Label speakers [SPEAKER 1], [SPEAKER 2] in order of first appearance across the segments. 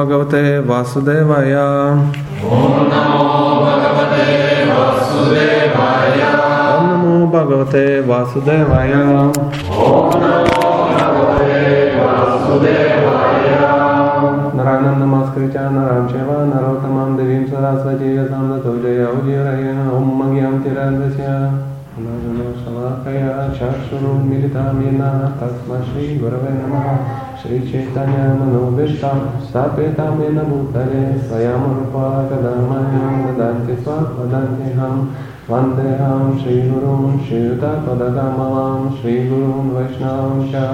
[SPEAKER 1] भगवते वासुदेवाय। ॐ नमो भगवते वासुदेवाय। ॐ नमो भगवते वासुदेवाय ॐ नमो भगवते वासुदेवाय नारायणं नमस्कृत्य नरं चैव देवीं सरस्वती यसां ततो जयौजयरय ॐ मह्यं तिरन्दस्य नजनो शलाकया चक्षुरुन्मिलितामिना तस्मै श्रीगुरवे नमः। श्रीचैतन्यमनोविष्टा स्थापिता येन भूतले स्वयमरूपा कदर्मयां ददन्ति स्वपदन्त्यहं वन्देऽहं श्रीगुरुं श्रीयुतपदकमलां श्रीगुरुं वैष्णवं च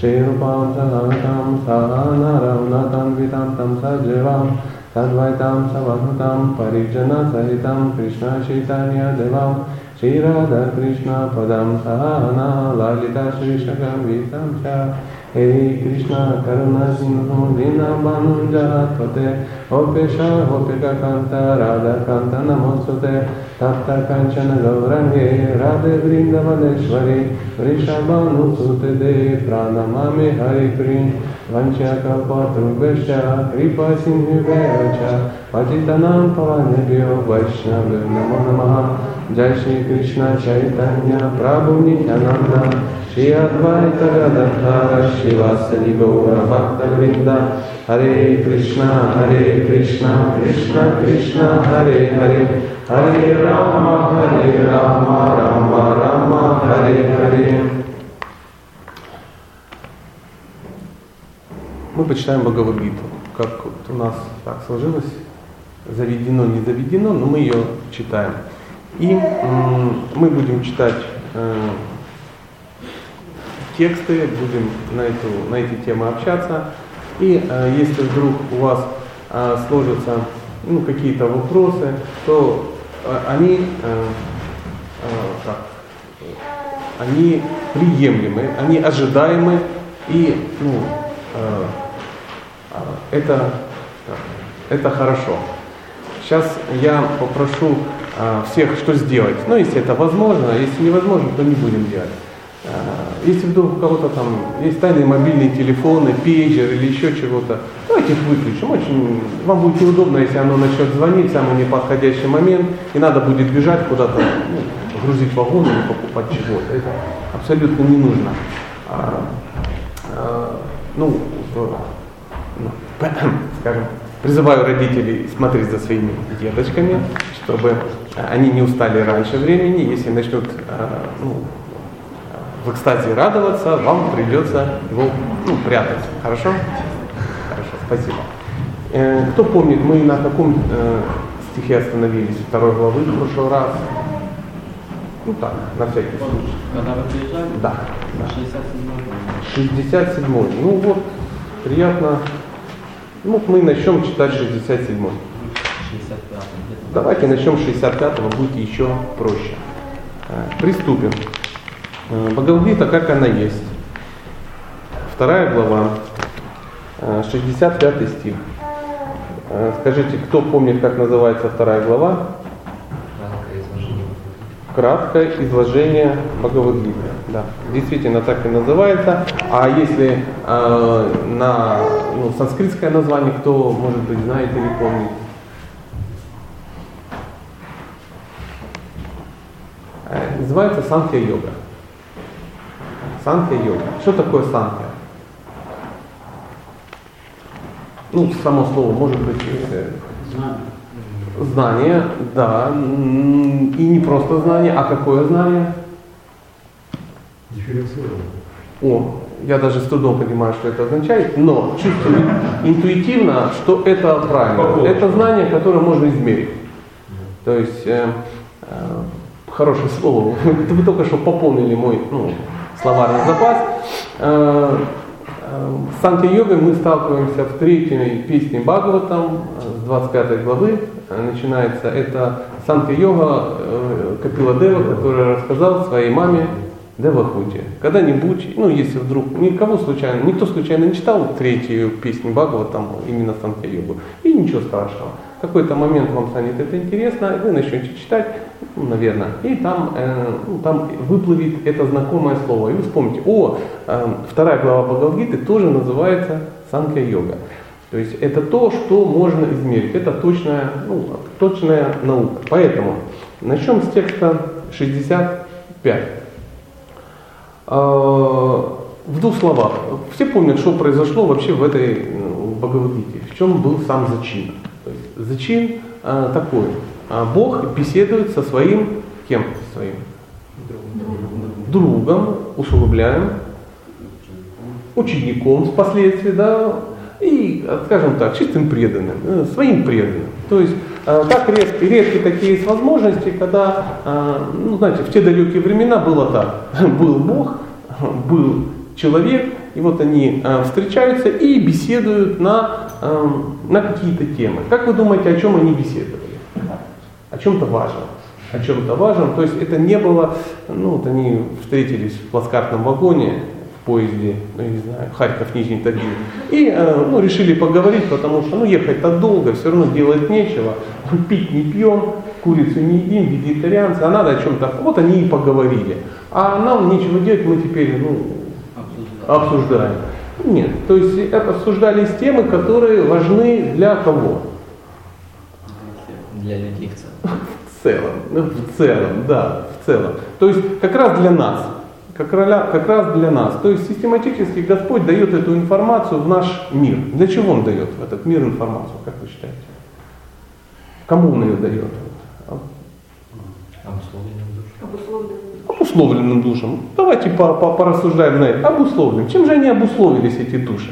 [SPEAKER 1] श्रीरूपां सलवितां सानरौनतन्वितां तं सजीवां तद्वैतां सवहृतां परिजनसहितं कृष्णचैतन्यदेवां श्रीराधकृष्णपदं सहना ललितशीर्षकं गीतं च हे कृष्ण करुणा सिंह दीना बनु जगत्पते ओपेशा ओपिका कांत, राधा, कांत, नमोस्तुते, तप्त, कंचन, गौरंगे, राधे वृंदवनेश्वरी वृषभानुसुते दे प्राणमामि हरि क्रीं कृपा, सिंह पतितनां पवनेभ्यो वैष्णव नमो नमः। जय श्री कृष्ण, चैतन्य, प्रभु Nityanand. Shri Advaita Gadadhara Shivasadi Gaura Bhaktavinda Hare Krishna Hare Krishna Krishna Krishna Hare Hare Hare Rama Hare Rama Rama Rama Hare Hare Мы почитаем Бхагавадгиту, как у нас так сложилось, заведено, не заведено, но мы ее читаем. И мы будем читать тексты, будем на, эту, на эти темы общаться. И э, если вдруг у вас э, сложатся ну, какие-то вопросы, то они, как, они приемлемы, они ожидаемы и ну, это, это хорошо. Сейчас я попрошу а, всех, что сделать. Ну, если это возможно, а если невозможно, то не будем делать. А, если вдруг у кого-то там есть тайные мобильные телефоны, пейджер или еще чего-то, давайте их выключим. Очень, вам будет неудобно, если оно начнет звонить в самый неподходящий момент, и надо будет бежать куда-то, ну, грузить вагон или покупать чего-то. Это абсолютно не нужно. А, а, ну, ну, скажем, призываю родителей смотреть за своими деточками, чтобы они не устали раньше времени. Если начнут ну, в экстазе радоваться, вам придется его ну, прятать. Хорошо? Хорошо, спасибо. Э, кто помнит, мы на каком э, стихе остановились второй главы в прошлый раз? Ну так, на всякий случай.
[SPEAKER 2] Когда вы приезжали?
[SPEAKER 1] Да. да. 67 Ну вот, приятно. Ну, мы начнем читать 67
[SPEAKER 2] 65
[SPEAKER 1] Давайте начнем с 65-го, будет еще проще. Э, приступим. Э, Бхагавадгита, как она есть. Вторая глава, 65 э, стих. Скажите, кто помнит, как называется вторая глава? краткое изложение Бхагавадгиты. Да, действительно так и называется. А если э, на ну, санскритское название, кто, может быть, знает или помнит? Э, называется Санхья йога. Санхья йога. Что такое Санхья? Ну, само слово, может быть, э, Знание, да. И не просто знание, а какое знание?
[SPEAKER 3] Дифференцировано.
[SPEAKER 1] О, я даже с трудом понимаю, что это означает, но чувствую интуитивно, что это правильно. Это знание, которое можно измерить. То есть э, э, хорошее слово. Вы только что пополнили мой ну, словарный запас. Э, с санкья-йогой мы сталкиваемся в третьей песне Бхагаватам с 25 главы. Начинается это санкья-йога Капила Дева, который рассказал своей маме Девахути. Когда-нибудь, ну если вдруг, никого случайно, никто случайно не читал третью песню Бхагаватам, именно санкья-йогу, и ничего страшного. В какой-то момент вам станет это интересно, вы начнете читать, ну, наверное, и там, э, ну, там выплывет это знакомое слово. И вы вспомните, о, э, вторая глава Бхагавадгиты тоже называется Санкья-йога. То есть это то, что можно измерить. Это точная, ну, точная наука. Поэтому начнем с текста 65. А, в двух словах. Все помнят, что произошло вообще в этой ну, Бхагавадгите. В чем был сам зачин. Зачин а, такой. А Бог беседует со своим кем? Своим другом, усугубляем, учеником впоследствии, да, и, скажем так, чистым преданным, э, своим преданным. То есть э, так редки, редки такие есть возможности, когда, э, ну, знаете, в те далекие времена было так. Был Бог, был человек, и вот они встречаются и беседуют на, на какие-то темы. Как вы думаете, о чем они беседовали? О чем-то важном. О чем-то важном. То есть это не было, ну вот они встретились в плацкартном вагоне, поезде, ну, я не знаю, Харьков, Нижний Тагил. И э, ну, решили поговорить, потому что ну, ехать-то долго, все равно делать нечего. Пить не пьем, курицу не едим, вегетарианцы, а надо о чем-то. Вот они и поговорили. А нам нечего делать, мы теперь ну, обсуждаем. Нет, то есть это обсуждались темы, которые важны для кого?
[SPEAKER 2] Для людей в целом.
[SPEAKER 1] В целом, ну, в целом, да, в целом. То есть как раз для нас как, роля, как раз для нас. То есть систематически Господь дает эту информацию в наш мир. Для чего Он дает в этот мир информацию, как вы считаете? Кому Он ее дает?
[SPEAKER 2] Обусловленным
[SPEAKER 1] душам. Обусловленным душам. Давайте порассуждаем на это. Обусловленным. Чем же они обусловились, эти души?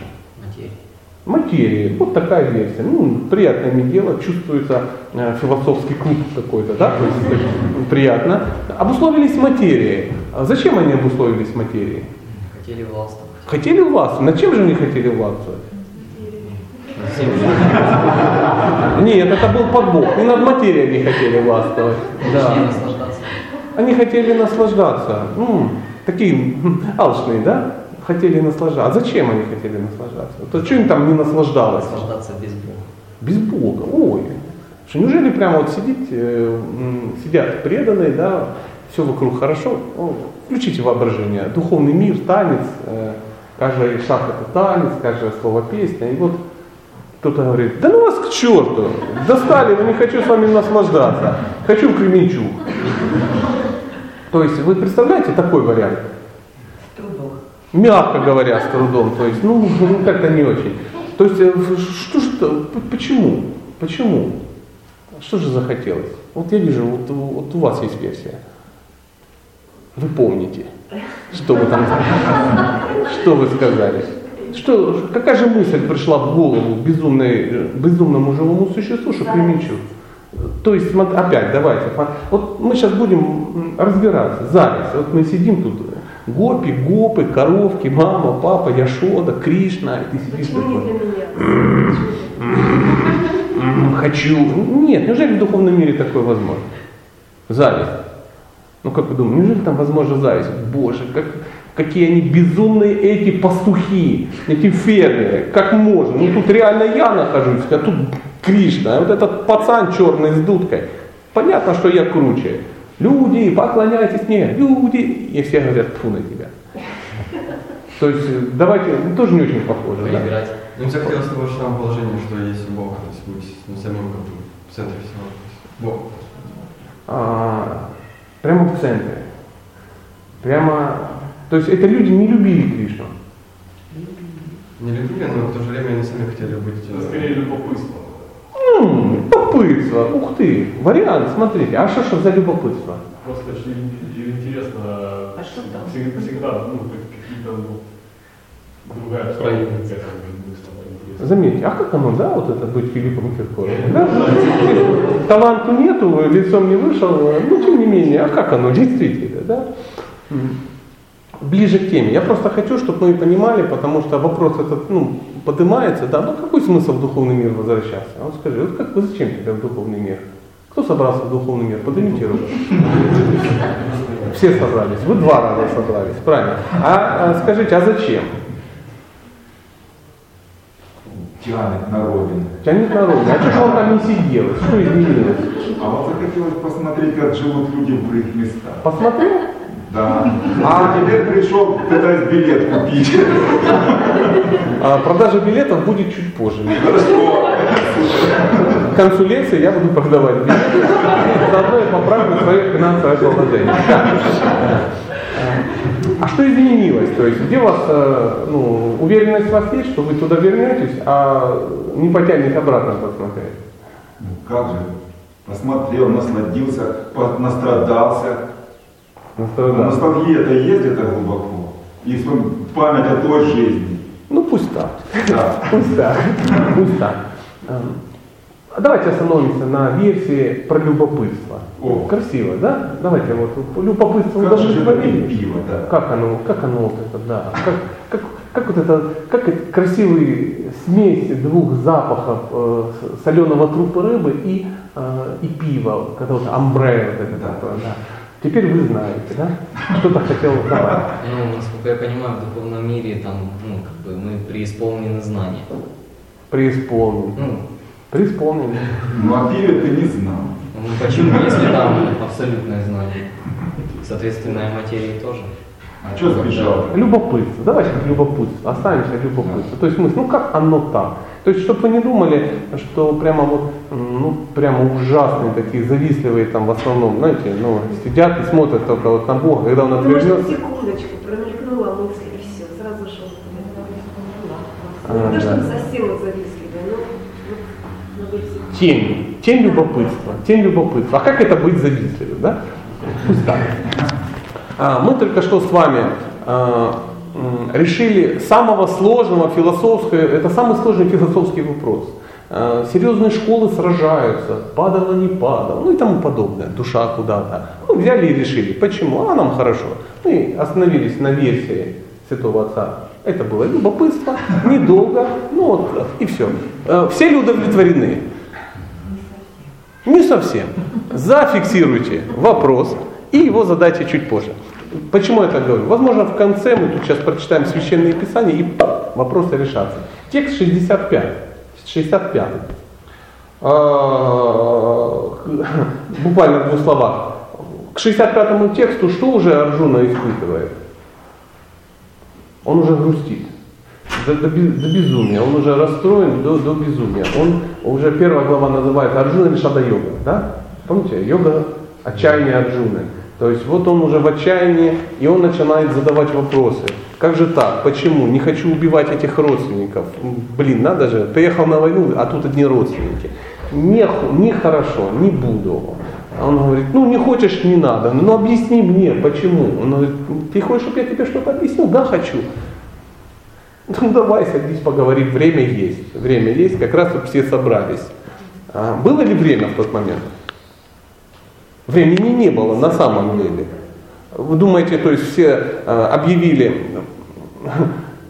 [SPEAKER 1] материи. Вот такая версия. Ну, приятно иметь дело, чувствуется э, философский клуб какой-то, да, то есть так, приятно. Обусловились материей. А зачем они обусловились материей?
[SPEAKER 2] Хотели властвовать.
[SPEAKER 1] Хотели властвовать. Над чем же они хотели властвовать? Нет, это был подбог. Не над материей они хотели властвовать. Да. Они хотели наслаждаться. Ну, такие алчные, да? хотели наслаждаться. А зачем они хотели наслаждаться? То что им там не наслаждалось?
[SPEAKER 2] Наслаждаться без Бога.
[SPEAKER 1] Без Бога. Ой. Что неужели прямо вот сидит, э, сидят преданные, да, все вокруг хорошо, ну, включите воображение, духовный мир, танец, э, каждый шаг это танец, каждое слово песня, и вот кто-то говорит, да ну вас к черту, достали, но не хочу с вами наслаждаться, хочу в Кременчуг. То есть вы представляете такой вариант? мягко говоря, с трудом, то есть, ну, ну как-то не очень. То есть, э, что же, почему? Почему? Что же захотелось? Вот я вижу, вот, вот у вас есть версия. Вы помните, что вы там, что вы сказали? Что, какая же мысль пришла в голову безумной, безумному живому существу, что Кременчук? То есть, опять, давайте, вот мы сейчас будем разбираться, зависть. Вот мы сидим тут, Гопи, гопы, коровки, мама, папа, Яшода, Кришна, и ты сидишь
[SPEAKER 3] Почему не для меня?
[SPEAKER 1] Хочу. Нет, неужели в духовном мире такое возможно? Зависть. Ну как вы думаете, неужели там возможна зависть? Боже, как, какие они безумные эти пастухи, эти фермеры, как можно? Ну тут реально я нахожусь, а тут Кришна, а вот этот пацан черный с дудкой. Понятно, что я круче. Люди, поклоняйтесь мне, люди. И все говорят, тфу на тебя. То есть давайте, ну, тоже не очень похоже.
[SPEAKER 2] Поиграть. Да?
[SPEAKER 4] Ну, мне хотелось того же самого положения, что есть Бог, то есть быть ну, самим как бы в центре всего. Бог.
[SPEAKER 1] А, прямо в центре. Прямо, то есть это люди не любили Кришну.
[SPEAKER 4] Не любили, но в то же время они сами хотели быть...
[SPEAKER 5] Э, скорее любопытство.
[SPEAKER 1] М-м, любопытство, ух ты, вариант, смотрите, а что ж за любопытство?
[SPEAKER 5] Просто очень интересно,
[SPEAKER 3] а что там?
[SPEAKER 5] всегда, всегда ну, какие-то ну, другая сторона
[SPEAKER 1] Заметьте, а как оно, да, вот это быть Филиппом Киркоровым? Да? Таланту нету, лицом не вышел, но тем не менее, а как оно действительно, да? Ближе к теме. Я просто хочу, чтобы мы понимали, потому что вопрос этот, ну, поднимается, да, ну какой смысл в духовный мир возвращаться? А вот скажи, вот как, зачем тебе в духовный мир? Кто собрался в духовный мир? Поднимите руку. Все собрались. Вы два раза собрались, правильно. А, а скажите, а зачем?
[SPEAKER 6] Тянет на родину.
[SPEAKER 1] Тянет на родину. А что же он там не сидел? Что изменилось?
[SPEAKER 6] А вот захотелось посмотреть, как живут люди в их местах.
[SPEAKER 1] Посмотрел?
[SPEAKER 6] Да. А теперь пришел, пытаясь билет купить.
[SPEAKER 1] А продажа билетов будет чуть позже.
[SPEAKER 6] Хорошо.
[SPEAKER 1] К концу лекции я буду продавать билеты, заодно я поправлю свое финансовое положение. А что изменилось? То есть где у вас э, ну, уверенность у вас есть, что вы туда вернетесь, а не потянете обратно посмотреть?
[SPEAKER 6] Ну как же? Посмотрел, насладился, настрадался. Но
[SPEAKER 1] что, да.
[SPEAKER 6] Ностальгия-то есть где-то глубоко. И память о той жизни.
[SPEAKER 1] Ну пусть так.
[SPEAKER 6] Да.
[SPEAKER 1] Пусть так. Пусть так. Эм, а Давайте остановимся на версии про любопытство.
[SPEAKER 6] О.
[SPEAKER 1] Красиво, да? Давайте вот любопытство
[SPEAKER 6] Как это
[SPEAKER 1] удовлетворили.
[SPEAKER 6] пиво, да.
[SPEAKER 1] Как оно, как оно вот это, да. Как, как, как вот это, как это красивые смесь двух запахов э, соленого трупа рыбы и, э, и пива, когда вот амбре вот это
[SPEAKER 6] Да.
[SPEAKER 1] такое, да. Теперь вы знаете, да? Что-то хотел добавить.
[SPEAKER 2] Ну, насколько я понимаю, в духовном мире там, ну, как бы мы преисполнены знания.
[SPEAKER 1] Преисполнен.
[SPEAKER 2] Ну,
[SPEAKER 1] Преисполнен.
[SPEAKER 6] Ну о пиве ты не знал.
[SPEAKER 2] ну, почему, если там абсолютное знание? Соответственно, и материи тоже.
[SPEAKER 6] А что сбежал?
[SPEAKER 1] Любопытство. Давайте к любопытству. Останемся любопытство. То есть мы, ну как оно так? То есть, чтобы вы не думали, что прямо вот, ну, прямо ужасные такие, завистливые там в основном, знаете, ну, сидят и смотрят только вот на Бога, когда он
[SPEAKER 3] Ну, может,
[SPEAKER 1] отвернется.
[SPEAKER 3] секундочку, промелькнула мысль, и все, сразу же.
[SPEAKER 1] А,
[SPEAKER 3] Ну, не то,
[SPEAKER 1] да.
[SPEAKER 3] чтобы совсем вот завистливая, но.
[SPEAKER 1] Тень. Тень любопытства. Тень любопытства. А как это быть завистливым, да? Пусть так. А, мы только что с вами а, решили самого сложного философского, это самый сложный философский вопрос. А, Серьезные школы сражаются, падало не падало, ну и тому подобное, душа куда-то. Ну, взяли и решили. Почему? А нам хорошо. Мы остановились на версии Святого Отца. Это было любопытство, недолго, ну вот и все. Все ли удовлетворены? Не совсем. Зафиксируйте вопрос и его задайте чуть позже. Почему я так говорю? Возможно, в конце мы тут сейчас прочитаем священные писания и вопросы решатся. Текст 65. 65. А, Буквально в двух словах. К 65 тексту что уже Арджуна испытывает? Он уже грустит. До, до без- до безумия. Он уже расстроен до, до безумия. Он уже первая глава называется Арджуна Вишада йога. Да? Помните, йога отчаяния Арджуны. То есть вот он уже в отчаянии, и он начинает задавать вопросы. Как же так? Почему? Не хочу убивать этих родственников. Блин, надо же, приехал на войну, а тут одни родственники. Не, не хорошо, не буду. Он говорит, ну не хочешь, не надо. Ну объясни мне, почему. Он говорит, ты хочешь, чтобы я тебе что-то объяснил? Да, хочу. Ну давай, садись, поговорим, время есть. Время есть, как раз все собрались. А было ли время в тот момент? Времени не было на самом деле. Вы думаете, то есть все э, объявили,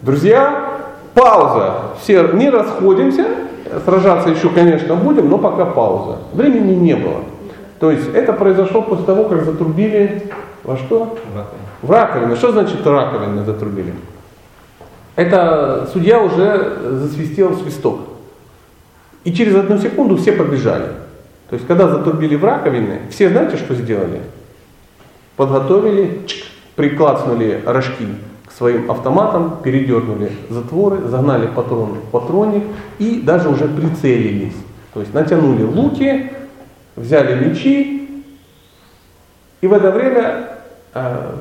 [SPEAKER 1] друзья, пауза, все не расходимся, сражаться еще, конечно, будем, но пока пауза. Времени не было. То есть это произошло после того, как затрубили во что? В раковину. Что значит раковину затрубили? Это судья уже засвистел свисток. И через одну секунду все побежали. То есть, когда затрубили в раковины, все знаете, что сделали? Подготовили, чик, приклацнули рожки к своим автоматам, передернули затворы, загнали патрон в патронник и даже уже прицелились. То есть натянули луки, взяли мечи, и в это время э,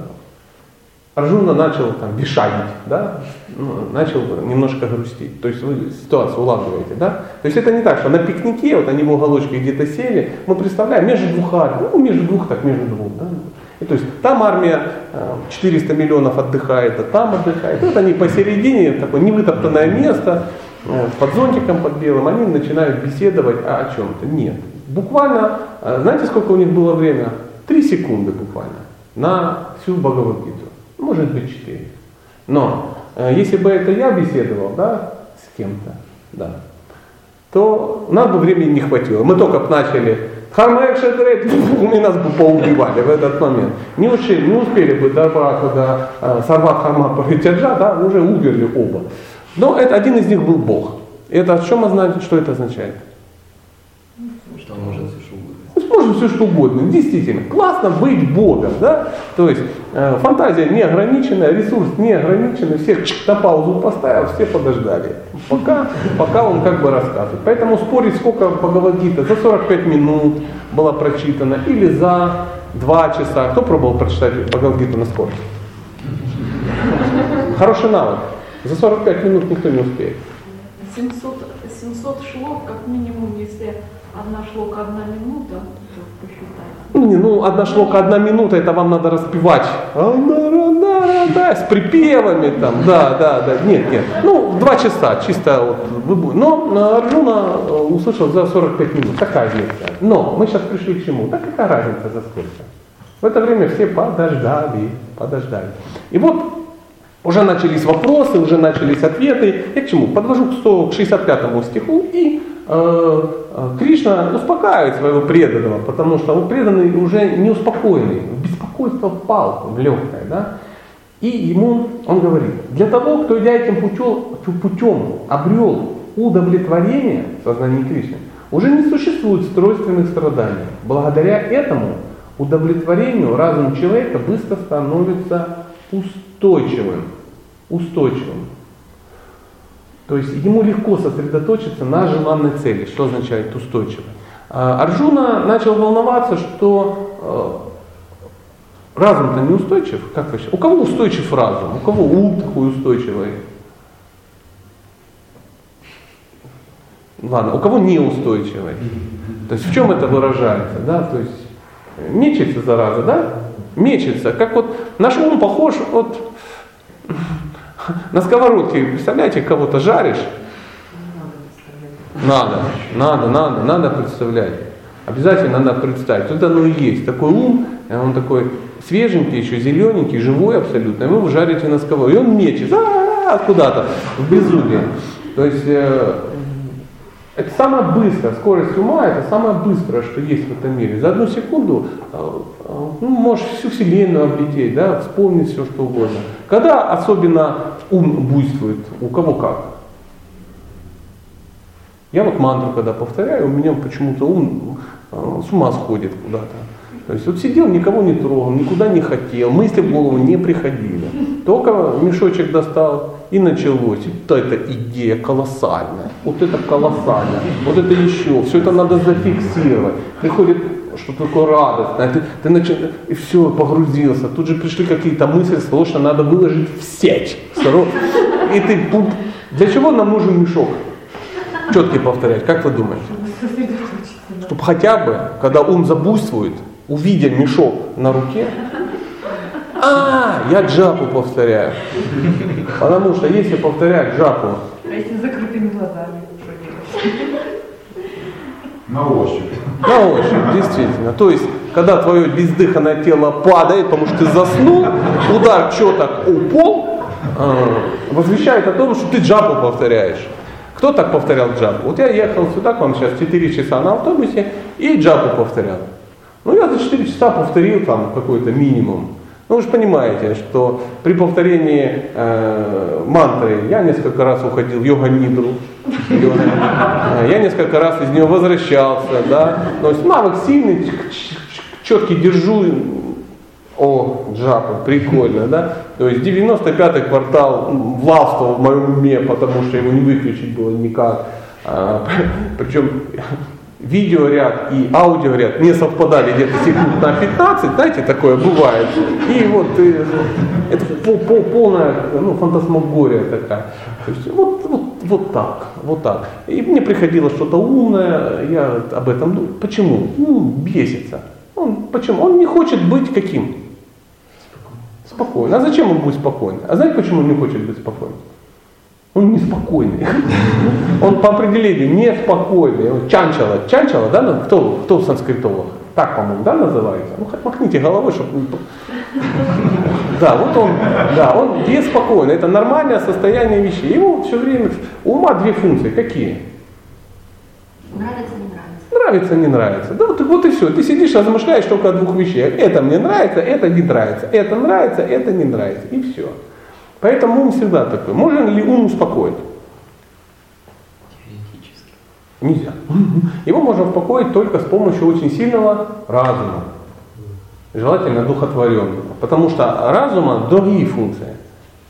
[SPEAKER 1] Арджуна начал там вишагить, да, ну, начал немножко грустить. То есть вы ситуацию улавливаете, да? То есть это не так, что на пикнике, вот они в уголочке где-то сели, мы представляем, между двух армий, ну между двух, так между двух, да? И то есть там армия э, 400 миллионов отдыхает, а там отдыхает. Вот они посередине, такое невытоптанное место, э, под зонтиком, под белым, они начинают беседовать а о чем-то. Нет. Буквально, э, знаете, сколько у них было время? Три секунды буквально на всю Бхагавадгиту. Может быть, четыре. Но э, если бы это я беседовал, да, с кем-то, да, то нам бы времени не хватило. Мы только начали и нас бы поубивали в этот момент. Не успели, не успели бы добраться до э, Сарват Харма Паритяджа, да, уже умерли оба. Но это, один из них был Бог. Это о чем означает, что это означает?
[SPEAKER 2] Что он может сушу выдать.
[SPEAKER 1] Ну, можно все что угодно. Действительно, классно быть Богом. Да? То есть э, фантазия неограниченная, ресурс неограниченный, всех на паузу поставил, все подождали. Пока, пока он как бы рассказывает. Поэтому спорить, сколько Бхагавадгита, за 45 минут была прочитана или за 2 часа. Кто пробовал прочитать Бхагавадгиту на скорости? Хороший навык. За 45 минут никто не успеет.
[SPEAKER 7] 700, 700 шлов, как минимум, если одна шлока одна минута.
[SPEAKER 1] Ну, не, ну, одна шлока, одна минута, это вам надо распевать. С припевами там, да, да, да. Нет, нет. Ну, два часа, чисто вот. Вы, бу- но э, Арджуна э, услышал за 45 минут. Такая версия. Но мы сейчас пришли к чему? Да какая разница за сколько? В это время все подождали, подождали. И вот уже начались вопросы, уже начались ответы. Я к чему? Подвожу к 165 стиху и Кришна успокаивает своего преданного, потому что он преданный уже не успокоенный, беспокойство впал в легкое. Да? И ему он говорит, для того, кто идя этим путем, путем обрел удовлетворение в сознании Кришны, уже не существует стройственных страданий. Благодаря этому удовлетворению разум человека быстро становится устойчивым. Устойчивым. То есть ему легко сосредоточиться на желанной цели. Что означает устойчиво? А, Арджуна начал волноваться, что э, разум-то не устойчив. Как считаете? У кого устойчив разум? У кого ум такой устойчивый? Ладно, у кого неустойчивый? То есть в чем это выражается? Да? То есть мечется зараза, да? Мечется. Как вот наш ум похож вот на сковородке, представляете, кого-то жаришь. Надо, надо, надо, надо представлять. Обязательно надо представить. Вот оно и есть. Такой ум, он такой свеженький, еще зелененький, живой абсолютно. И вы его жарите на сковородке. И он мечет а, куда-то в безумие. То есть э, это самое быстрое, скорость ума это самое быстрое, что есть в этом мире. За одну секунду э, э, ну, можешь всю Вселенную облететь, да, вспомнить все, что угодно. Когда особенно ум буйствует, у кого как? Я вот мантру, когда повторяю, у меня почему-то ум э, с ума сходит куда-то. То есть вот сидел, никого не трогал, никуда не хотел, мысли в голову не приходили. Только мешочек достал и началось. Вот эта идея колоссальная, вот это колоссальная, вот это еще, все это надо зафиксировать. Приходит что-то такое радостное, ты, ты начал, и все, погрузился. Тут же пришли какие-то мысли, срочно надо выложить в сеть. И ты, пуп. для чего нам нужен мешок? Четкий повторять, как вы думаете? Чтобы хотя бы, когда ум забуйствует, увидя мешок на руке, а, я джапу повторяю. Потому что если повторять джапу,
[SPEAKER 7] А если закрытыми глазами?
[SPEAKER 6] На ощупь.
[SPEAKER 1] на ощупь, действительно. То есть, когда твое бездыханное тело падает, потому что ты заснул, удар четок пол, э, возвещает о том, что ты джапу повторяешь. Кто так повторял джапу? Вот я ехал сюда к вам сейчас 4 часа на автобусе и джапу повторял. Ну я за 4 часа повторил там какой-то минимум. Ну вы же понимаете, что при повторении э, мантры я несколько раз уходил в йога-нидру, Йога. Я несколько раз из нее возвращался, да. То есть навык сильный, четкий держу, о, джапа, прикольно, да? То есть 95-й квартал властвовал в моем уме, потому что его не выключить было никак. А, причем видеоряд и аудиоряд не совпадали где-то секунд на 15, знаете, такое бывает. И вот э, это пол, пол, полная ну, фантасмагория такая. То есть вот, вот, вот так, вот так. И мне приходило что-то умное, я об этом думаю. Почему? Ну, бесится. Он, почему? Он не хочет быть каким? Спокойно. А зачем он будет спокойным? А знаете, почему он не хочет быть спокойным? Он неспокойный. Он по определению неспокойный. Он чанчала. Чанчала, да? Кто, кто в санскритолог? Так, по-моему, да, называется? Ну, хоть махните головой, чтобы... Да, вот он, да, он беспокойный. Это нормальное состояние вещей. Ему все время... У ума две функции. Какие?
[SPEAKER 3] Нравится, не нравится.
[SPEAKER 1] Нравится, не нравится. Да вот, вот и все. Ты сидишь, размышляешь только о двух вещах. Это мне нравится, это не нравится. Это нравится, это не нравится. И все. Поэтому ум всегда такой. Можно ли ум успокоить?
[SPEAKER 2] Теоретически.
[SPEAKER 1] Нельзя. Его можно успокоить только с помощью очень сильного разума. Желательно духотворенного. Потому что разума другие функции.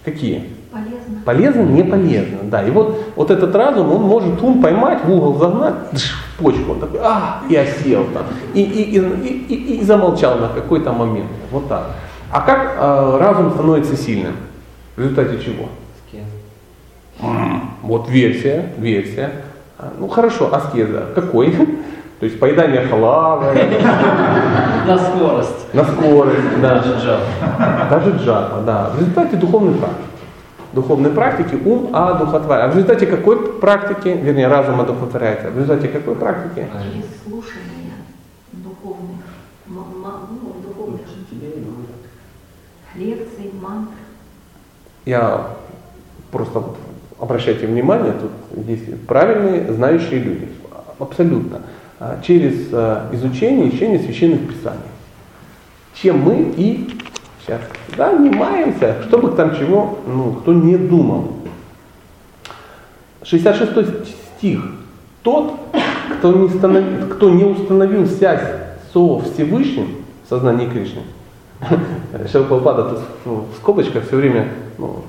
[SPEAKER 1] Какие?
[SPEAKER 7] Полезно.
[SPEAKER 1] Полезно, не полезно. Да. И вот, вот этот разум, он может ум поймать, в угол загнать, в почку, он такой, а, и осел там. И, и, и, и, и, и замолчал на какой-то момент. Вот так. А как э, разум становится сильным? В результате чего? Вот версия, версия. А, Ну хорошо, аскеза. Какой? То есть поедание халавы,
[SPEAKER 2] На скорость.
[SPEAKER 1] на скорость, да.
[SPEAKER 2] Даже джав.
[SPEAKER 1] Даже джапа, да. В результате духовной практики. Духовной практики ум одухотворяет. А в результате какой практики, вернее, разум одухотворяется? В результате какой практики?
[SPEAKER 7] Через слушание духовных, м- м- ну, духовных лекций, мантр.
[SPEAKER 1] Я просто обращайте внимание, тут есть правильные, знающие люди. Абсолютно. А, Через а, изучение и чтение священных писаний. Чем мы и сейчас занимаемся, чтобы там чего, ну, кто не думал. 66 стих. Тот, кто не, станов- кто не установил связь со Всевышним в сознании Кришны, Шилпапада тут в скобочках все время ну,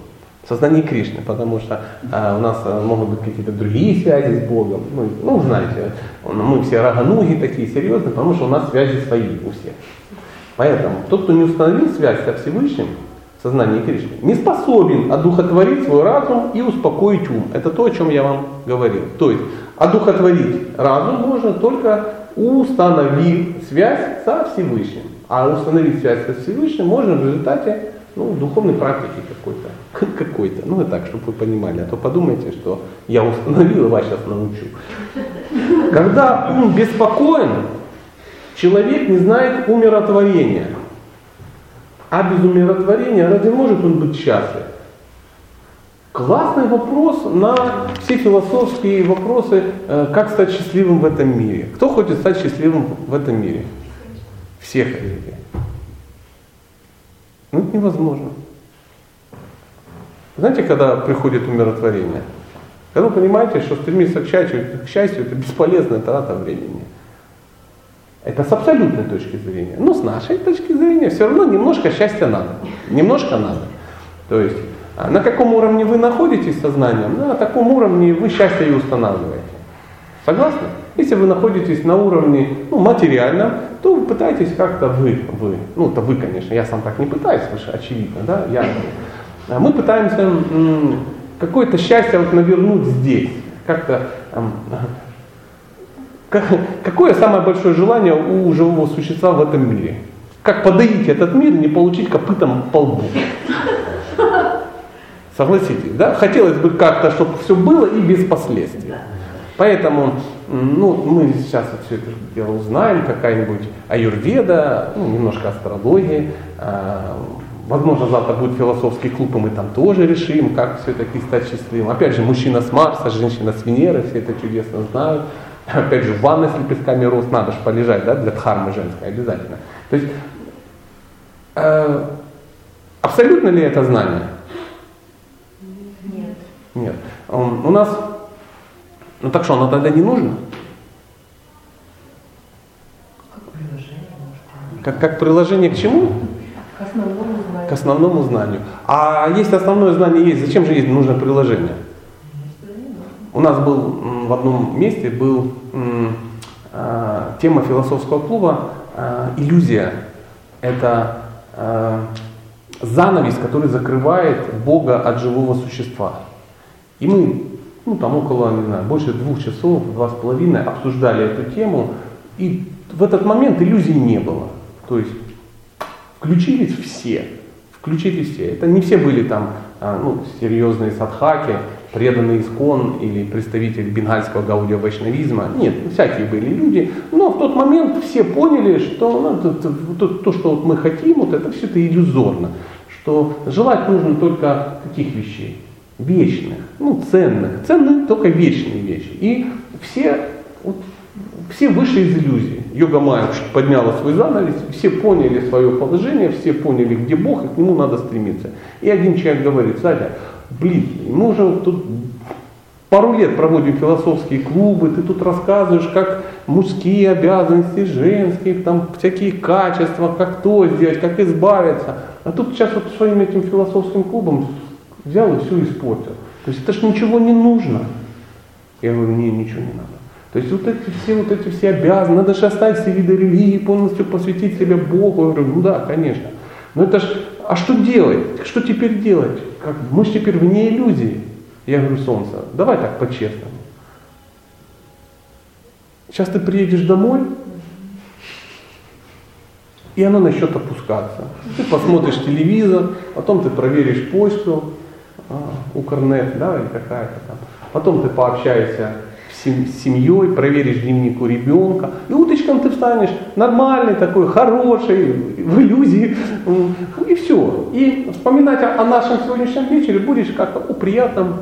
[SPEAKER 1] в Кришны, потому что а, у нас а, могут быть какие-то другие связи с Богом. Ну, ну, знаете, мы все рагануги такие серьезные, потому что у нас связи свои у всех. Поэтому тот, кто не установил связь со Всевышним в сознании Кришны, не способен одухотворить свой разум и успокоить ум. Это то, о чем я вам говорил. То есть одухотворить разум можно только установив связь со Всевышним. А установить связь со Всевышним можно в результате ну, духовной практики какой-то. какой-то. Ну, и так, чтобы вы понимали. А то подумайте, что я установил и вас сейчас научу. Когда ум беспокоен, человек не знает умиротворения. А без умиротворения разве может он быть счастлив? Классный вопрос на все философские вопросы, э, как стать счастливым в этом мире. Кто хочет стать счастливым в этом мире? Все хотите. Ну, это невозможно. Знаете, когда приходит умиротворение? Когда вы понимаете, что стремиться к счастью, к счастью это бесполезная трата времени. Это с абсолютной точки зрения. Но с нашей точки зрения все равно немножко счастья надо. Немножко надо. То есть а на каком уровне вы находитесь сознанием, на таком уровне вы счастье и устанавливаете. Согласны? Если вы находитесь на уровне ну, материальном, то вы пытаетесь как-то вы, вы, ну это вы, конечно, я сам так не пытаюсь, потому что очевидно, да, я. А Мы пытаемся какое-то счастье вот навернуть здесь, как-то Какое самое большое желание у живого существа в этом мире? Как подоить этот мир и не получить копытом по лбу? Согласитесь, да? Хотелось бы как-то, чтобы все было и без последствий. Поэтому ну, мы сейчас вот все это дело узнаем, какая-нибудь аюрведа, ну, немножко астрологии, а, возможно, завтра будет философский клуб, и мы там тоже решим, как все-таки стать счастливым. Опять же, мужчина с Марса, женщина с Венеры, все это чудесно знают. Опять же, в ванной с лепестками роз надо же полежать, да, для дхармы женской обязательно. То есть, э, абсолютно ли это знание?
[SPEAKER 7] Нет.
[SPEAKER 1] Нет. У нас, ну так что, оно тогда не нужно? Как, как приложение к чему?
[SPEAKER 8] К основному знанию.
[SPEAKER 1] К основному знанию. А есть основное знание есть, зачем же есть нужно приложение? У нас был в одном месте был а, тема философского клуба а, иллюзия. Это а, занавес, который закрывает Бога от живого существа. И мы, ну там около, не знаю, больше двух часов, два с половиной обсуждали эту тему, и в этот момент иллюзий не было. То есть включились все, включились все. Это не все были там а, ну, серьезные садхаки, преданный искон или представитель бенгальского гаудио вайшнавизма. Нет, всякие были люди. Но в тот момент все поняли, что ну, то, то- то- то, что мы хотим, вот это все это иллюзорно. Что желать нужно только каких вещей? Вечных, ну ценных. Ценны только вечные вещи. И все, вот, все вышли из иллюзии. Йога Майя подняла свой занавес, все поняли свое положение, все поняли, где Бог, и к нему надо стремиться. И один человек говорит, Садя, блин, мы уже тут Пару лет проводим философские клубы, ты тут рассказываешь, как мужские обязанности, женские, там всякие качества, как то сделать, как избавиться. А тут сейчас вот своим этим философским клубом взял и все испортил. То есть это ж ничего не нужно. Я говорю, не, ничего не надо. То есть вот эти все, вот эти все обязаны, надо же оставить все виды религии, полностью посвятить себя Богу. Я говорю, ну да, конечно. Но это ж, а что делать? Что теперь делать? Как, мы же теперь вне иллюзии. Я говорю, солнце, давай так по-честному. Сейчас ты приедешь домой, и оно начнет опускаться. Ты посмотришь телевизор, потом ты проверишь почту, Укрнет, да, или какая-то там. Потом ты пообщаешься с семьей, проверишь дневник у ребенка, и утречком ты встанешь нормальный такой, хороший, в иллюзии, и все. И вспоминать о, о нашем сегодняшнем вечере будешь как-то о приятном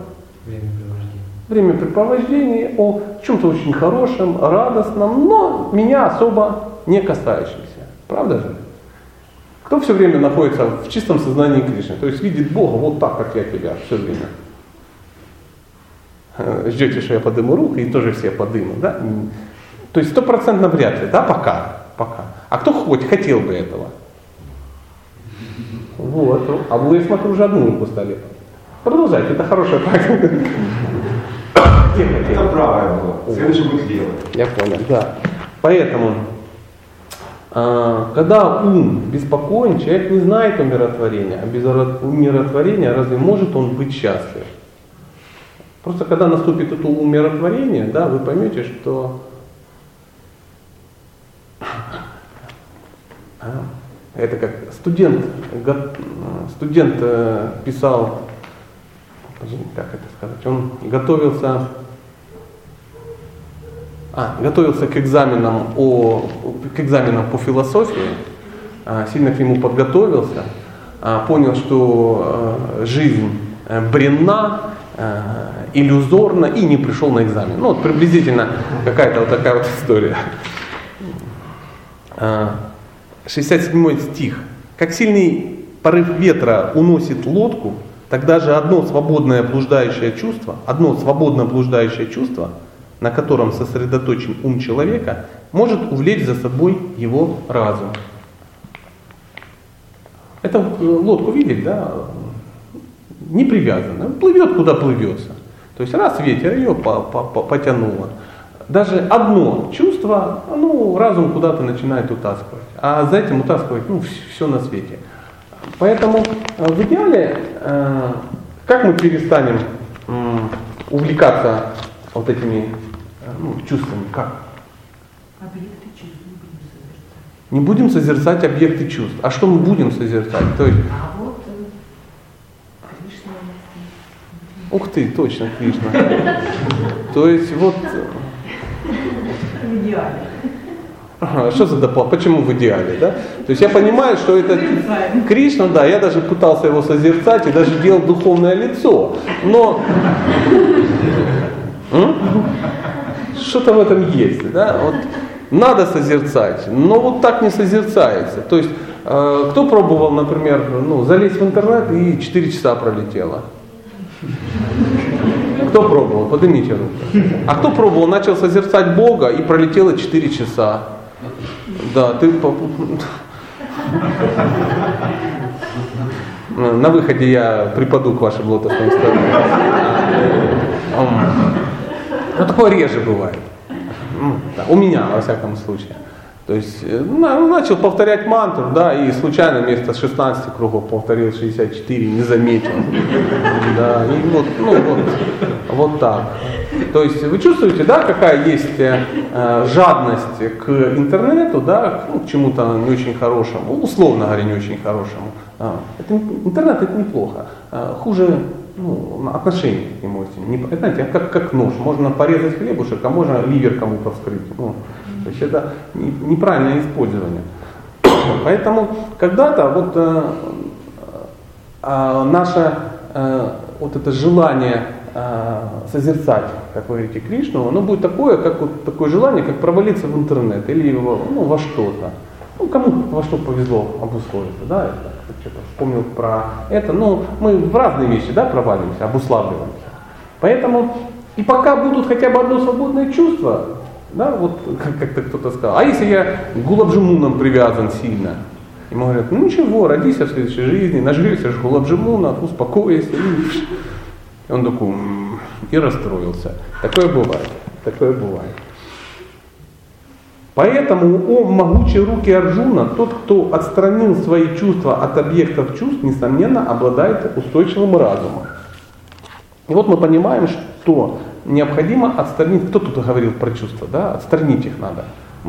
[SPEAKER 1] времяпрепровождении, о чем-то очень хорошем, радостном, но меня особо не касающемся. Правда же? Кто все время находится в чистом сознании Кришны, то есть видит Бога вот так, как я тебя все время. Э, ждете, что я подыму руку, и тоже все подыму, да? То есть стопроцентно вряд ли, да, пока, пока. А кто хоть хотел бы этого? Вот, а вы, я смотрю, уже одну руку стали. Продолжайте, это хорошая практика.
[SPEAKER 6] Это правое было. Следующий будет левое.
[SPEAKER 1] Я понял, да. Поэтому, когда ум беспокоен, человек не знает умиротворения. А без умиротворения разве может он быть счастлив? Просто когда наступит это умиротворение, да, вы поймете, что а, это как студент, студент э, писал, как это сказать, он готовился, а, готовился к экзаменам, о, к экзаменам по философии, а, сильно к нему подготовился, а, понял, что э, жизнь э, бренна, иллюзорно и не пришел на экзамен. Ну вот приблизительно какая-то вот такая вот история. 67 стих. Как сильный порыв ветра уносит лодку, тогда же одно свободное блуждающее чувство, одно свободно блуждающее чувство, на котором сосредоточен ум человека, может увлечь за собой его разум. Это лодку видели, да? Не привязано. Плывет, куда плывется. То есть раз ветер ее потянуло. Даже одно чувство, ну, разум куда-то начинает утаскивать. А за этим утаскивать, ну, все на свете. Поэтому э, в идеале, э, как мы перестанем увлекаться вот этими э, ну, чувствами, как?
[SPEAKER 8] Объекты чувств
[SPEAKER 1] не будем созерцать объекты чувств. А что мы будем созерцать? То есть,
[SPEAKER 8] а вот Кришна.
[SPEAKER 1] Ух ты, точно Кришна. То есть вот
[SPEAKER 8] в идеале.
[SPEAKER 1] Ага, что за доплат? Почему в идеале, да? То есть я понимаю, что это Кришна, да, я даже пытался его созерцать и даже делал духовное лицо, но что-то в этом есть, да? Вот надо созерцать, но вот так не созерцается. То есть э, кто пробовал, например, ну, залезть в интернет и 4 часа пролетело? Кто пробовал? Поднимите руку. А кто пробовал, начал созерцать Бога и пролетело 4 часа? Да, ты... На выходе я припаду к вашим лотосным стопам. Ну, такое реже бывает. Ну, у меня, во всяком случае. То есть э, ну, начал повторять мантру, да, и случайно вместо 16 кругов повторил 64, не заметил. Да, и вот, ну, вот, вот так. То есть вы чувствуете, да, какая есть э, жадность к интернету, да, ну, к чему-то не очень хорошему, условно говоря, не очень хорошему. А, это, интернет это неплохо. А, хуже ну, отношение к нему. Не, знаете, как, как нож. Можно порезать хлебушек, а можно ливер кому-то вскрыть. Ну, то есть это неправильное использование. Поэтому когда-то вот э, э, наше э, вот это желание э, созерцать, как вы говорите, Кришну, оно будет такое, как вот такое желание, как провалиться в интернет или ну, во что-то. Ну, кому во что повезло обусловиться, да, это вспомнил про это. Ну, мы в разные вещи, да, провалимся, обуславливаемся. Поэтому И пока будут хотя бы одно свободное чувство, да, вот как- как-то кто-то сказал, а если я к гулабжимунам привязан сильно? Ему говорят, ну ничего, родись в следующей жизни, наживешься же гулабжимунов, успокойся. И он такой, и расстроился. Такое бывает, такое бывает. Поэтому о могучие руки Арджуна, тот, кто отстранил свои чувства от объектов чувств, несомненно, обладает устойчивым разумом. И вот мы понимаем, что необходимо отстранить, кто тут говорил про чувства, да, отстранить их надо.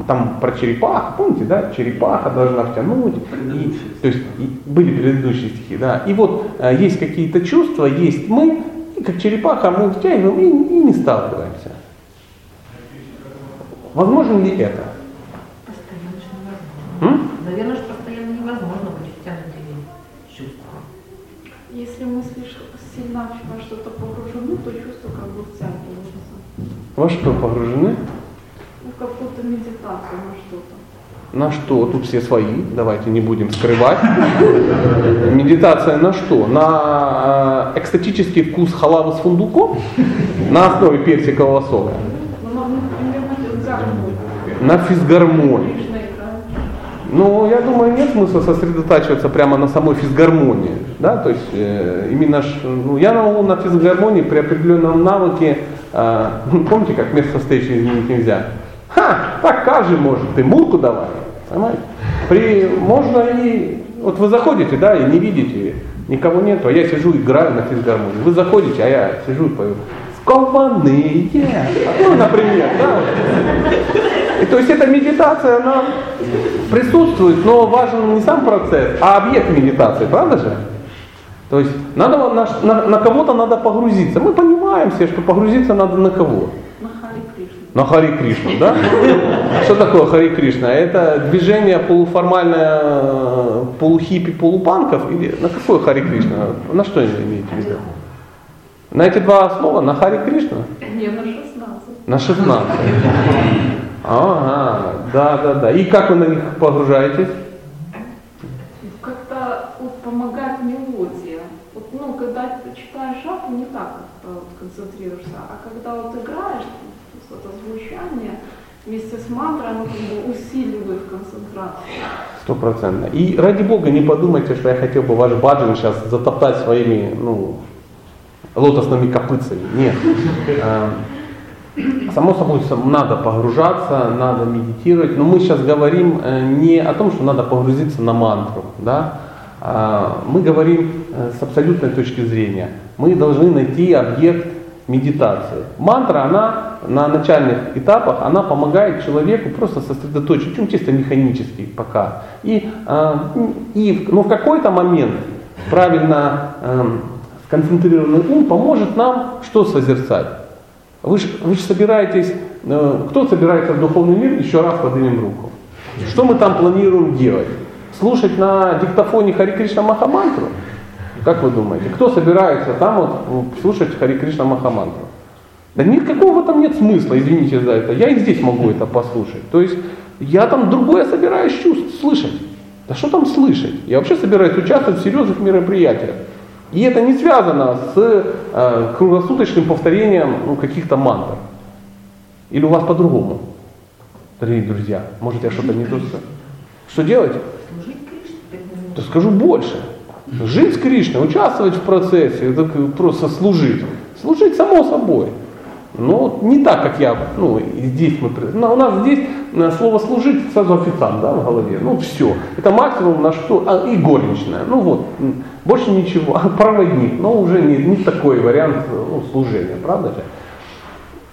[SPEAKER 1] Там про черепаху, помните, да, черепаха должна втянуть. И, то есть и были предыдущие стихи, да. И вот э, есть какие-то чувства, есть мы, и как черепаха мы втягиваем и, и не сталкиваемся. Возможно ли это? М?
[SPEAKER 8] Наверное, что постоянно невозможно быть втянутыми чувствами.
[SPEAKER 7] Если мы слишком сильно во что-то погружены, то чувство как бы втягивается.
[SPEAKER 1] Во что погружены?
[SPEAKER 7] Ну, в какую-то медитацию на что-то.
[SPEAKER 1] На что? Тут все свои, давайте не будем скрывать. Медитация на что? На э, экстатический вкус халавы с фундуком? На основе персикового сока?
[SPEAKER 7] Ну, на гармонию.
[SPEAKER 1] На физгармонии.
[SPEAKER 7] Кришна играет.
[SPEAKER 1] Ну, я думаю, нет смысла сосредотачиваться прямо на самой физгармонии. Да? То есть э, именно ну, я на, на физгармонии при определенном навыке, э, помните, как место встречи изменить нельзя? Ха, так каждый может, ты мурку давай. Понимаете? При, можно и, вот вы заходите, да, и не видите, никого нету, а я сижу играю на физгармонии. Вы заходите, а я сижу и пою. Скованные. Ну, например, да. И то есть эта медитация, она присутствует, но важен не сам процесс, а объект медитации, правда же? То есть надо на, на, на кого-то надо погрузиться. Мы понимаем все, что погрузиться надо на кого?
[SPEAKER 7] На Хари Кришну.
[SPEAKER 1] На Хари Кришну, да? Что такое Хари Кришна? Это движение полуформальное полухиппи, полупанков? Или на какое Хари Кришна? На что имеете в виду? На эти два слова? На Хари Кришна?
[SPEAKER 7] Не, на 16.
[SPEAKER 1] На 16. Ага, да, да, да. И как вы на них погружаетесь?
[SPEAKER 7] Как-то вот помогает мелодия. Вот, ну, когда ты читаешь шапу, не так как-то вот концентрируешься, а когда вот играешь, есть это звучание вместе с мантрой, оно как бы усиливает концентрацию.
[SPEAKER 1] Стопроцентно. И ради бога не подумайте, что я хотел бы ваш баджан сейчас затоптать своими, ну, лотосными копытцами. Нет. А, Само собой, надо погружаться, надо медитировать, но мы сейчас говорим э, не о том, что надо погрузиться на мантру, да? А, мы говорим э, с абсолютной точки зрения. Мы должны найти объект медитации. Мантра, она на начальных этапах, она помогает человеку просто сосредоточить, ну, чисто механически пока. И, а, и ну, в какой-то момент правильно сконцентрированный ум поможет нам что созерцать? Вы же вы собираетесь, э, кто собирается в духовный мир, еще раз поднимем руку. Что мы там планируем делать? Слушать на диктофоне Хари Кришна Махамантру? Как вы думаете? Кто собирается там вот ну, слушать Хари Кришна Махамантру? Да никакого этом нет смысла, извините за это. Я и здесь могу это послушать. То есть я там другое собираюсь чувств, слышать. Да что там слышать? Я вообще собираюсь участвовать в серьезных мероприятиях. И это не связано с э, круглосуточным повторением ну, каких-то мантр. Или у вас по-другому, дорогие друзья? Может я что-то не то? Что делать? Да скажу больше. Жить с Кришной, участвовать в процессе, это просто служить. Служить само собой. Но не так, как я, ну, здесь мы, ну, у нас здесь э, слово служить сразу официант, да, в голове. Ну, все. Это максимум на что, а, и горничная. Ну вот, больше ничего. Проводник, но уже не, не такой вариант ну, служения, правда же?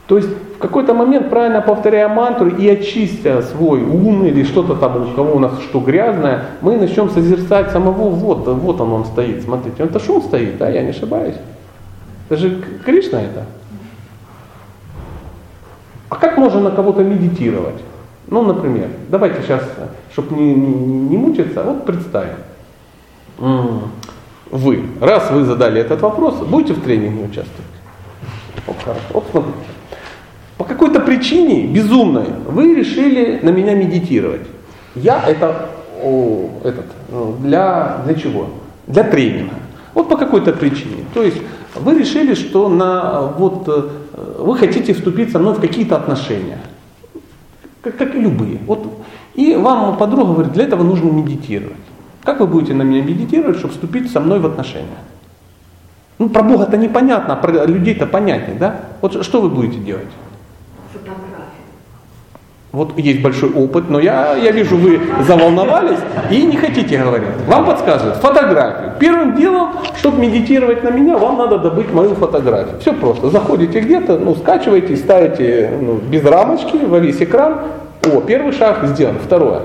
[SPEAKER 1] То есть в какой-то момент, правильно повторяя мантру и очистя свой ум или что-то там, у кого у нас что грязное, мы начнем созерцать самого, вот, вот он, он стоит, смотрите, это он стоит, да, я не ошибаюсь. Это же Кришна это. А как можно на кого-то медитировать? Ну, например, давайте сейчас, чтобы не, не, не мучиться, вот представим. Вы, раз вы задали этот вопрос, будете в тренинге участвовать? Хорошо. Вот смотрите. По какой-то причине безумной вы решили на меня медитировать. Я это о, этот, ну, для, для чего? Для тренинга. Вот по какой-то причине. То есть вы решили, что на, вот, э, вы хотите вступить со мной в какие-то отношения, как, как и любые. Вот, и вам подруга говорит, для этого нужно медитировать. Как вы будете на меня медитировать, чтобы вступить со мной в отношения? Ну, про Бога-то непонятно, а про людей-то понятнее, да? Вот что вы будете делать? Вот есть большой опыт, но я, я вижу, вы заволновались и не хотите говорить. Вам подсказывают фотографию. Первым делом, чтобы медитировать на меня, вам надо добыть мою фотографию. Все просто. Заходите где-то, ну, скачиваете, ставите ну, без рамочки во весь экран. О, первый шаг сделан. Второе.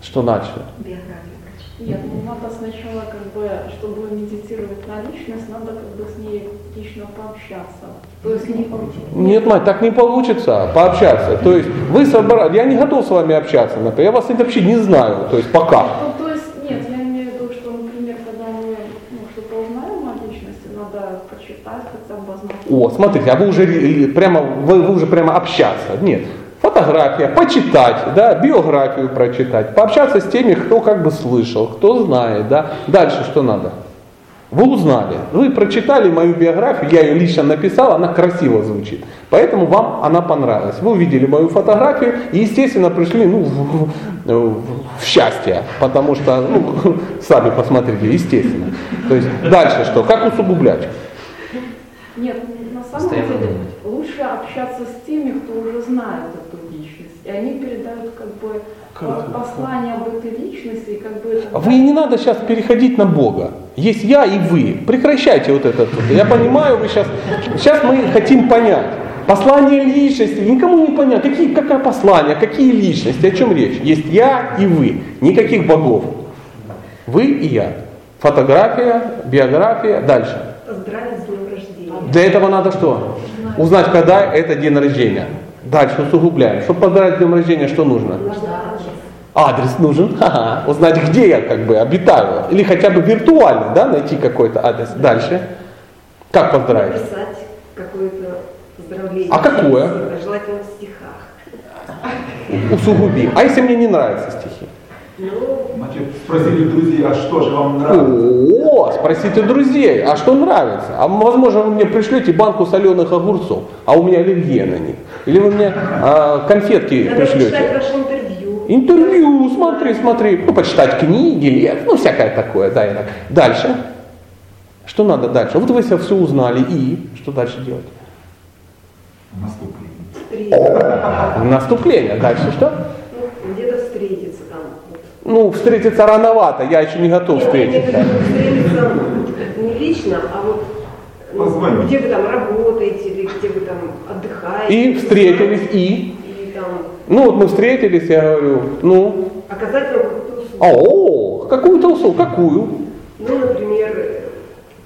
[SPEAKER 1] Что дальше?
[SPEAKER 3] Биографию прочитать.
[SPEAKER 7] Нет, ну надо сначала, как бы, чтобы медитировать на личность, надо как бы с ней лично пообщаться. То есть не
[SPEAKER 1] Нет, мать, так не получится пообщаться. То есть вы собрали, я не готов с вами общаться, например, я вас вообще не знаю, то есть пока.
[SPEAKER 7] Ну, то есть, нет, я имею в виду, что, например, когда мы ну, что-то узнаем о личности, надо почитать хотя бы ознакомиться.
[SPEAKER 1] О, смотрите, а вы уже прямо, вы, вы уже прямо общаться. Нет, фотография, почитать, да, биографию прочитать, пообщаться с теми, кто как бы слышал, кто знает, да. Дальше что надо? Вы узнали, вы прочитали мою биографию, я ее лично написал, она красиво звучит. Поэтому вам она понравилась. Вы увидели мою фотографию и, естественно, пришли ну, в, в- в счастье, потому что, ну, сами посмотрите, естественно. То есть дальше что? Как усугублять?
[SPEAKER 7] Нет, на самом
[SPEAKER 2] Постоянно
[SPEAKER 7] деле
[SPEAKER 2] думать.
[SPEAKER 7] лучше общаться с теми, кто уже знает эту личность. И они передают как бы? Послание об этой личности, и как бы это...
[SPEAKER 1] Вы не надо сейчас переходить на Бога. Есть я и вы. Прекращайте вот это. вот. Я понимаю, вы сейчас... Сейчас мы хотим понять. Послание личности. Никому не понятно. Какие, какое послание, какие личности, о чем речь? Есть я и вы. Никаких богов. Вы и я. Фотография, биография. Дальше.
[SPEAKER 3] Поздравить с днем рождения.
[SPEAKER 1] Для этого надо что? Узнать, когда это день рождения. Дальше усугубляем. Чтобы поздравить с днем рождения, что нужно?
[SPEAKER 3] Нужно адрес.
[SPEAKER 1] Нужен, ага. узнать, где я как бы обитаю. Или хотя бы виртуально, да, найти какой-то адрес. Дальше. Как поздравить?
[SPEAKER 3] Написать какое-то поздравление.
[SPEAKER 1] А какое?
[SPEAKER 3] Желательно в стихах.
[SPEAKER 1] Усугуби. А если мне не нравятся стихи?
[SPEAKER 3] Ну,
[SPEAKER 6] Значит, спросили друзей, а что же вам нравится?
[SPEAKER 1] О, спросите друзей, а что нравится? А возможно вы мне пришлете банку соленых огурцов, а у меня аллергия на них. Или вы мне а, конфетки
[SPEAKER 3] надо
[SPEAKER 1] пришлете.
[SPEAKER 3] ваше интервью.
[SPEAKER 1] Интервью, смотри, смотри. Ну, почитать книги, лет, ну, всякое такое, да, и так. Дальше. Что надо дальше? Вот вы все все узнали, и что дальше делать?
[SPEAKER 6] Наступление.
[SPEAKER 1] Наступление. Дальше что?
[SPEAKER 3] Ну, где-то встретиться там.
[SPEAKER 1] Ну, встретиться рановато, я еще не готов
[SPEAKER 3] Нет,
[SPEAKER 1] встретиться.
[SPEAKER 3] встретиться не лично, а вот ну, где вы там работаете или где вы там отдыхаете.
[SPEAKER 1] И встретились, и? Ну, вот мы встретились, я говорю, ну,
[SPEAKER 3] оказать вам какую-то услугу.
[SPEAKER 1] а, о, какую-то услугу, какую?
[SPEAKER 3] Ну, например,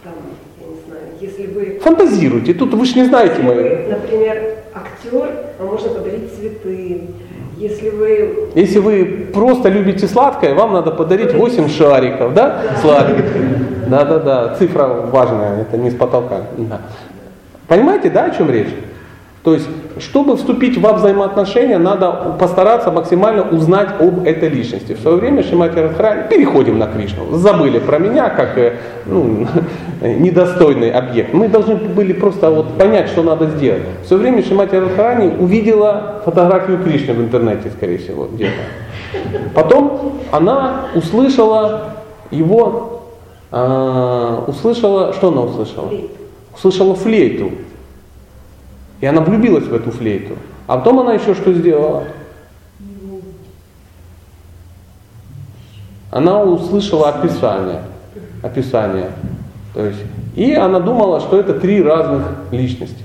[SPEAKER 3] там, я не знаю, если вы,
[SPEAKER 1] Фантазируйте, тут вы же не знаете
[SPEAKER 3] если вы, например, актер, вам можно подарить цветы. Если вы
[SPEAKER 1] Если вы просто любите сладкое, вам надо подарить 8 шариков, да? Сладких. Да-да-да, цифра важная, это не с потолка. Да. Понимаете, да, о чем речь? То есть, чтобы вступить во взаимоотношения, надо постараться максимально узнать об этой личности. В свое время Шимати Радхарани, переходим на Кришну, забыли про меня как э, ну, недостойный объект. Мы должны были просто вот понять, что надо сделать. В свое время Шимати Радхарани увидела фотографию Кришны в интернете, скорее всего, где-то. Потом она услышала его, а, услышала, что она услышала? услышала флейту. И она влюбилась в эту флейту. А потом она еще что сделала? Она услышала описание. Описание. То есть, и она думала, что это три разных личности.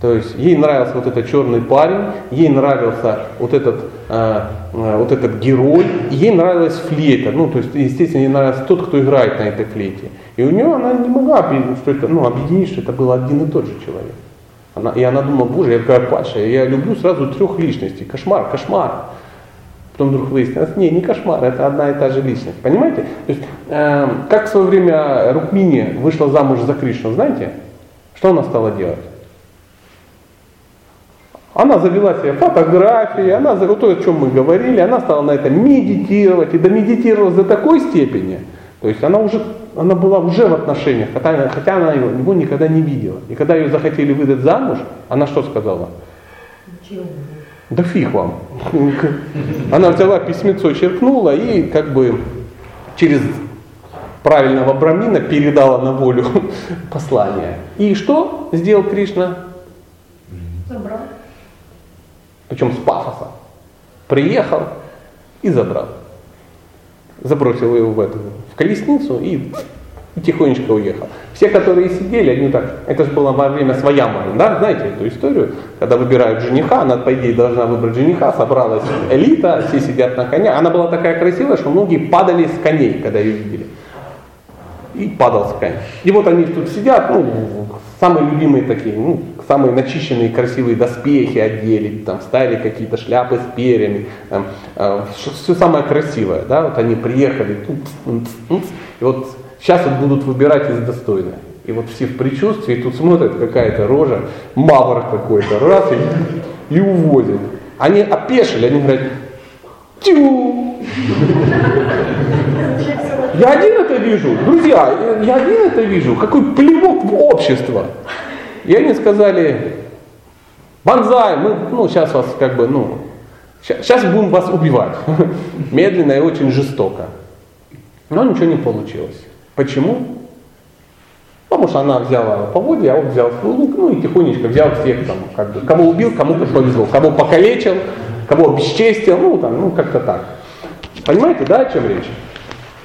[SPEAKER 1] То есть ей нравился вот этот черный парень, ей нравился вот этот, э, э, вот этот герой, ей нравилась флейта. Ну, то есть, естественно, ей нравился тот, кто играет на этой флейте. И у нее она не могла что это, ну, объединить, что это был один и тот же человек. Она, и она думала, боже, я такая падшая, я люблю сразу трех личностей. Кошмар, кошмар. Потом вдруг выяснилось, не, не кошмар, это одна и та же личность. Понимаете? То есть, э, как в свое время Рукмини вышла замуж за Кришну, знаете? Что она стала делать? Она завела себе фотографии, она за то, о чем мы говорили, она стала на это медитировать и домедитировала до такой степени, то есть она уже она была уже в отношениях, хотя, хотя она его, его никогда не видела. И когда ее захотели выдать замуж, она что сказала?
[SPEAKER 8] Ничего.
[SPEAKER 1] Да фиг вам. Она взяла письмецо, черкнула и как бы через правильного брамина передала на волю послание. И что сделал Кришна?
[SPEAKER 8] Забрал.
[SPEAKER 1] Причем с пафоса. Приехал и забрал. Забросил его в эту в колесницу и, тихонечко уехал. Все, которые сидели, они так, это же было во время своя да, знаете эту историю, когда выбирают жениха, она, по идее, должна выбрать жениха, собралась элита, все сидят на коне. Она была такая красивая, что многие падали с коней, когда ее видели. И падал с коня. И вот они тут сидят, ну, самые любимые такие, ну, самые начищенные красивые доспехи одели, там ставили какие-то шляпы с перьями, там, э, все самое красивое, да, вот они приехали, и вот сейчас вот будут выбирать из достойных. И вот все в предчувствии, тут смотрят какая-то рожа, мавр какой-то, раз и, и увозят. Они опешили, они говорят, тю! Я один это вижу, друзья, я один это вижу, какой плевок в общество. И они сказали, банзай, мы, ну, сейчас вас как бы, ну, сейчас будем вас убивать. Медленно и очень жестоко. Но ничего не получилось. Почему? Потому что она взяла поводья, а он взял свой лук, ну и тихонечко взял всех там, как бы, кого убил, кому повезло, кого покалечил, кого обесчестил, ну там, ну как-то так. Понимаете, да, о чем речь?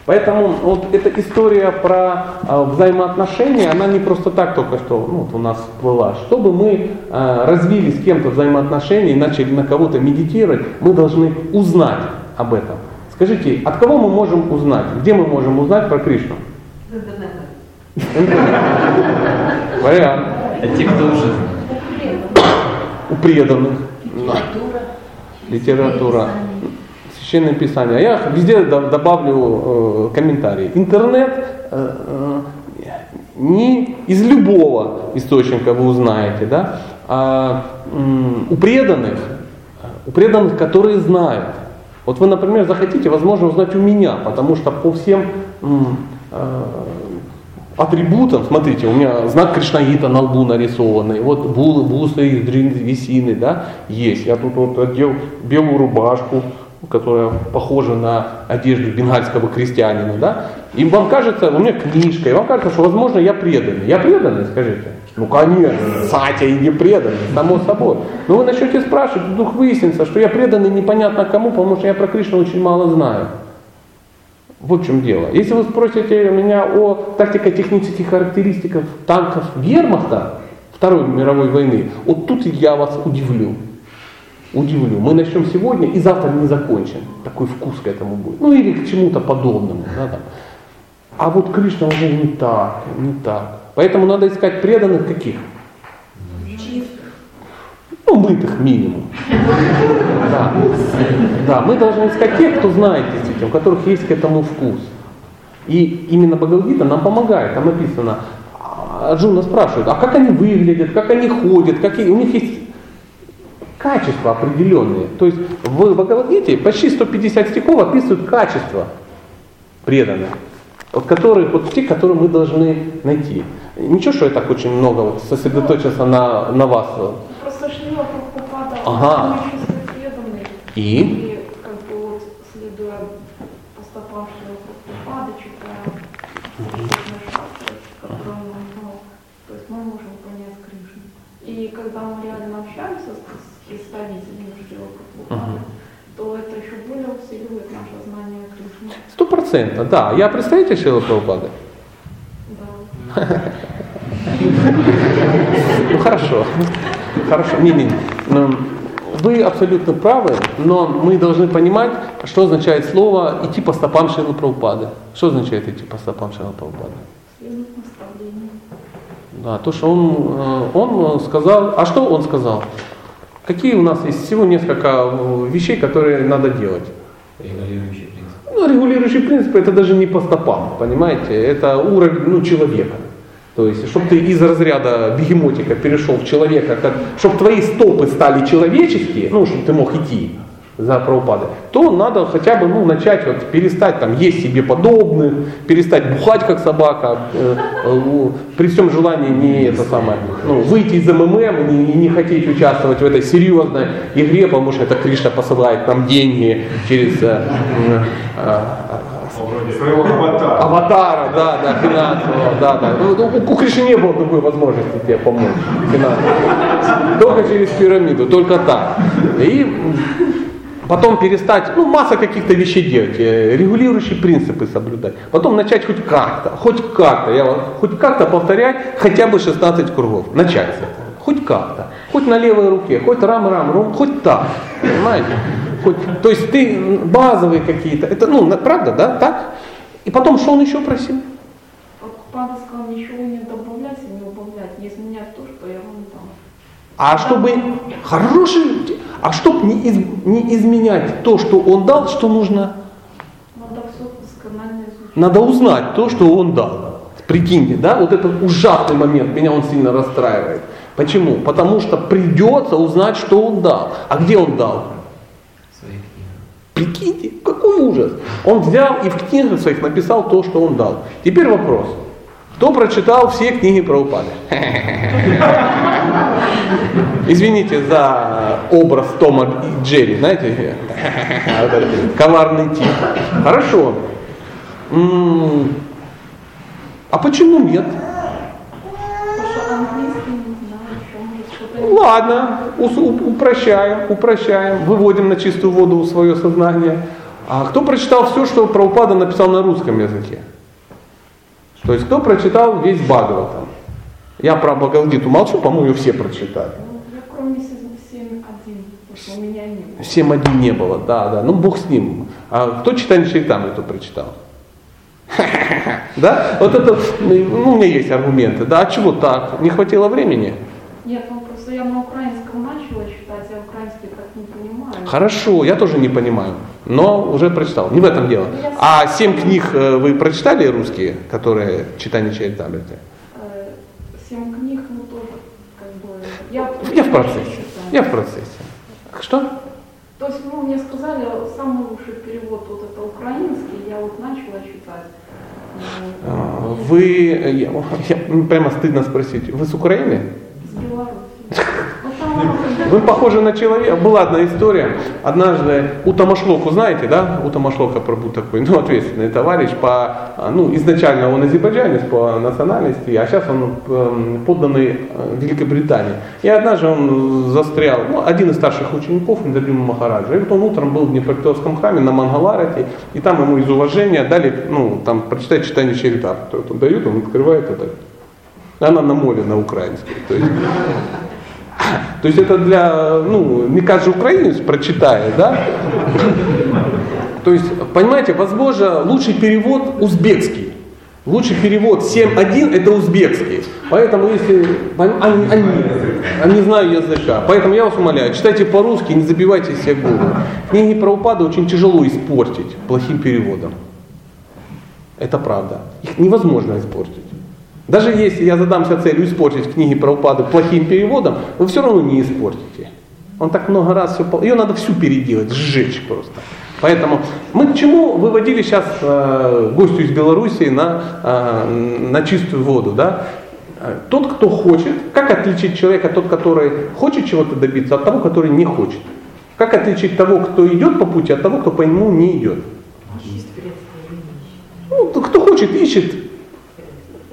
[SPEAKER 1] Поэтому вот эта история про э, взаимоотношения, она не просто так только что ну, вот у нас была. Чтобы мы э, развили с кем-то взаимоотношения и начали на кого-то медитировать, мы должны узнать об этом. Скажите, от кого мы можем узнать? Где мы можем узнать про Кришну? Вариант.
[SPEAKER 2] А те, кто уже
[SPEAKER 1] У преданных.
[SPEAKER 8] Литература.
[SPEAKER 1] Священное Писание. А я везде добавлю э, комментарий. Интернет э, э, не из любого источника вы узнаете, да, а у преданных, у преданных, которые знают. Вот вы, например, захотите, возможно, узнать у меня, потому что по всем атрибутам, смотрите, у меня знак Кришнаита на лбу нарисованный, вот булы, бусы из висины, да, есть. Я тут вот одел белую рубашку, которая похожа на одежду бенгальского крестьянина, да, и вам кажется, у меня книжка, и вам кажется, что, возможно, я преданный. Я преданный, скажите? Ну, конечно, Сатя и не преданный, само собой. Но вы начнете спрашивать, вдруг выяснится, что я преданный непонятно кому, потому что я про Кришну очень мало знаю. Вот в чем дело. Если вы спросите меня о тактико-технических характеристиках танков Гермахта Второй мировой войны, вот тут я вас удивлю удивлю. Мы начнем сегодня и завтра не закончим. Такой вкус к этому будет. Ну или к чему-то подобному. Да, там. А вот Кришна уже не так, не так. Поэтому надо искать преданных каких? Ну, мытых минимум. Да. да, мы должны искать тех, кто знает действительно, у которых есть к этому вкус. И именно Бхагавадгита нам помогает. Там написано, Аджуна спрашивает, а как они выглядят, как они ходят, какие, у них есть качества определенные. То есть в Бхагавадгите почти 150 стихов описывают качества преданных, вот которые, вот те, которые мы должны найти. Ничего, что я так очень много вот сосредоточился на, на вас.
[SPEAKER 7] Просто Шрила Прабхупада,
[SPEAKER 1] ага. И?
[SPEAKER 7] И как бы вот следуя по стопам Шрила Прабхупады, читая шастры, которые он знал, то есть мы можем понять Кришну. И когда мы реально общаемся с представителями Шрила Прабхупады, то это еще усиливает наше знание Кришны.
[SPEAKER 1] Сто процентов, да. Я представитель Шрила Прабхупады?
[SPEAKER 7] Да.
[SPEAKER 1] Ну хорошо, хорошо, не, не, ну, вы абсолютно правы, но мы должны понимать, что означает слово идти по стопам Шрила Прабхупады. Что означает идти по стопам Шрила Прабхупады? Да, то, что он, э, он сказал, а что он сказал? Какие у нас есть всего несколько э, вещей, которые надо делать?
[SPEAKER 2] Регулирующий принцип.
[SPEAKER 1] Ну, регулирующий принцип это даже не по стопам, понимаете, это уровень ну, человека. То есть, чтобы ты из разряда бегемотика перешел в человека, чтобы твои стопы стали человеческие, ну, чтобы ты мог идти, за Прабхупадой, то надо хотя бы ну, начать вот, перестать там есть себе подобных, перестать бухать как собака, э, э, при всем желании не это самое, ну, выйти из МММ и не, не хотеть участвовать в этой серьезной игре, потому что это Кришна посылает нам деньги через э, э, э,
[SPEAKER 6] Своего аватара.
[SPEAKER 1] аватара, да, да, финансового, да, да. Ну, у, у Кришны не было такой возможности тебе помочь финансово. Только через пирамиду, только так. И потом перестать, ну, масса каких-то вещей делать, э, регулирующие принципы соблюдать. Потом начать хоть как-то, хоть как-то, я хоть как-то повторять хотя бы 16 кругов. Начать с этого. Хоть как-то. Хоть на левой руке, хоть рам-рам-рум, хоть так. Понимаете? Хоть, то есть ты базовые какие-то, это, ну, правда, да, так? И потом, что он еще просил?
[SPEAKER 7] Папа сказал, ничего не добавлять и не убавлять, не изменять то, что я вам дам.
[SPEAKER 1] А чтобы хороший, а чтобы не, из- не изменять то, что он дал, что нужно?
[SPEAKER 7] Надо
[SPEAKER 1] узнать то, что он дал. Прикиньте, да, вот этот ужасный момент, меня он сильно расстраивает. Почему? Потому что придется узнать, что он дал. А где он дал? Прикиньте, какой ужас. Он взял и в книгах своих написал то, что он дал. Теперь вопрос. Кто прочитал все книги про упады? Извините за образ Тома и Джерри, знаете? Коварный тип. Хорошо. А почему нет? Ладно, упрощаем, упрощаем, выводим на чистую воду свое сознание. А кто прочитал все, что Прабхупада написал на русском языке? То есть кто прочитал весь Бхагаватам? Я про Бхагавадгиту молчу, по-моему, все прочитали.
[SPEAKER 7] Ну, Я кроме 7.1, потому что у меня не было.
[SPEAKER 1] 7.1 не было, да, да, ну бог с ним. А кто читание Чайтамриту прочитал? Да? Вот это, ну, у меня есть аргументы. Да, а чего так? Не хватило времени?
[SPEAKER 7] Нет, ну просто я на украинском начала читать, я украинский так не понимаю.
[SPEAKER 1] Хорошо, я тоже не понимаю, но уже прочитал. Не в этом дело. А семь книг э, вы прочитали русские, которые читание Чайтамриты?
[SPEAKER 7] Э, Семь книг, ну тоже как бы... Я,
[SPEAKER 1] Я в процессе. Я в процессе. Что?
[SPEAKER 7] То есть, ну, мне сказали, самый лучший перевод вот это украинский, я вот начала читать.
[SPEAKER 1] А. Вы, я, я- прямо стыдно спросить, вы с Украины?
[SPEAKER 7] Из Беларуси. Ну, там оно как бы-
[SPEAKER 1] Вы похожи на человека. Была одна история. Однажды у Тамашлоку, знаете, да? У Тамашлока Прабу такой, ну, ответственный товарищ по, ну, изначально он азербайджанец по национальности, а сейчас он эм, подданный э, Великобритании. И однажды он застрял, ну, один из старших учеников Индабима Махараджа. И вот он утром был в Днепропетровском храме на Мангаларате, и там ему из уважения дали, ну, там, прочитать читание Чаритар. Вот он дает, он открывает это. Она на моле на украинской. То есть, то есть это для, ну, не каждый украинец прочитает, да? То есть, понимаете, возможно, лучший перевод узбекский. Лучший перевод 7.1 это узбекский. Поэтому если они, они, они не знаю языка. Поэтому я вас умоляю, читайте по-русски, не забивайте себе голову. Книги про упады очень тяжело испортить плохим переводом. Это правда. Их невозможно испортить. Даже если я задамся целью испортить книги про упады плохим переводом, вы все равно не испортите. Он так много раз все... Ее надо всю переделать, сжечь просто. Поэтому мы к чему выводили сейчас э, гостю из Белоруссии на, э, на чистую воду, да? Э, Тот, кто хочет, как отличить человека, тот, который хочет чего-то добиться, от того, который не хочет? Как отличить того, кто идет по пути, от того, кто по нему не идет?
[SPEAKER 8] Ищет.
[SPEAKER 1] Ну, кто хочет, ищет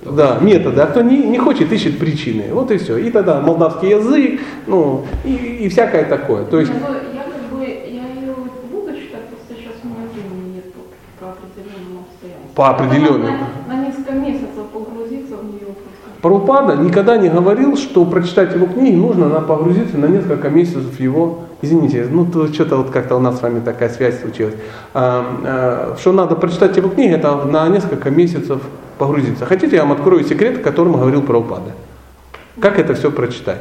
[SPEAKER 1] да, методы, а кто не, не хочет, ищет причины. Вот и все. И тогда молдавский язык, ну, и, и всякое такое. То есть,
[SPEAKER 7] Ну, я как бы, я ее буду читать, просто сейчас у меня времени нет по, по определенному обстоятельству.
[SPEAKER 1] По определенным.
[SPEAKER 7] На, на несколько месяцев погрузиться в нее просто.
[SPEAKER 1] Прабхупада никогда не говорил, что прочитать его книги нужно на погрузиться на несколько месяцев его, извините, ну то что-то вот как-то у нас с вами такая связь случилась, А, а, что надо прочитать его книги, это на несколько месяцев погрузиться. Хотите, я вам открою секрет, о котором говорил Прабхупада? Как это все прочитать?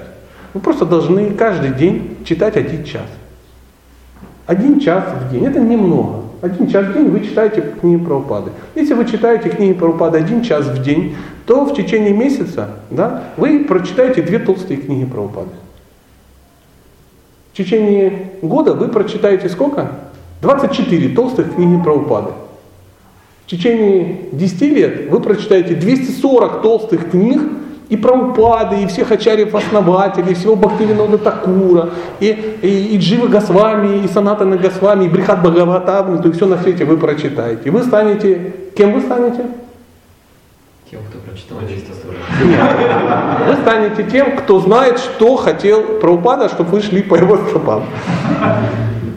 [SPEAKER 1] Вы просто должны каждый день читать один час. Один час в день, это немного. Один час в день вы читаете книги Прабхупады. Если вы читаете книги Прабхупады один час в день, то в течение месяца да, вы прочитаете две толстые книги Прабхупады. В течение года вы прочитаете сколько? 24 толстых книги про упады. В течение 10 лет вы прочитаете 240 толстых книг и про упады, и всех ачарьев основателей, и всего Бхактивинода Такура, и, и, и Дживы Госвами, и Санатана Госвами, и Брихат Бхагаватам, то есть все на свете вы прочитаете. И вы станете, кем вы станете?
[SPEAKER 2] Тем, кто прочитал 240.
[SPEAKER 1] Нет. Вы станете тем, кто знает, что хотел Прабхупада, чтобы вы шли по его стопам.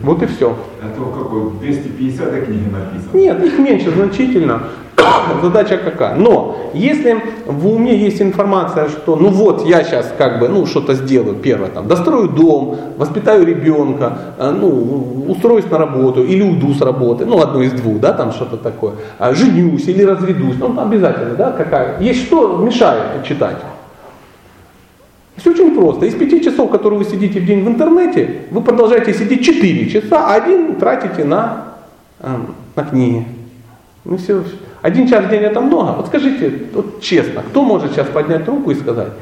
[SPEAKER 1] Вот и все.
[SPEAKER 6] Это какой, 250 книги написано.
[SPEAKER 1] Нет, их меньше значительно. Задача какая? Но если в уме есть информация, что ну вот я сейчас как бы ну что-то сделаю, первое там, дострою дом, воспитаю ребенка, э, ну устроюсь на работу или уйду с работы, ну одно из двух, да, там что-то такое, а, женюсь или разведусь, ну обязательно, да, какая. Есть что мешает читать? Все очень просто. Из пяти часов, которые вы сидите в день в интернете, вы продолжаете сидеть 4 часа, а один тратите на, э, на книги. Ну все. Один час в день это много. Вот скажите, вот честно, кто может сейчас поднять руку и сказать,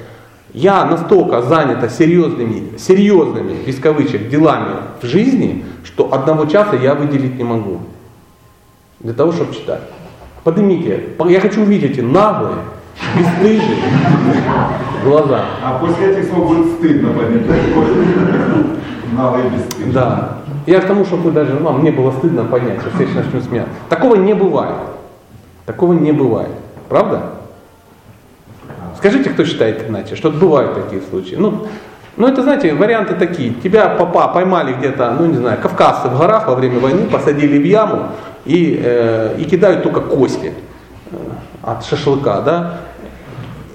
[SPEAKER 1] я настолько занята серьезными, серьезными, без кавычек, делами в жизни, что одного часа я выделить не могу. Для того, чтобы читать. Поднимите. Я хочу увидеть эти наглые, бесстыжие глаза.
[SPEAKER 6] А после этих слов будет стыдно поднять. Надо и бесстыдно.
[SPEAKER 1] Да. Я к тому, чтобы даже вам не было стыдно поднять, сейчас все начнут смеяться. Такого не бывает. Такого не бывает. Правда? Скажите, кто считает иначе, что бывают такие случаи. Ну, ну это, знаете, варианты такие. Тебя папа поймали где-то, ну не знаю, кавказцы в горах во время войны, посадили в яму и, э, и кидают только кости от шашлыка, да?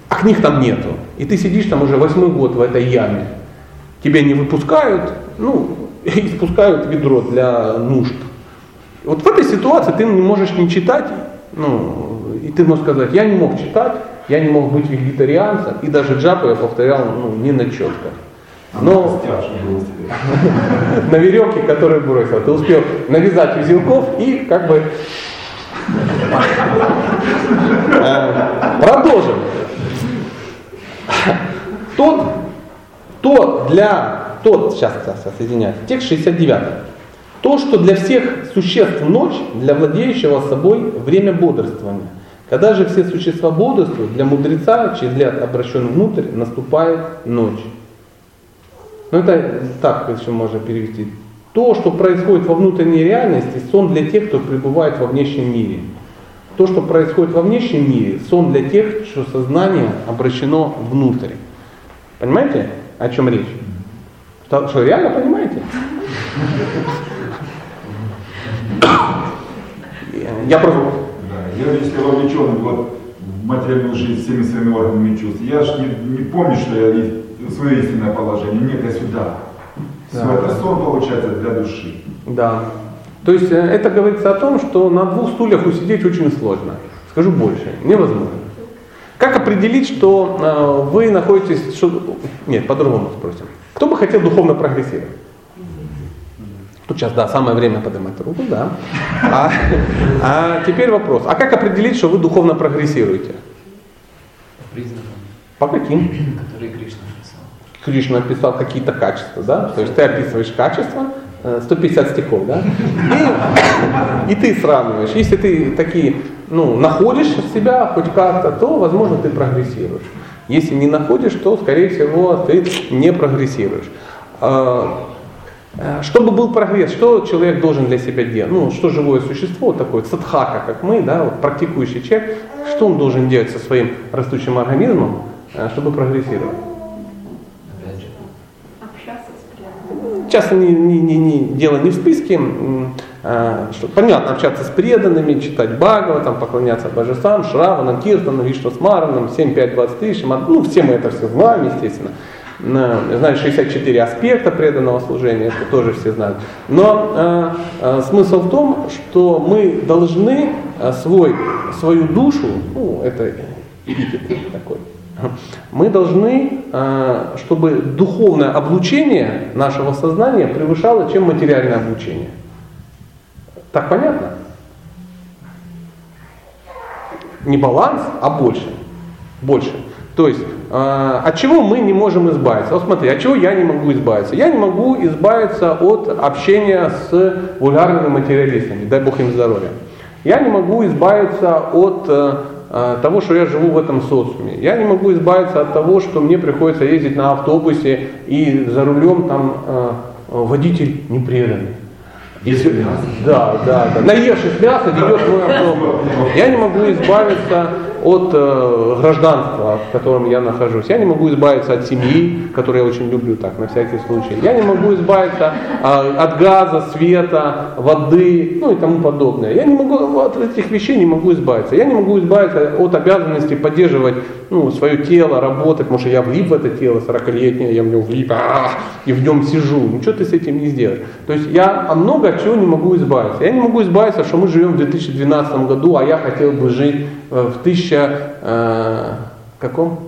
[SPEAKER 1] А книг там нету. И ты сидишь там уже восьмой год в этой яме. Тебя не выпускают, ну, и спускают ведро для нужд. Вот в этой ситуации ты не можешь не читать, ну, и ты можешь сказать, я не мог читать, я не мог быть вегетарианцем, и даже джапу я повторял ну, не на четко. Но на веревке, которую бросил, ты успел навязать узелков и как бы продолжим. Тот, тот для, тот, сейчас, сейчас, извиняюсь, текст 69. То, что для всех существ ночь, для владеющего собой время бодрствования. Когда же все существа бодрствуют, для мудреца, чей взгляд обращен внутрь, наступает ночь. Ну это так еще можно перевести. То, что происходит во внутренней реальности, сон для тех, кто пребывает во внешнем мире. То, что происходит во внешнем мире, сон для тех, что сознание обращено внутрь. Понимаете, о чем речь? Что, что реально понимаете? Я просто...
[SPEAKER 6] Да, я если вовлечен вот, в материальную жизнь всеми своими органами чувств, я же не, не помню, что я свое истинное положение. Нет, я сюда.
[SPEAKER 1] Да.
[SPEAKER 6] это сон получается для души.
[SPEAKER 1] Да. То есть э, это говорится о том, что на двух стульях усидеть очень сложно. Скажу больше, невозможно. Как определить, что э, вы находитесь... Что... Нет, по-другому спросим. Кто бы хотел духовно прогрессировать? Тут сейчас, да, самое время поднимать руку, да. А, а теперь вопрос. А как определить, что вы духовно прогрессируете?
[SPEAKER 2] Признаком,
[SPEAKER 1] По каким?
[SPEAKER 2] который Кришна.
[SPEAKER 1] Кришна описал какие-то качества, да? То есть ты описываешь качества, э, 150 стихов, да? И, и ты сравниваешь. Если ты такие, ну, находишь себя хоть как-то, то, возможно, ты прогрессируешь. Если не находишь, то, скорее всего, ты не прогрессируешь. А, э, Чтобы был прогресс, что человек должен для себя делать? Ну, что живое существо такое, садхака, как мы, да, вот практикующий человек, что он должен делать со своим растущим организмом, э, чтобы прогрессировать? Часто не, не- не- не- дело не в списке, а, что, понятно, общаться с преданными, читать Бхагава, там, поклоняться божествам, Шраванам, Киртану, Вишнусмаранам, 7, 5, 20 тысяч, ну, все мы это все знаем, естественно. На- Знаю 64 аспекта преданного служения, это тоже все знают. Но э, э, смысл в том, что мы должны свой, свою душу, ну, это эпитет такой, мы должны, э, чтобы духовное обучение нашего сознания превышало, чем материальное обучение. Так понятно? Не баланс, а больше. Больше. То есть, э, от чего мы не можем избавиться? Вот смотри, от чего я не могу избавиться? Я не могу избавиться от общения с вульгарными материалистами, дай Бог им здоровья. Я не могу избавиться от э, того, что я живу в этом социуме. Я не могу избавиться от того, что мне приходится ездить на автобусе и за рулем там э, водитель непреданный. Если, да, да, да. Наевшись мяса, ведет мой автобус. Я не могу избавиться от э, гражданства, в котором я нахожусь. Я не могу избавиться от семьи, которую я очень люблю, так, на всякий случай. Я не могу избавиться э, от газа, света, воды, ну и тому подобное. Я не могу от этих вещей не могу избавиться. Я не могу избавиться от обязанности поддерживать ну, свое тело, работать, потому что я влип в это тело 40-летнее, я в него влип, и в нем сижу. Ничего ты с этим не сделаешь. То есть я много от чего не могу избавиться. Я не могу избавиться, что мы живем в 2012 году, а я хотел бы жить в 1000, э, каком?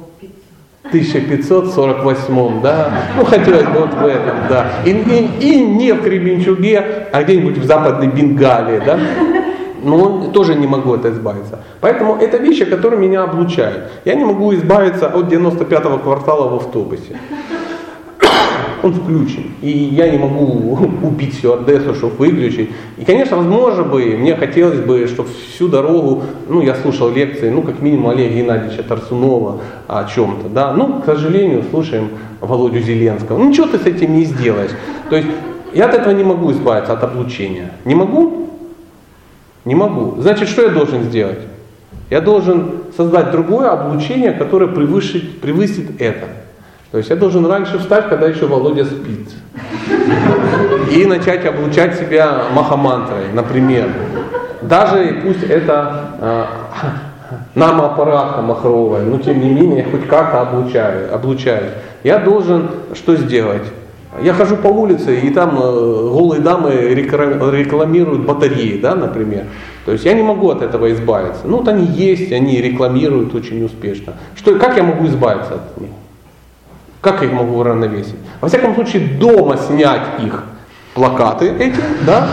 [SPEAKER 1] 1548, да, ну хотелось бы вот в этом, да, и, и, и не в Кременчуге, а где-нибудь в западной Бенгалии, да, но тоже не могу от избавиться. Поэтому это вещи, которые меня облучают. Я не могу избавиться от 95-го квартала в автобусе он включен. И я не могу убить всю Одессу, чтобы выключить. И, конечно, возможно бы, мне хотелось бы, чтобы всю дорогу, ну, я слушал лекции, ну, как минимум Олега Геннадьевича Тарсунова о чем-то, да. Ну, к сожалению, слушаем Володю Зеленского. Ну, ничего ты с этим не сделаешь. То есть, я от этого не могу избавиться, от облучения. Не могу? Не могу. Значит, что я должен сделать? Я должен создать другое облучение, которое превысит, превысит это. То есть я должен раньше встать, когда еще Володя спит. И начать облучать себя махамантрой, например. Даже пусть это э, намоаппаратка махровая, но тем не менее хоть как-то облучаю, облучаю. Я должен что сделать? Я хожу по улице, и там э, голые дамы рекламируют батареи, да, например. То есть я не могу от этого избавиться. Ну вот они есть, они рекламируют очень успешно. Что, как я могу избавиться от них? Как я их могу уравновесить? Во всяком случае, дома снять их плакаты эти, да,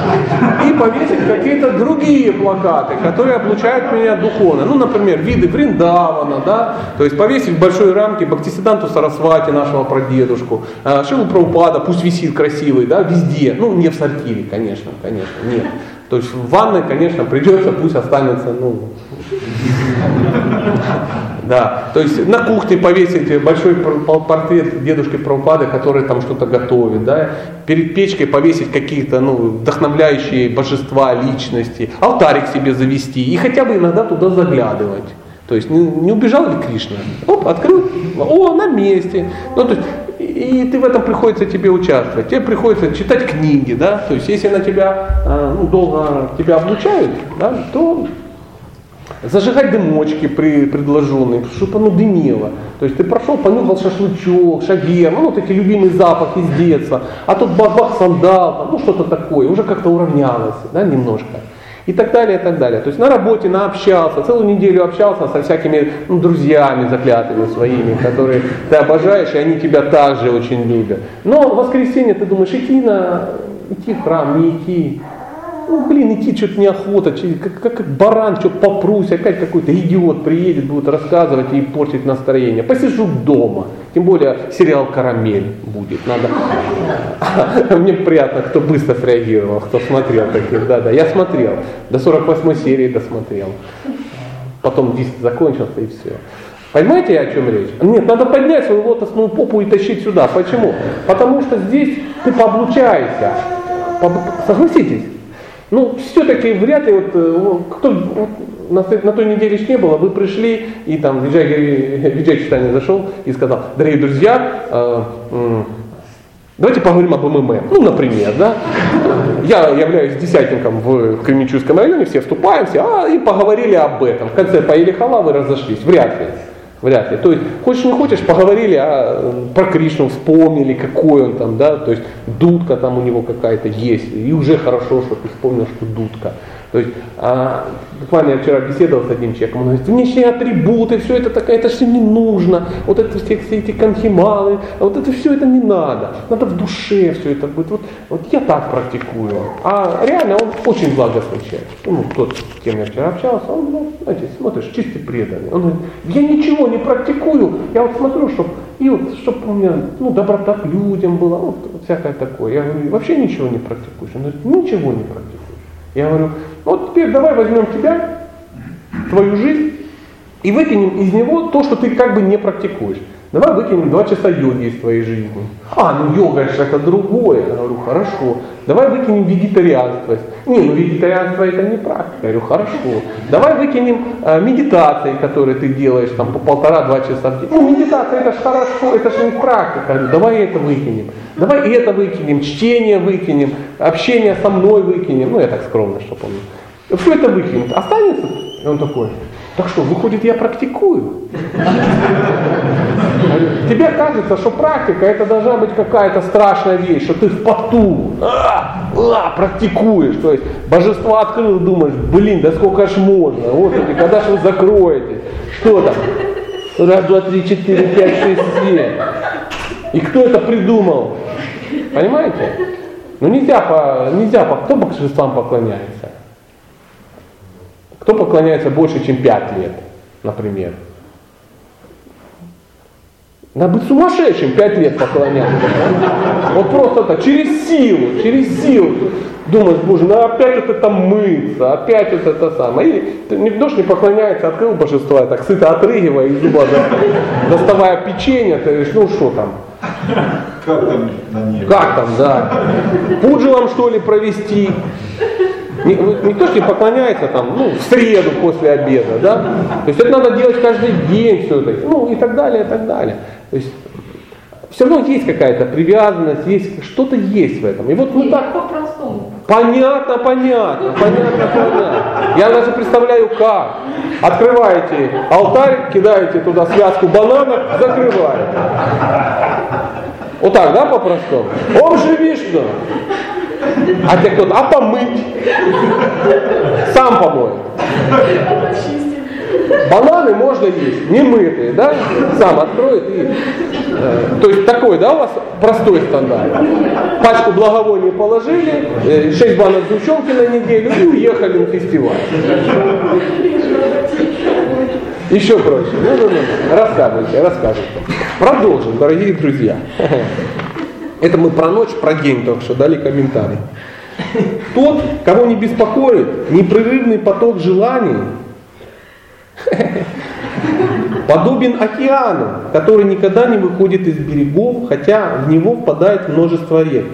[SPEAKER 1] и повесить какие-то другие плакаты, которые облучают меня духовно. Ну, например, виды Вриндавана, да, то есть повесить в большой рамке Бхактисиданту Сарасвати, нашего прадедушку, а, Шилу Праупада, пусть висит красивый, да, везде, ну, не в сортире, конечно, конечно, нет. То есть в ванной, конечно, придется, пусть останется, ну, да, то есть на кухне повесить большой портрет дедушки Прабхупады, который там что-то готовит, да, перед печкой повесить какие-то ну, вдохновляющие божества, личности, алтарик себе завести и хотя бы иногда туда заглядывать. То есть не, не убежал ли Кришна? Оп, открыл, о, на месте. Ну, то есть, и ты в этом приходится тебе участвовать. Тебе приходится читать книги, да, то есть если на тебя а, ну, долго тебя облучают, да, то Зажигать дымочки при, предложенные, чтобы оно дымело. То есть ты прошел, понюхал шашлычок, шагер, ну вот эти любимые запахи с детства, а тут бах-бах сандал, ну что-то такое, уже как-то уравнялось, да, немножко. И так далее, и так далее. То есть на работе наобщался, целую неделю общался со всякими ну, друзьями заклятыми своими, которые ты обожаешь, и они тебя также очень любят. Но в воскресенье ты думаешь, идти, на, идти в храм, не идти, ну, блин, идти что-то неохота, как, как, баран, что попрусь, опять какой-то идиот приедет, будет рассказывать и портить настроение. Посижу дома. Тем более сериал «Карамель» будет. Надо... Мне приятно, кто быстро среагировал, кто смотрел таких. Да-да, я смотрел. До 48 серии досмотрел. Потом диск закончился и все. Понимаете, о чем речь? Нет, надо поднять свою лотосную попу и тащить сюда. Почему? Потому что здесь ты пооблучаешься. Согласитесь? Ну, все-таки вряд ли, вот, э, кто вот, на, на той неделе не было, вы пришли, и там Виджай, Виджай Читание зашел и сказал, дорогие друзья, э, э, давайте поговорим об МММ. Ну, например, да. Я являюсь десятником в Кременчугском районе, все вступаем, все, а, и поговорили об этом. В конце поели халавы, разошлись. Вряд ли. Вряд ли. То есть, хочешь не хочешь, поговорили а, про Кришну, вспомнили, какой он там, да, то есть дудка там у него какая-то есть, и уже хорошо, что ты вспомнил, что дудка. То есть, а, буквально я вчера беседовал с одним человеком, он говорит, внешние атрибуты, все это такое, это все не нужно, вот это все, все эти конхималы, вот это все это не надо, надо в душе все это будет. Вот, вот я так практикую. А реально он очень благостный человек. Ну, тот, с кем я вчера общался, он, ну, знаете, смотришь, чистый преданный. Он говорит, я ничего не практикую, я вот смотрю, чтобы и вот, чтобы у меня ну, доброта к людям была, вот, всякое такое. Я говорю, вообще ничего не практикуешь? Он говорит, ничего не практикуешь. Я говорю, вот теперь давай возьмем тебя, твою жизнь, и выкинем из него то, что ты как бы не практикуешь. Давай выкинем два часа йоги из твоей жизни. А, ну йога же это другое. Я говорю, хорошо. Давай выкинем вегетарианство. Не, ну вегетарианство это не практика. Я говорю, хорошо. Давай выкинем э, медитации, которые ты делаешь там по полтора-два часа в день. Ну медитация это же хорошо, это же не практика. Я говорю, давай это выкинем. Давай и это выкинем, чтение выкинем, общение со мной выкинем. Ну я так скромно, что помню. Все это выкинем. Останется? И он такой, так что, выходит, я практикую? Тебе кажется, что практика это должна быть какая-то страшная вещь, что ты в поту а, а, практикуешь. То есть божество открыл, думаешь, блин, да сколько ж можно, вот это, когда же вы закроете? Что там? Раз, два, три, четыре, пять, шесть, семь. И кто это придумал? Понимаете? Ну нельзя по, нельзя по, кто божествам поклоняется? Кто поклоняется больше, чем пять лет, например? Надо быть сумасшедшим, пять лет поклоняться. Вот просто так, через силу, через силу. Думаешь, боже, ну опять вот это мыться, опять вот это самое. И никто ж не поклоняется, открыл божество, так сыто отрыгивая из зуба, доставая печенье, ты говоришь, ну что там,
[SPEAKER 6] Как там на небе?
[SPEAKER 1] как там, да. Пуджилом что ли провести? Ни- Никто же не поклоняется там, ну, в среду после обеда, да? То есть это надо делать каждый день все-таки, ну и так далее, и так далее. То есть все равно есть какая-то привязанность, есть что-то есть в этом. И вот мы
[SPEAKER 7] И
[SPEAKER 1] так
[SPEAKER 7] по-простому.
[SPEAKER 1] Понятно, понятно, понятно, понятно. Я даже представляю как. Открываете алтарь, кидаете туда связку бананов, закрываете. Вот так, да, по-простому? Он же Вишну. А тебе кто-то, а помыть? Сам помой. Бананы можно есть, не мытые, да? Сам откроет и... э, то есть такой, да, у вас простой стандарт. Пачку благовоний положили, э, 6 банок сгущенки на неделю и уехали на фестиваль. Еще проще. Ну, ну, ну, рассказывайте, рассказывайте. Продолжим, дорогие друзья. Это мы про ночь, про день только что дали комментарий. Тот, кого не беспокоит непрерывный поток желаний, подобен океану, который никогда не выходит из берегов, хотя в него впадает множество рек.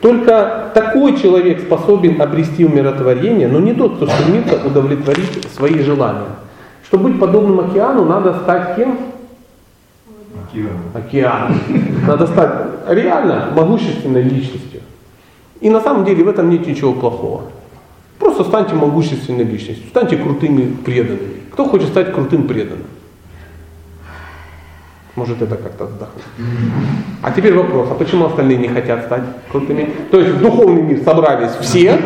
[SPEAKER 1] Только такой человек способен обрести умиротворение, но не тот, кто стремится удовлетворить свои желания. Чтобы быть подобным океану, надо стать кем?
[SPEAKER 6] Океан.
[SPEAKER 1] Надо стать реально могущественной личностью. И на самом деле в этом нет ничего плохого. Просто станьте могущественной личностью, станьте крутыми преданными. Кто хочет стать крутым преданным? Может это как-то вздохнуть. А теперь вопрос, а почему остальные не хотят стать крутыми? То есть в духовный мир собрались все,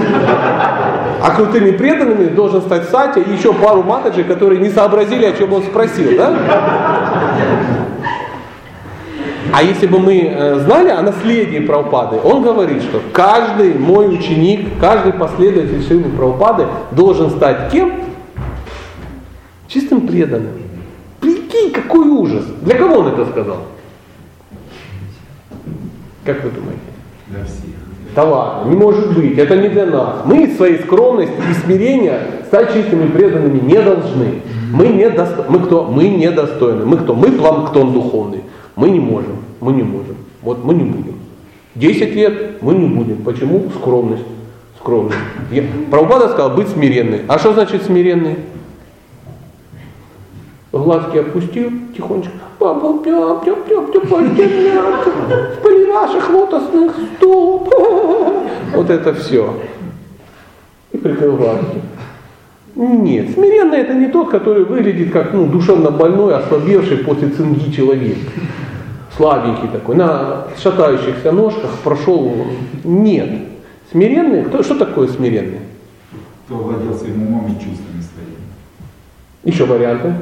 [SPEAKER 1] а крутыми преданными должен стать Сатя и еще пару матаджей, которые не сообразили, о чем он спросил, да? А если бы мы э, знали о наследии Прабхупады, он говорит, что каждый мой ученик, каждый последователь Шилы Прабхупады должен стать кем? Чистым преданным. Прикинь, какой ужас. Для кого он это сказал? Как вы думаете?
[SPEAKER 6] Для всех.
[SPEAKER 1] Да ладно, не может быть, это не для нас. Мы из своей скромности и смирения стать чистыми преданными не должны. Мы, не досто... мы кто? Мы недостойны. Мы кто? Мы планктон духовный. Мы не можем, мы не можем. Вот мы не будем. Десять лет мы не будем. Почему? Скромность. Скромность. Я... Прабхупада сказал быть смиренной. А что значит смиренный? Глазки опустил тихонечко. Папа, пя, пя, пя, пя, в пыли ваших лотосных стоп. Вот это все. И прикрыл глазки. Нет, смиренный это не тот, который выглядит как ну, душевно больной, ослабевший после цинги человек. Слабенький такой, на шатающихся ножках прошел. Нет. Смиренный, кто, что такое смиренный?
[SPEAKER 6] кто владел своим умом и чувствами своими.
[SPEAKER 1] Еще варианты.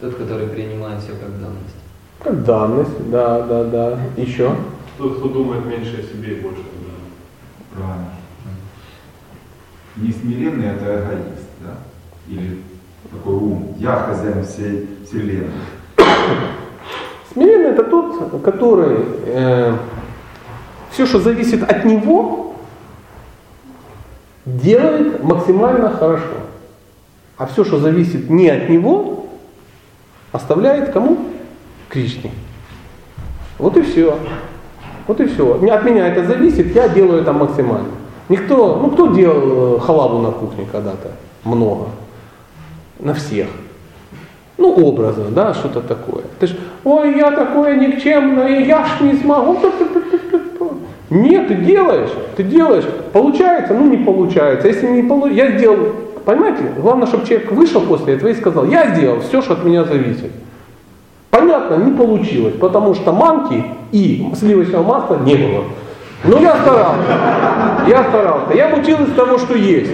[SPEAKER 2] Тот, который принимает все как данность.
[SPEAKER 1] Как данность, да, да, да. Еще.
[SPEAKER 5] Тот, кто думает меньше о себе и больше о других.
[SPEAKER 6] Правильно. Не смиренный это эгоист, да? Или такой ум. Я хозяин всей вселенной.
[SPEAKER 1] Смиренный это тот, который э, все, что зависит от него, делает максимально хорошо. А все, что зависит не от него, оставляет кому? Кришне. Вот и все. Вот и все. От меня это зависит, я делаю это максимально. Никто, ну кто делал э, халаву на кухне когда-то? Много. На всех. Ну, образно, да, что-то такое. Ты ж, ой, я такое никчемное, я ж не смогу. Нет, ты делаешь, ты делаешь. Получается, ну не получается. Если не получается, я сделал, понимаете, главное, чтобы человек вышел после этого и сказал, я сделал все, что от меня зависит. Понятно, не получилось, потому что манки и сливочного масла не было. Но я старался. Я старался. Я учил из того, что есть.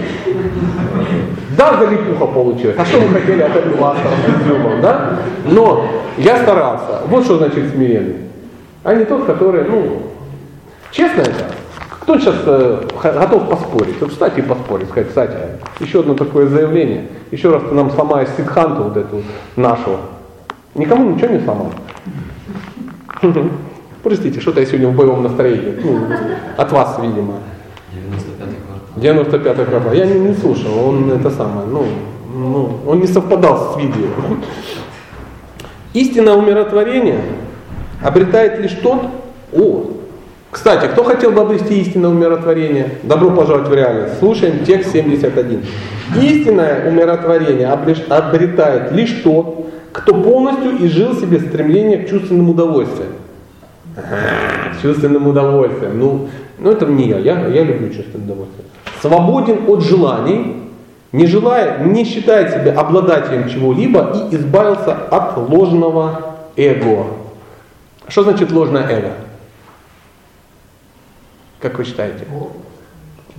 [SPEAKER 1] Да, залипуха получилась. А что вы хотели от этого с изюмом, да? Но я старался. Вот что значит смиренный. А не тот, который, ну, честно это, кто сейчас э, готов поспорить? Вот встать и поспорить, сказать, кстати, еще одно такое заявление. Еще раз нам сломаешь ситханту вот эту нашу. Никому ничего не сломал. Простите, что-то я сегодня в боевом настроении. Ну, от вас, видимо.
[SPEAKER 2] 95-й квартал.
[SPEAKER 1] 95-й квартал. Я не, не слушал, он это самое, ну, ну, он не совпадал с видео. Истинное умиротворение обретает лишь тот, о, кстати, кто хотел бы обрести истинное умиротворение? Добро пожаловать в реальность. Слушаем текст 71. Истинное умиротворение обретает лишь тот, кто полностью изжил себе стремление к чувственным удовольствиям. Ага, чувственным удовольствием. Ну, ну это не я, я, я люблю чувственное удовольствие. Свободен от желаний, не желая, не считает себя обладателем чего-либо и избавился от ложного эго. Что значит ложное эго? Как вы считаете?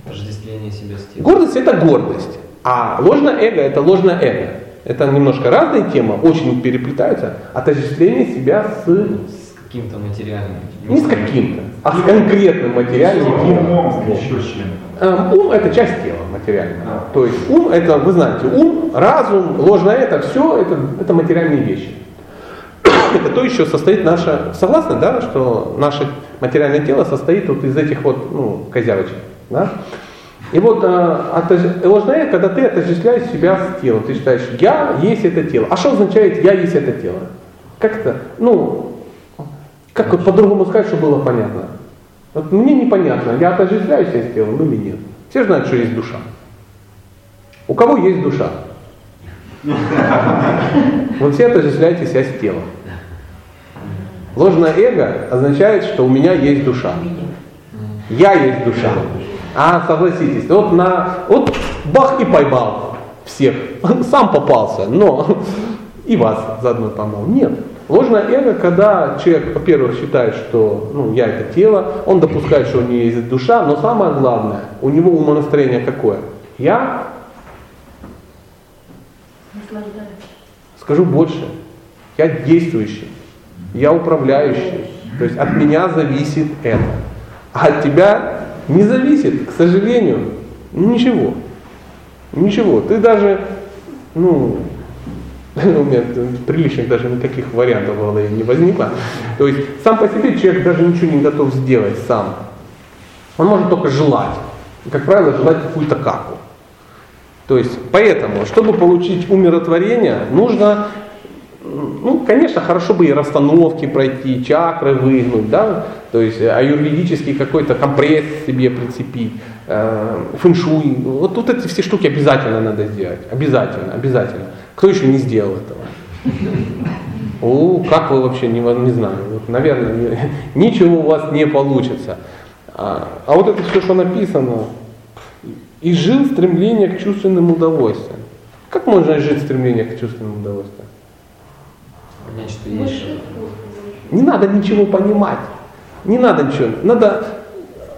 [SPEAKER 2] Отождествление себя с тем.
[SPEAKER 1] Гордость это гордость, а ложное эго это ложное эго. Это немножко разные темы, очень переплетаются. Отождествление себя с
[SPEAKER 2] С каким-то материальным.
[SPEAKER 1] не с каким-то, а с конкретным материальным телом.
[SPEAKER 6] Умом, еще
[SPEAKER 1] Ум это часть тела материального.
[SPEAKER 6] Да.
[SPEAKER 1] То есть ум это, вы знаете, ум, разум, ложное это, все это, это материальные вещи. Это то еще состоит наше, согласны, да, что наше материальное тело состоит вот из этих вот, ну, козявочек, да? И вот э, ложное, когда ты отождествляешь себя с телом, ты считаешь, я есть это тело. А что означает я есть это тело? Как это, ну, как вот по-другому сказать, чтобы было понятно? Вот мне непонятно, я отождествляю себя с телом или нет. Все знают, что есть душа. У кого есть душа? Вот все отождествляете себя с телом. Ложное эго означает, что у меня есть душа. Я есть душа. А, согласитесь, вот на, вот бах и поймал всех. Сам попался, но и вас заодно поймал. Нет. Ложное эго, когда человек, во-первых, считает, что ну, я это тело, он допускает, что у него есть душа, но самое главное, у него умонастроение какое? Я, скажу больше, я действующий, я управляющий. То есть от меня зависит это. А от тебя не зависит, к сожалению, ничего. Ничего. Ты даже, ну, у меня приличных даже никаких вариантов в голове не возникло. То есть сам по себе человек даже ничего не готов сделать сам. Он может только желать. Как правило, желать какую-то каку. То есть, поэтому, чтобы получить умиротворение, нужно, ну, конечно, хорошо бы и расстановки пройти, чакры выгнуть, да, то есть аюрведический какой-то компресс себе прицепить, э, фэншуй. Вот тут эти все штуки обязательно надо сделать. Обязательно, обязательно. Кто еще не сделал этого? О, как вы вообще, не, не знаю. Вот, наверное, не- ничего у вас не получится. А, а вот это все, что написано, и жил стремление к чувственным удовольствиям. Как можно жить стремление к чувственным удовольствиям?
[SPEAKER 2] Что есть.
[SPEAKER 1] Не надо ничего понимать. Не надо ничего. Надо...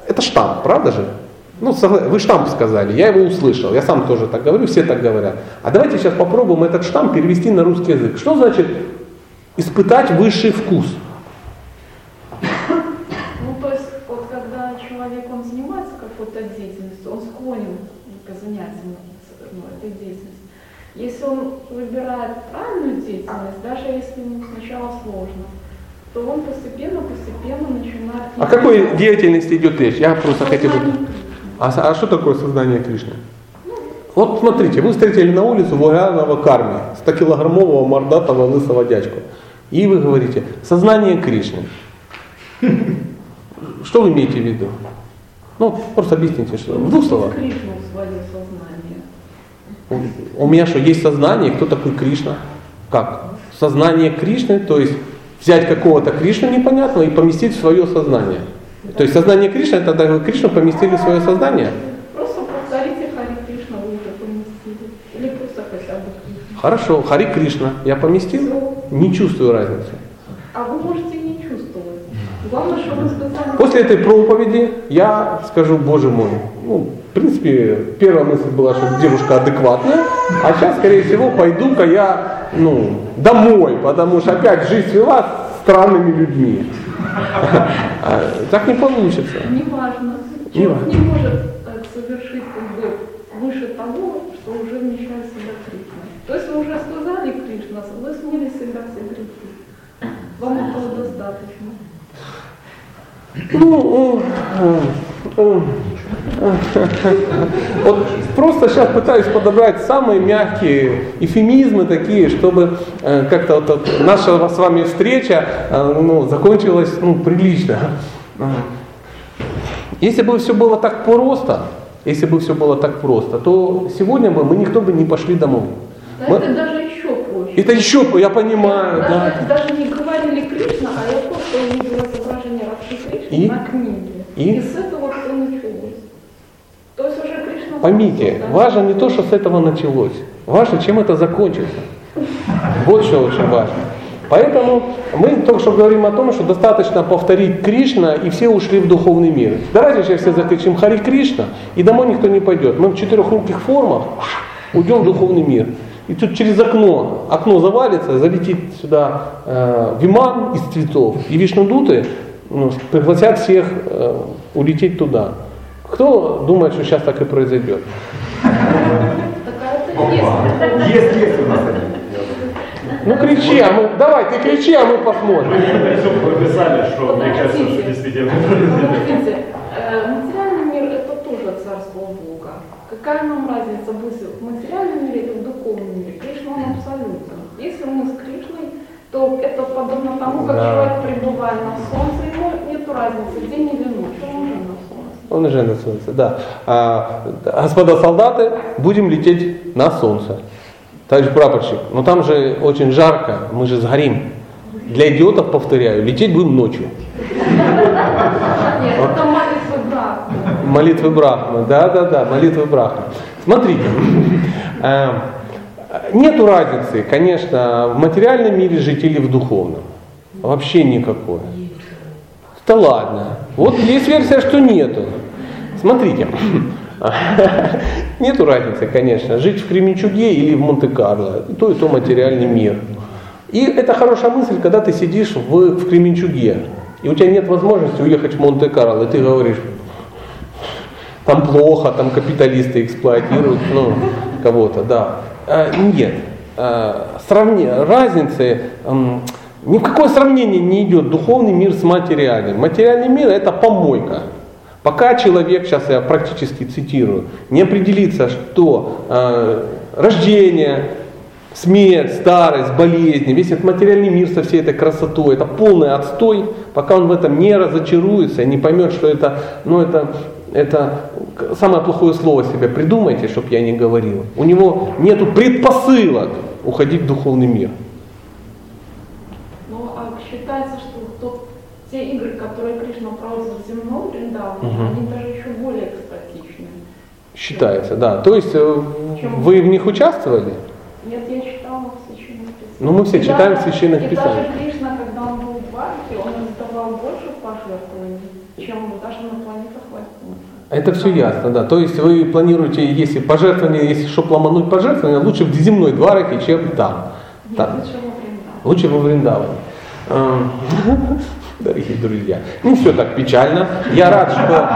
[SPEAKER 1] Это штамп, правда же? Ну, вы штамп сказали, я его услышал, я сам тоже так говорю, все так говорят. А давайте сейчас попробуем этот штамп перевести на русский язык. Что значит испытать высший вкус?
[SPEAKER 7] Ну, то есть, вот когда человек, он занимается какой-то деятельностью, он склонен к занятиям ну, этой деятельностью. Если он выбирает правильную деятельность, даже если ему сначала сложно, то он постепенно, постепенно начинает...
[SPEAKER 1] О какой деятельности идет речь? Я просто хотел бы... А, а что такое сознание Кришны? Вот смотрите, вы встретили на улице вульгарного карми, 100-килограммового мордатого лысого дядьку. И вы говорите, сознание Кришны. Что вы имеете в виду? Ну, просто объясните, что в двух словах.
[SPEAKER 7] Кришну в свое сознание.
[SPEAKER 1] У меня что, есть сознание, кто такой Кришна? Как? Сознание Кришны, то есть взять какого-то Кришну непонятного и поместить в свое сознание. То есть сознание Кришны, это тогда Кришну поместили в свое сознание?
[SPEAKER 7] Просто повторите Хари Кришна, вы уже поместили. Или просто хотя бы Кришна.
[SPEAKER 1] Хорошо, Хари Кришна. Я поместил?
[SPEAKER 7] Всё.
[SPEAKER 1] Не чувствую разницы.
[SPEAKER 7] А вы можете не чувствовать. Главное, что вы сказали.
[SPEAKER 1] После этой проповеди я скажу, боже мой, ну, в принципе, первая мысль была, что девушка адекватная, а сейчас, скорее всего, пойду-ка я, ну, домой, потому что опять жизнь свела с странными людьми. А Так не получится. Не
[SPEAKER 7] Человек
[SPEAKER 1] важно.
[SPEAKER 7] не может э, совершить как бы выше того, что уже вмещает в себя Кришна. То есть вы уже сказали Кришна, вы смыли себя все грехи. Вам этого достаточно.
[SPEAKER 1] Ну, э, э, э, вот просто сейчас пытаюсь подобрать самые мягкие эфемизмы такие, чтобы э, как-то вот, наша с вами встреча э, ну, закончилась ну, прилично. Э, Если бы все было так просто, если бы все было так просто, то сегодня бы мы никто бы не пошли домой.
[SPEAKER 7] Да
[SPEAKER 1] Мы-
[SPEAKER 7] это даже еще проще.
[SPEAKER 1] Это еще, я понимаю, да.
[SPEAKER 7] даже, даже не говорили Кришна, а я просто увидела изображение Радхи Кришны
[SPEAKER 1] И?
[SPEAKER 7] на книге.
[SPEAKER 1] И?
[SPEAKER 7] с этого все началось. То есть уже Кришна...
[SPEAKER 1] Поймите, важно не то, что с этого началось, важно, чем это закончится. Вот что очень важно. Поэтому мы только что говорим о том, что достаточно повторить Кришна, и все ушли в духовный мир. Давайте сейчас все закричим Хари Кришна, и домой никто не пойдет. Мы в четырехруких формах уйдем в духовный мир. И тут через окно, окно завалится, залетит сюда э, виман из цветов, и вишнудуты ну, пригласят всех э, улететь туда. Кто думает, что сейчас так и произойдет?
[SPEAKER 7] Есть.
[SPEAKER 6] Есть, есть у нас один.
[SPEAKER 1] Ну кричи, а мы, давай, ты кричи, а мы посмотрим.
[SPEAKER 5] Вы писали, что мне кажется, что действительно.
[SPEAKER 7] Подождите, э, материальный мир это тоже царство Бога. Какая нам разница быть в материальном мире или в духовном мире? Кришна он абсолютно. Если мы с Кришной, то это подобно тому, как человек пребывает на солнце, ему нет разницы, день или ночь, он уже на солнце.
[SPEAKER 1] Да. А, господа солдаты, будем лететь на солнце. Товарищ прапорщик, но там же очень жарко, мы же сгорим. Для идиотов, повторяю, лететь будем ночью.
[SPEAKER 7] Нет, это.
[SPEAKER 1] Молитвы Брахмы, да, да, да, молитвы Брахмы. Смотрите, э, нету разницы, конечно, в материальном мире жить или в духовном. Вообще никакой. Да ладно. Вот есть версия, что нету. Смотрите, нету разницы, конечно, жить в Кременчуге или в Монте-Карло. То, и то материальный мир. И это хорошая мысль, когда ты сидишь в, в Кременчуге, и у тебя нет возможности уехать в Монте-Карло, и ты говоришь, там плохо, там капиталисты эксплуатируют, ну, кого-то, да. А, нет. А, сравне- разницы, ни в какое сравнение не идет духовный мир с материальным. Материальный мир это помойка. Пока человек, сейчас я практически цитирую, не определится, что э, рождение, смерть, старость, болезни, весь этот материальный мир со всей этой красотой, это полный отстой, пока он в этом не разочаруется, не поймет, что это, ну это, это самое плохое слово себе придумайте, чтобы я не говорил. У него нету предпосылок уходить в духовный мир.
[SPEAKER 7] Но а считается, что тот, те игры, которые Кришна проводит в земном Вриндаване,
[SPEAKER 1] Мгм.
[SPEAKER 7] они даже еще более экстатичны.
[SPEAKER 1] Считается, да. То есть э, вы в них участвовали?
[SPEAKER 7] Нет, я читала в священных писаниях.
[SPEAKER 1] Ну, мы все
[SPEAKER 7] И
[SPEAKER 1] читаем
[SPEAKER 7] даже-
[SPEAKER 1] в священных
[SPEAKER 7] и
[SPEAKER 1] писаниях.
[SPEAKER 7] даже Кришна, когда он был в Бхарте, он издавал больше пожертвований, чем даже на планетах Вайкунха.
[SPEAKER 1] Это все ясно, да. То есть вы планируете, если пожертвование, если что ломануть пожертвование, лучше в земной двараке, чем там.
[SPEAKER 7] Нет,
[SPEAKER 1] там.
[SPEAKER 7] лучше во Вриндаване.
[SPEAKER 1] Лучше во Вриндаване. Дорогие друзья, не все так печально. Я рад, что...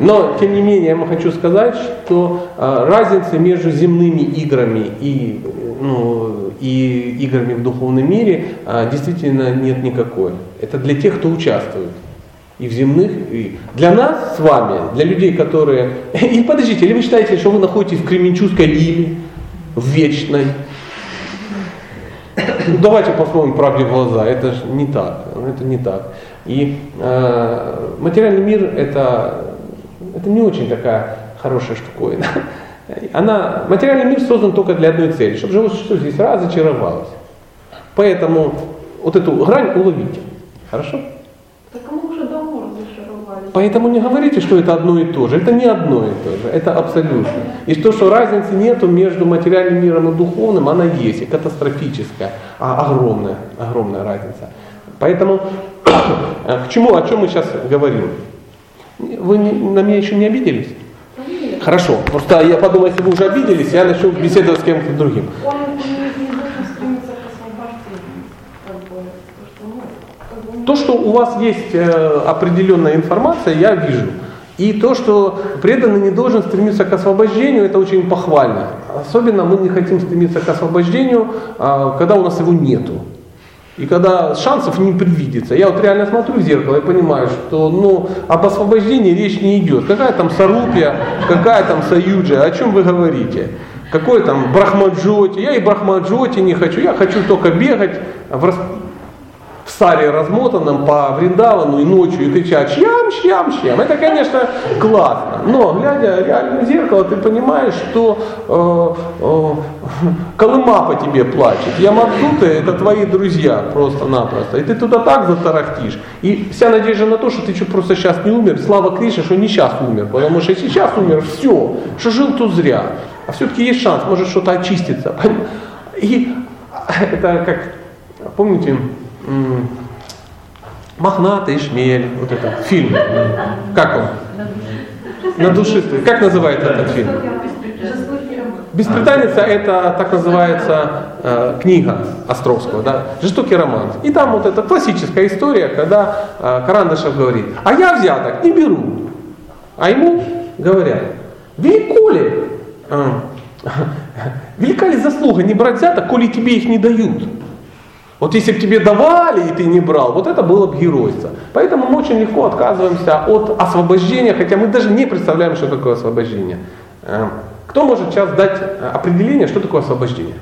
[SPEAKER 1] Но, тем не менее, я хочу сказать, что э, разницы между земными играми и, ну, и играми в духовном мире э, действительно нет никакой. Это для тех, кто участвует. И в земных, и для нас с вами, для людей, которые... И подождите, или вы считаете, что вы находитесь в Кременчугской лиме, в вечной, давайте посмотрим правде в глаза, это же не так, это не так. И э, материальный мир это, это не очень такая хорошая штуковина. Она, материальный мир создан только для одной цели, чтобы живое существо здесь разочаровалось. Поэтому вот эту грань уловите. Хорошо?
[SPEAKER 7] Так мы уже давно разочаровались.
[SPEAKER 1] Поэтому не говорите, что это одно и то же. Это не одно и то же, это абсолютно. И то, что разницы нету между материальным миром и духовным, она есть, и катастрофическая, а огромная, огромная разница. Поэтому к чему, о чем мы сейчас говорим? Вы на меня еще не обиделись? Хорошо, просто я подумал, если вы уже обиделись, я начну беседовать с кем-то другим.
[SPEAKER 7] Он не, не должен стремиться к освобождению. Как бы, потому что, ну, как бы,
[SPEAKER 1] То, что у вас есть э, определенная информация, я вижу. И то, что преданный не должен стремиться к освобождению, это очень похвально. Особенно мы не хотим стремиться к освобождению, а, когда у нас его нету. И когда шансов не предвидится. Я вот реально смотрю в зеркало и понимаю, что ну, об освобождении речь не идет. Какая там сарупья, какая там саюджа, о чем вы говорите? Какой там брахмаджоти? Я и брахмаджоти не хочу. Я хочу только бегать в, рас- в саре размотанном по Вриндавану и ночью и кричать «Щам, щам, щам». Это, конечно, классно. Но, глядя реально в зеркало, ты понимаешь, что э, э, Колыма по тебе плачет. Ямадзуты это твои друзья просто-напросто. И ты туда так затарахтишь. И вся надежда на то, что ты что просто сейчас не умер. Слава Кришне, что не сейчас умер. Потому что если сейчас умер, все. Что жил, то зря. А все-таки есть шанс, может что-то очиститься. И это как, помните, Мохнатый шмель, вот этот фильм. Как он? На душистый. Как называется этот фильм? Беспреданница это так называется э, книга Островского, да, жестокий роман. И там вот эта классическая история, когда э, Карандашев говорит, а я взяток не беру. А ему говорят, велико ли, э, велика ли заслуга не брать взяток, коли тебе их не дают? Вот если бы тебе давали, и ты не брал, вот это было бы геройство. Поэтому мы очень легко отказываемся от освобождения, хотя мы даже не представляем, что такое освобождение. Э, Кто может сейчас дать э, определение, что такое освобождение?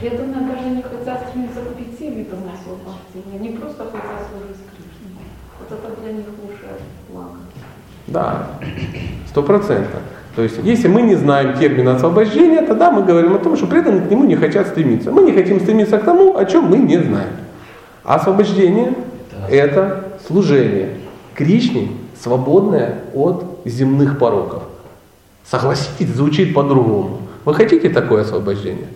[SPEAKER 7] преданные даже не хотят стремиться к пяти видам освобождения. Они просто хотят служить Кришне. Вот это для них лучшее благо.
[SPEAKER 1] Да, сто процентов. То есть, если мы не знаем термина освобождения, тогда мы говорим о том, что преданные к нему не хотят стремиться. Мы не хотим стремиться к тому, о чем мы не знаем. Освобождение – это служение Кришне, свободное от земных пороков. Согласитесь, звучит по-другому. Вы хотите такое освобождение?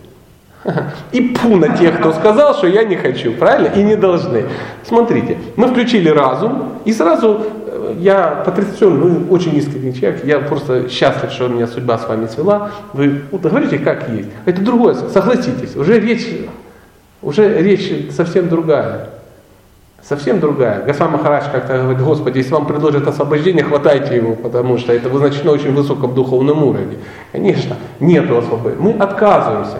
[SPEAKER 1] И пу на тех, кто сказал, что я не хочу, правильно? И не должны. Смотрите, мы включили разум, и сразу я потрясен, вы очень искренний человек, я просто счастлив, что меня судьба с вами свела. Вы говорите, как есть. Это другое, согласитесь, уже речь, уже речь совсем другая. Совсем другая. Гасва Махарадж как-то говорит, Господи, если вам предложат освобождение, хватайте его, потому что это вы, значит, на очень высоком духовном уровне. Конечно, нет освобождения. Мы отказываемся.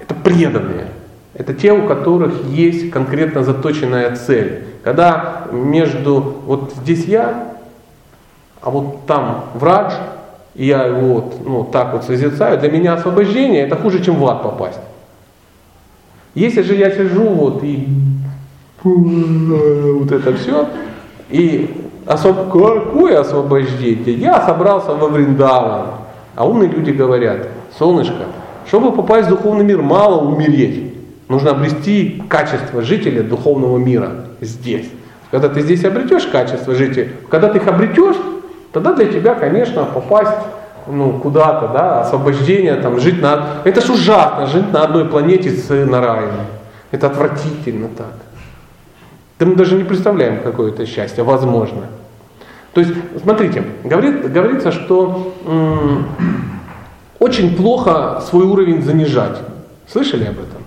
[SPEAKER 1] Это преданные. Это те, у которых есть конкретно заточенная цель. Когда между, вот здесь я, а вот там врач, и я его вот, ну, так вот созерцаю, для меня освобождение это хуже, чем в ад попасть. Если же я сижу вот и вот это все, и особ... какое освобождение? Я собрался во Вриндаван, а умные люди говорят, солнышко, чтобы попасть в духовный мир, мало умереть. Нужно обрести качество жителя духовного мира здесь. Когда ты здесь обретешь качество жителя, когда ты их обретешь, тогда для тебя, конечно, попасть ну, куда-то, да, освобождение, там, жить на... Это ж ужасно, жить на одной планете с Нараином. Это отвратительно так. Да мы даже не представляем, какое это счастье, возможно. То есть, смотрите, говорит, говорится, что м, очень плохо свой уровень занижать. Слышали об этом?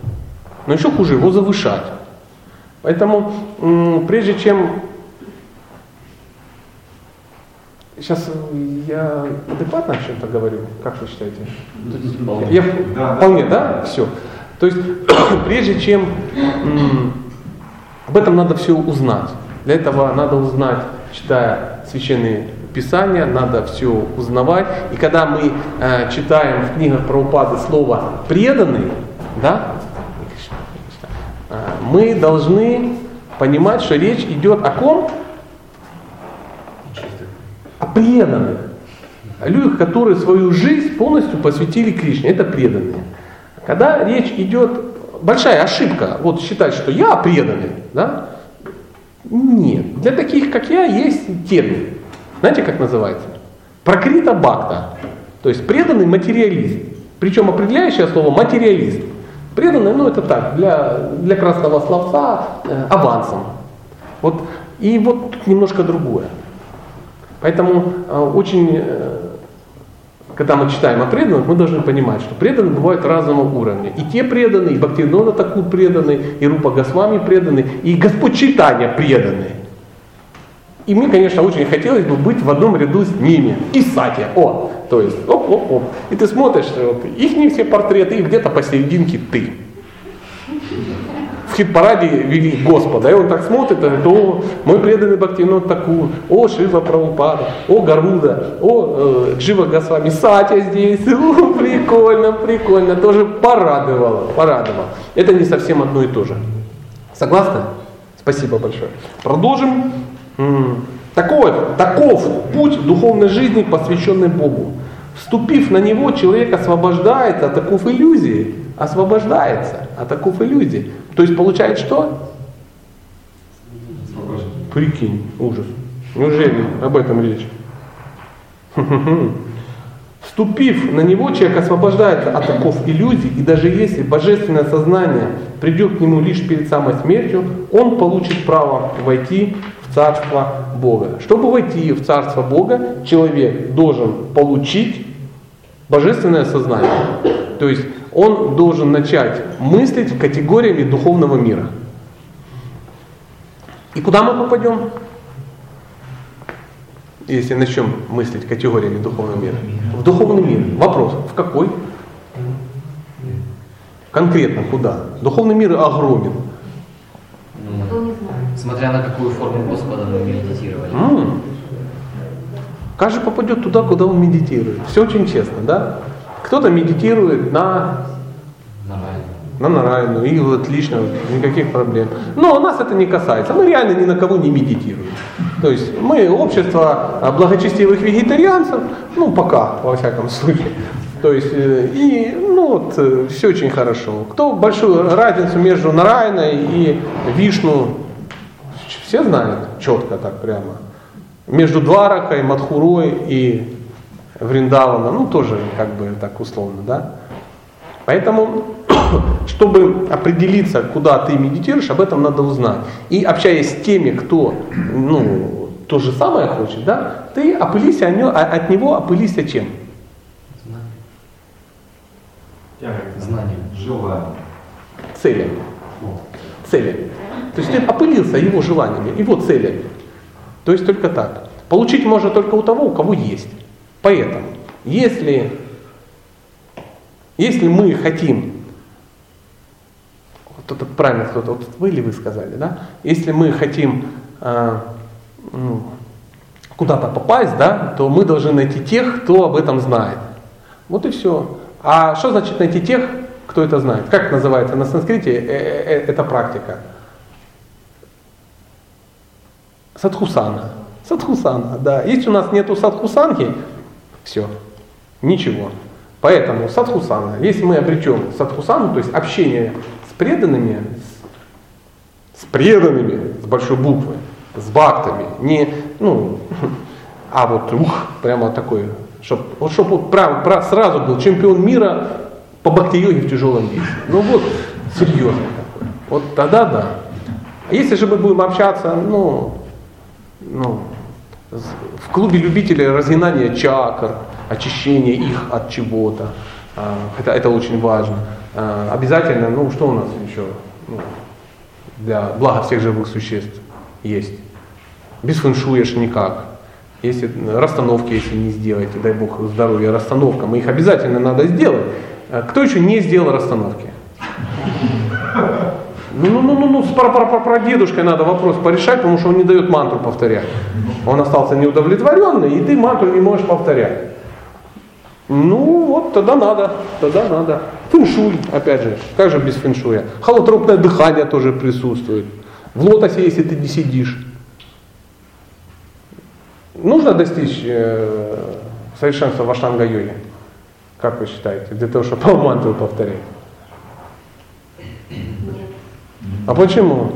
[SPEAKER 1] Но еще хуже его завышать. Поэтому прежде чем Сейчас я адекватно о чем-то говорю, как вы считаете? Я,
[SPEAKER 6] Да,
[SPEAKER 1] вполне, да? Все. То есть, прежде чем об этом надо все узнать. Для этого надо узнать, читая священные писания, надо все узнавать. И когда мы э, читаем в книгах про упады слово преданный, да, мы должны понимать, что речь идет о ком? О преданных. О людях, которые свою жизнь полностью посвятили Кришне. Это преданные. Когда речь идет, большая ошибка, вот считать, что я преданный, да? Нет. Для таких, как я, есть термин. Знаете, как называется? Прокрита бакта. То есть преданный материалист. Причем определяющее слово материалист. Преданный, ну это так, для, для красного словца э, авансом. Вот, и вот тут немножко другое. Поэтому э, очень, э, когда мы читаем о преданных, мы должны понимать, что преданные бывают разного уровня. И те преданные, и Бхактивинода Такур преданные, и Рупа Госвами преданные, и Господь Читания преданные. И мне, конечно, очень хотелось бы быть в одном ряду с ними. И Сати. О, то есть, оп-оп-оп. И ты смотришь, вот, их не все портреты, и где-то посерединке ты. В хит-параде вели Господа, и он так смотрит, и говорит, о, мой преданный Бхактивинод Такур, о, Шива Прабхупада, о, Гаруда, о, э, Джива Госвами, Сатя здесь, о, прикольно, прикольно, тоже порадовало, порадовало. Это не совсем одно и то же. Согласны? Спасибо большое. Продолжим. Такой, таков путь духовной жизни, посвященный Богу. Вступив на него, человек освобождается от оков иллюзии. Освобождается от оков иллюзий. То есть получает что? Прикинь, ужас. Неужели об этом речь? Вступив на него, человек освобождается от оков иллюзий, и даже если божественное сознание придет к нему лишь перед самой смертью, он получит право войти Царство Бога. Чтобы войти в Царство Бога, человек должен получить божественное сознание. То есть он должен начать мыслить категориями духовного мира. И куда мы попадем? Если начнем мыслить категориями духовного мира. В духовный мир. Вопрос, в какой? Конкретно куда? Духовный мир огромен.
[SPEAKER 2] Смотря на какую форму Господа мы медитировали.
[SPEAKER 1] М. Каждый попадет туда, куда он медитирует. Все очень честно, да? Кто-то медитирует на, на Нарайну, и вот отлично, никаких проблем. Но нас это не касается. Мы реально ни на кого не медитируем. То есть мы общество благочестивых вегетарианцев, ну пока, во всяком случае. То есть, э, и, ну вот, все очень хорошо. Кто большую разницу между Нарайной и Вишну, все знают четко так прямо. Между Дваракой, Мадхурой и Вриндаваном, ну тоже как бы так условно, да. Поэтому, чтобы определиться, куда ты медитируешь, об этом надо узнать. И общаясь с теми, кто ну, то же самое хочет, да, ты опылися о а- от него опылися чем?
[SPEAKER 2] Знание.
[SPEAKER 6] Желание.
[SPEAKER 1] Целями. Целями. То есть ты опылился его желаниями, его целями. То есть только так. Получить можно только у того, у кого есть. Поэтому, если, если мы хотим, вот это правильно кто-то, вот вы или вы сказали, да? Если мы хотим ну, куда-то попасть, да, то мы должны найти тех, кто об этом знает. Вот и все. А что значит найти тех, кто это знает? Как называется на санскрите э, э, э, эта практика? Садхусана. Садхусана, да. Если у нас нету садхусанки, все, ничего. Поэтому садхусана, если мы обретем садхусану, то есть общение с преданными, с, с преданными, с большой буквы, с бхактами, не, ну, а вот ух, прямо такой, чтобы вот, чтоб вот прям, прям сразу был чемпион мира по бхакти-йоге в тяжелом весе. Ну вот, серьезно. Вот тогда да. А если же мы будем общаться, ну, ну, в клубе любителей разгинания чакр, очищения их от чего-то, а, это, это очень важно. А, обязательно, ну что у нас еще ну, для блага всех живых существ есть? Без фэншуя никак. Если расстановки, если не сделаете, дай бог здоровья расстановкам, их обязательно надо сделать. А кто еще не сделал расстановки? Ну, ну, ну, ну, ну, с прадедушкой надо вопрос порешать, потому что он не дает мантру повторять. Он остался неудовлетворенный, и ты мантру не можешь повторять. Ну, вот тогда надо, тогда надо. Фэншуй, опять же, как же без фэншуя? Холотропное дыхание тоже присутствует. В лотосе, если ты не сидишь. Нужно достичь э, совершенства в аштанга-йоге? Как вы считаете? Для того, чтобы мантру повторять? А почему?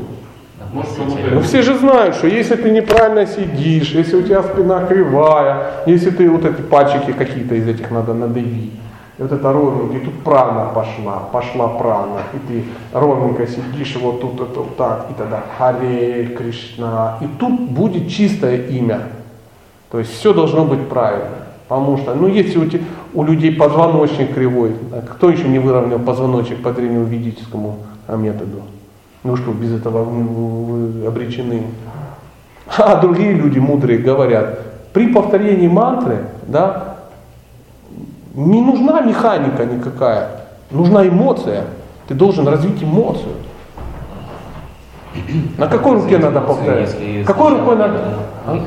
[SPEAKER 1] Ну все же знают, что если ты неправильно сидишь, если у тебя спина кривая, если ты вот эти пальчики какие-то из этих надо надавить, и вот это ровненько, и тут прана пошла, пошла прана, и ты ровненько сидишь, вот тут это вот так, и тогда Харе Кришна, и тут будет чистое имя. То есть все должно быть правильно. Потому что, ну если у, тебя, у людей позвоночник кривой, кто еще не выровнял позвоночник по древнему ведическому методу? Ну что, без этого вы обречены. А другие люди мудрые говорят, при повторении мантры, да, не нужна механика никакая, нужна эмоция. Ты должен развить эмоцию. На какой руке надо повторять? Какой рукой надо? А?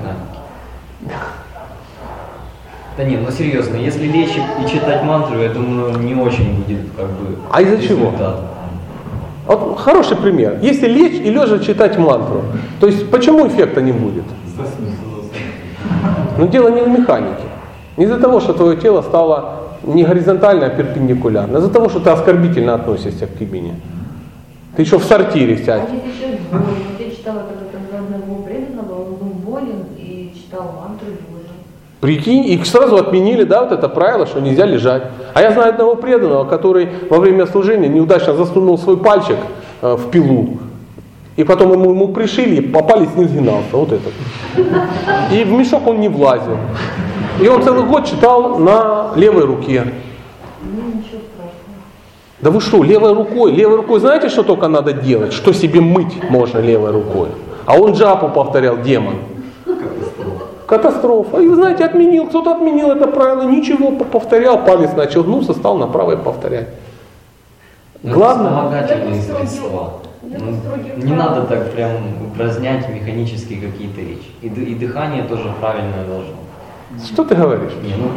[SPEAKER 2] Да нет, ну серьезно, если лечь и читать мантру, я думаю, не очень будет как бы
[SPEAKER 1] А из-за чего? Вот хороший пример. Если лечь и лежа читать мантру, то есть почему эффекта не будет? Но дело не в механике. Не из-за того, что твое тело стало не горизонтально, а перпендикулярно. Из-за того, что ты оскорбительно относишься к кабине. Ты еще в сортире сядь.
[SPEAKER 8] А если еще я читала когда-то одного преданного, он был болен и читал мантру болен.
[SPEAKER 1] Прикинь, их сразу отменили, да, вот это правило, что нельзя лежать. А я знаю одного преданного, который во время служения неудачно засунул свой пальчик э, в пилу. И потом ему, ему пришили, палец не сгинался, вот этот. И в мешок он не влазил. И он целый год читал на левой руке. Да вы что, левой рукой? Левой рукой знаете, что только надо делать? Что себе мыть можно левой рукой? А он джапу повторял, демон. Катастрофа. И вы знаете, отменил, кто-то отменил это правило, ничего, повторял, палец начал гнуться, стал на правой повторять. Главное,
[SPEAKER 2] Вспомогательные средства. Ну, не надо так прям упразднять механические какие-то речи. И, и дыхание тоже правильное должно.
[SPEAKER 1] что ты говоришь?
[SPEAKER 2] Не, ну,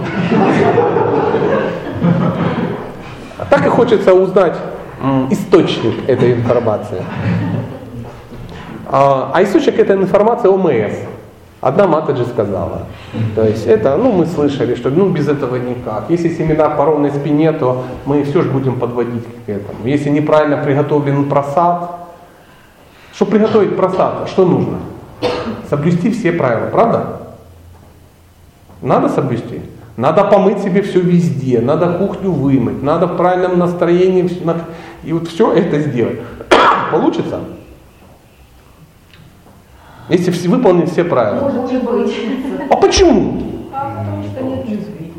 [SPEAKER 1] А так и хочется узнать источник этой информации. А, а источник этой информации ОМС. Одна Матаджи сказала. То есть это, ну мы слышали, что ну без этого никак. Если семинар по ровной спине, то мы все же будем подводить к этому. Если неправильно приготовлен просад, чтобы приготовить просад, что нужно? Соблюсти все правила, правда? Надо соблюсти. Надо помыть себе все везде, надо кухню вымыть, надо в правильном настроении, и вот все это сделать. Получится? Если все, выполнить все правила.
[SPEAKER 8] Может быть.
[SPEAKER 1] А почему?
[SPEAKER 7] А потому что нет
[SPEAKER 8] Любви.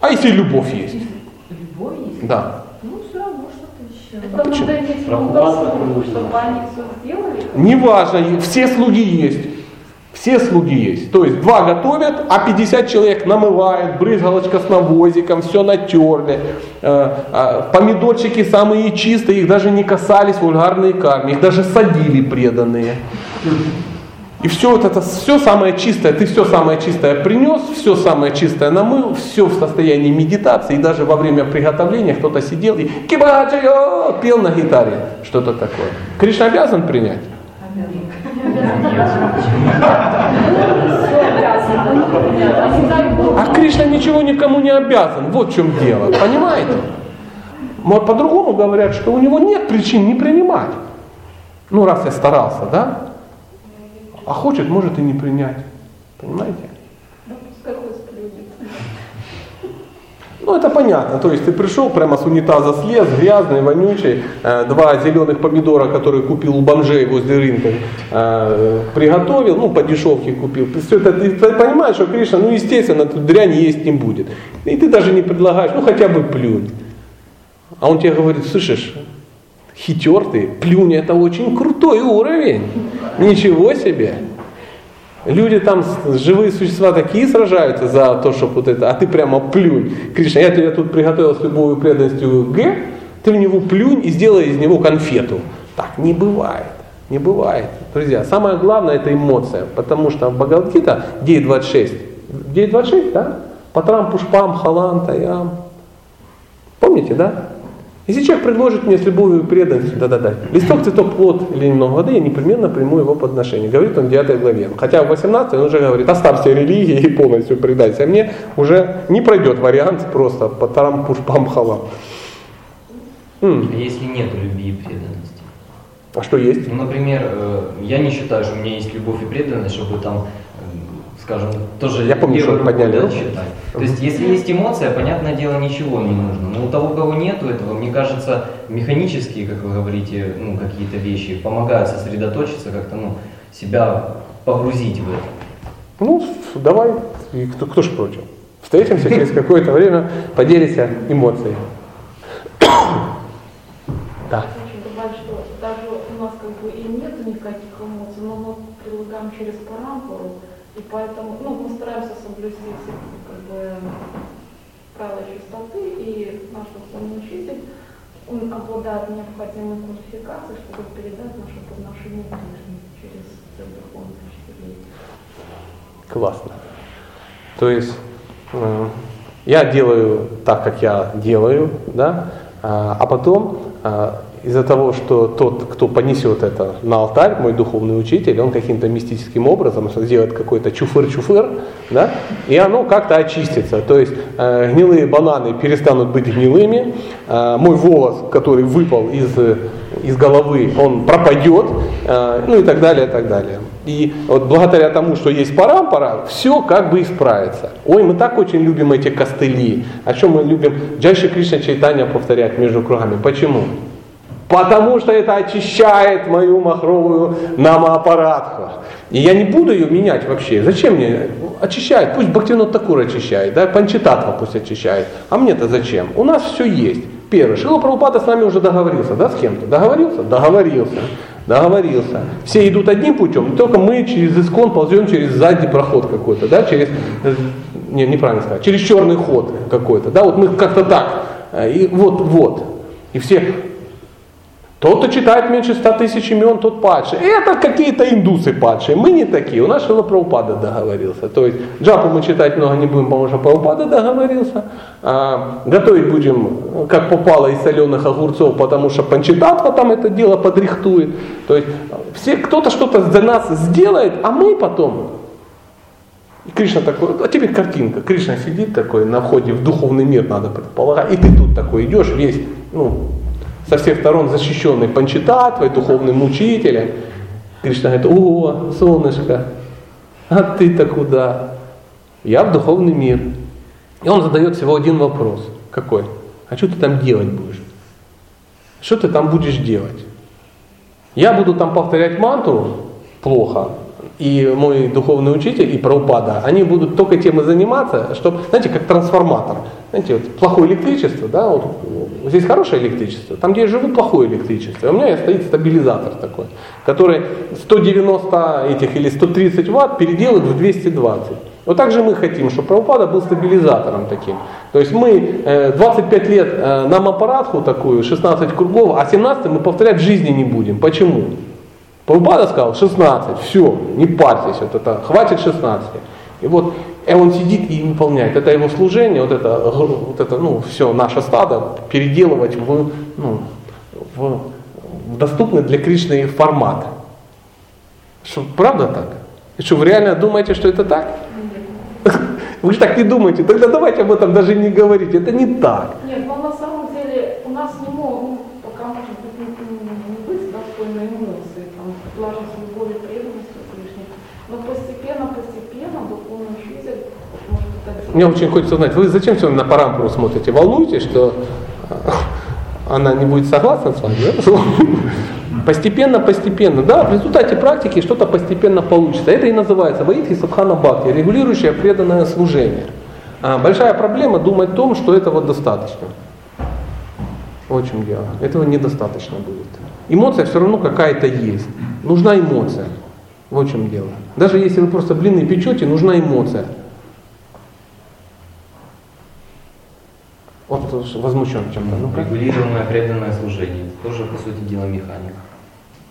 [SPEAKER 1] А если любовь есть?
[SPEAKER 8] Любовь есть?
[SPEAKER 1] Да.
[SPEAKER 8] Ну, все равно что-то еще.
[SPEAKER 7] Все сделали.
[SPEAKER 1] Неважно, все слуги есть. Все слуги есть. То есть два готовят, а 50 человек намывают, брызгалочка с навозиком, все натерли. Э, э, Помидорчики самые чистые, их даже не касались вульгарные кармы, их даже садили преданные. И все вот это, все самое чистое, ты все самое чистое принес, все самое чистое намыл, все в состоянии медитации, и даже во время приготовления кто-то сидел и кибаджио пел на гитаре, что-то такое. Кришна обязан принять?
[SPEAKER 7] А
[SPEAKER 1] Кришна ничего никому не обязан, вот в чем дело, понимаете? Но по-другому говорят, что у него нет причин не принимать. Ну, раз я старался, да? А хочет, может и не принять. Понимаете?
[SPEAKER 7] Любит.
[SPEAKER 1] Ну это понятно, то есть ты пришел прямо с унитаза слез, грязный, вонючий, э, два зеленых помидора, которые купил у бомжей возле рынка, э, приготовил, ну по дешевке купил. Все это ты, ты понимаешь, что Кришна, ну естественно, тут дрянь есть не будет. И ты даже не предлагаешь, ну хотя бы плюнь. А он тебе говорит, слышишь, хитер ты, плюнь, это очень крутой уровень. Ничего себе. Люди там, живые существа такие сражаются за то, чтобы вот это, а ты прямо плюнь. Кришна, я тебе тут приготовил с любовью преданностью Г, ты в него плюнь и сделай из него конфету. Так не бывает. Не бывает. Друзья, самое главное это эмоция, потому что в Бхагавадгита 9.26, 9.26, да? Патрам пушпам халан таям. Помните, да? Если человек предложит мне с любовью и преданностью, да-да-да, листок, цветок, плод или немного воды, я непременно приму его подношение. Говорит он в 9 главе. Хотя в 18 он уже говорит, оставься религии и полностью предайся мне, уже не пройдет вариант просто патарам пушпам халам. М,
[SPEAKER 2] А Если нет любви и преданности.
[SPEAKER 1] А что есть?
[SPEAKER 2] Ну, например, э, я не считаю, что у меня есть любовь и преданность, чтобы там, скажем, тоже
[SPEAKER 1] Я помню, что подняли
[SPEAKER 2] да,
[SPEAKER 1] руку.
[SPEAKER 2] считать. То есть, если есть эмоция, понятное дело, ничего не нужно. Но у того, у кого нету этого, мне кажется, механические, как вы говорите, ну, какие-то вещи помогают сосредоточиться, как-то, ну, себя погрузить в это.
[SPEAKER 1] Ну, давай, и кто, кто ж против? Встретимся через какое-то время, поделимся эмоцией. Да.
[SPEAKER 7] Что даже у нас как бы и нет никаких эмоций, но мы предлагаем через парампору, поэтому ну, мы стараемся соблюсти все как бы, правила чистоты, и наш духовный учитель, он обладает необходимой квалификацией, чтобы передать наше подношение Кришне через всех духовных учителей.
[SPEAKER 1] Классно. То есть э, я делаю так, как я делаю, да, а, а потом э, из-за того, что тот, кто понесет это на алтарь, мой духовный учитель, он каким-то мистическим образом сделает какой-то чуфыр-чуфыр, да, и оно как-то очистится. То есть э, гнилые бананы перестанут быть гнилыми, э, мой волос, который выпал из, из головы, он пропадет, э, ну и так далее, и так далее. И вот благодаря тому, что есть парампара, все как бы исправится. Ой, мы так очень любим эти костыли. О чем мы любим? Джайши Кришна Чайтанья повторять между кругами. Почему? Потому что это очищает мою махровую намоаппаратку. И я не буду ее менять вообще. Зачем мне? Очищает. Пусть Бхактинот Такур очищает, да? Панчитатва пусть очищает. А мне-то зачем? У нас все есть. Первое. Шила Прабхупада с нами уже договорился, да, с кем-то? Договорился? Договорился. Договорился. Все идут одним путем, только мы через искон ползем через задний проход какой-то, да, через, э, не, неправильно сказать, через черный ход какой-то, да, вот мы как-то так, э, и вот, вот, и все, тот, кто читает меньше ста тысяч имен, тот падший. Это какие-то индусы падшие. Мы не такие. У нас Шила Прабхупада договорился. То есть джапу мы читать много не будем, потому что Прабхупада договорился. А, готовить будем, как попало, из соленых огурцов, потому что Панчитатва там это дело подрихтует. То есть все, кто-то что-то за нас сделает, а мы потом и Кришна такой, а теперь картинка. Кришна сидит такой на входе в духовный мир, надо предполагать. И ты тут такой идешь весь, ну, со всех сторон защищенный Панчитатвой, духовным учителем. Кришна говорит, о, солнышко, а ты-то куда? Я в духовный мир. И он задает всего один вопрос. Какой? А что ты там делать будешь? Что ты там будешь делать? Я буду там повторять мантру плохо, и мой духовный учитель, и Прабхупада, они будут только тем и заниматься, что, знаете, как трансформатор. Знаете, вот плохое электричество, да, вот здесь хорошее электричество, там, где я живу, плохое электричество. У меня стоит стабилизатор такой, который 190 этих или 130 ватт переделает в 220. Вот так же мы хотим, чтобы Прабхупада был стабилизатором таким. То есть мы э, 25 лет э, нам аппаратку такую, 16 кругов, а 17 мы повторять в жизни не будем. Почему? Прабхупада сказал 16, все, не парьтесь, вот это, хватит 16. И вот и он сидит и выполняет. Это его служение, вот это, вот это ну, все, наше стадо переделывать в, ну, в, в доступный для Кришны формат. Что, правда так? И что, вы реально думаете, что это так? Вы же так не думаете, тогда давайте об этом даже не говорить, это не так.
[SPEAKER 7] Нет, но на самом деле у нас не может, ну, пока может быть не, не быть достойной эмоции, там, даже с любовью и преданностью к Кришне, но постепенно, постепенно духовный учитель может так
[SPEAKER 1] Мне очень хочется знать, вы зачем сегодня на парампуру смотрите? Волнуетесь, что э, она не будет согласна с вами? Постепенно, постепенно. Да, в результате практики что-то постепенно получится. Это и называется Ваидхи Садхана Бхакти, регулирующее преданное служение. А большая проблема думать о том, что этого достаточно. В чем дело. Этого недостаточно будет. Эмоция все равно какая-то есть. Нужна эмоция. В чем дело. Даже если вы просто блины печете, нужна эмоция. Вот возмущен чем-то. Ну как?
[SPEAKER 2] Регулируемое преданное служение. Тоже, по сути дела, механика.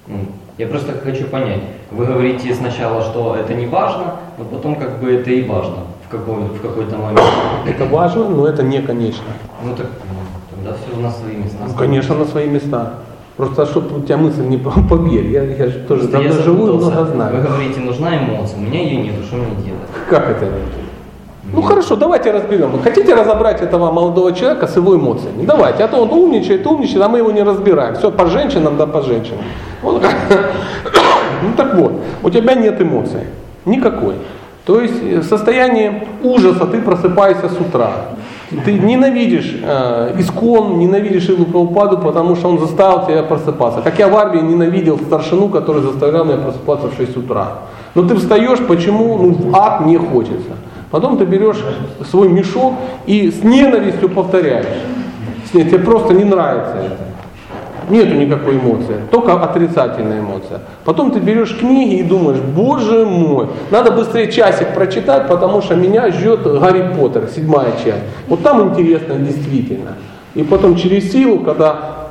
[SPEAKER 2] Ну, я просто хочу понять. Вы говорите сначала, что это не важно, но потом как бы это и важно в, какой, в какой-то момент.
[SPEAKER 1] Это важно, но это не конечно.
[SPEAKER 2] Ну так ну, тогда все на свои места.
[SPEAKER 1] Ну, конечно, на свои места. Просто чтобы у тебя мысль не поверь. Я, я же тоже
[SPEAKER 2] Просто я
[SPEAKER 1] давно живу и много знаю.
[SPEAKER 2] Вы говорите, нужна эмоция, у меня ее нет, что мне делать?
[SPEAKER 1] Как это нет? Ну хорошо, давайте разберем. Вы хотите разобрать этого молодого человека с его эмоциями? Давайте, а то он умничает, умничает, а мы его не разбираем. Все по женщинам, да по женщинам. Вот. Ну так вот, у тебя нет эмоций. Никакой. То есть э, в состоянии ужаса ты просыпаешься с утра. Ты ненавидишь э, Искон, ненавидишь Илу Прабхупаду, потому что он заставил тебя просыпаться. Как я в армии ненавидел старшину, который заставлял меня просыпаться в 6 утра. Но ты встаешь, почему? Ну, в ад не хочется. Потом ты берешь свой мешок и с ненавистью повторяешь. Нет, тебе просто не нравится это. Нету никакой эмоции, только отрицательная эмоция. Потом ты берешь книги и думаешь, боже мой, надо быстрее часик прочитать, потому что меня ждет Гарри Поттер, седьмая часть. Вот там интересно действительно. И потом через силу, когда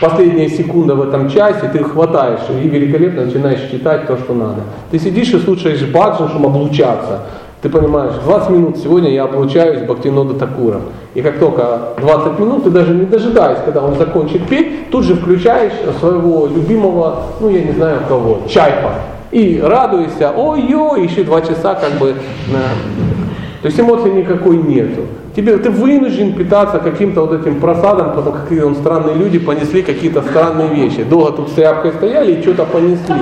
[SPEAKER 1] последняя секунда в этом часе, ты хватаешь и великолепно начинаешь читать то, что надо. Ты сидишь и слушаешь баджан, чтобы облучаться. Ты понимаешь, 20 минут сегодня я облучаюсь Бхактинода Такуром. И как только 20 минут, ты даже не дожидаясь, когда он закончит петь, тут же включаешь своего любимого, ну я не знаю кого, Чайпа. И радуешься, ой-ой, еще два часа как бы. То есть эмоций никакой нету. Тебе, ты вынужден питаться каким-то вот этим просадом, потому какие он странные люди понесли какие-то странные вещи. Долго тут с тряпкой стояли и что-то понесли.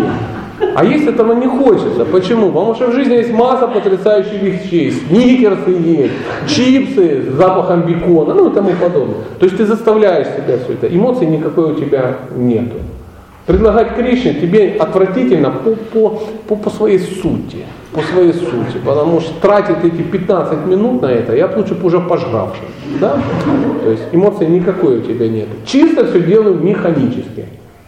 [SPEAKER 1] А есть этого не хочется. Почему? Потому что в жизни есть масса потрясающих вещей. Сникерсы есть, чипсы с запахом бекона, ну и тому подобное. То есть ты заставляешь себя все это. Эмоций никакой у тебя нету. Предлагать Кришне тебе отвратительно по, по, по, по своей сути. По своей сути. Потому что тратить эти 15 минут на это, я лучше бы уже пожравший. Да? То есть эмоций никакой у тебя нет. Чисто все делаю механически.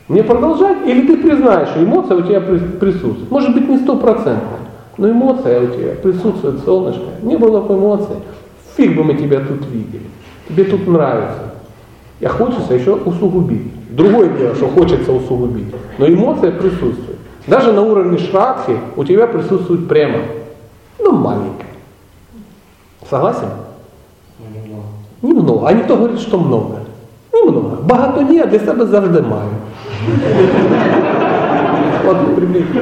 [SPEAKER 1] Мне продолжать? Или ты признаешь, что эмоция у тебя прис- присутствует? Может быть не стопроцентная, но эмоция у тебя присутствует, солнышко. Не было бы эмоций, фиг бы мы тебя тут видели. Тебе тут нравится. А хочется еще усугубить. Другое дело, что хочется усугубить. Но эмоция присутствует. Даже на уровне шрадхи у тебя присутствует прямо. Ну, маленькая. Согласен?
[SPEAKER 2] Ну,
[SPEAKER 1] Немного. А ніхто говорить, що много. Немного. Багато ні, а для себе завжди маю.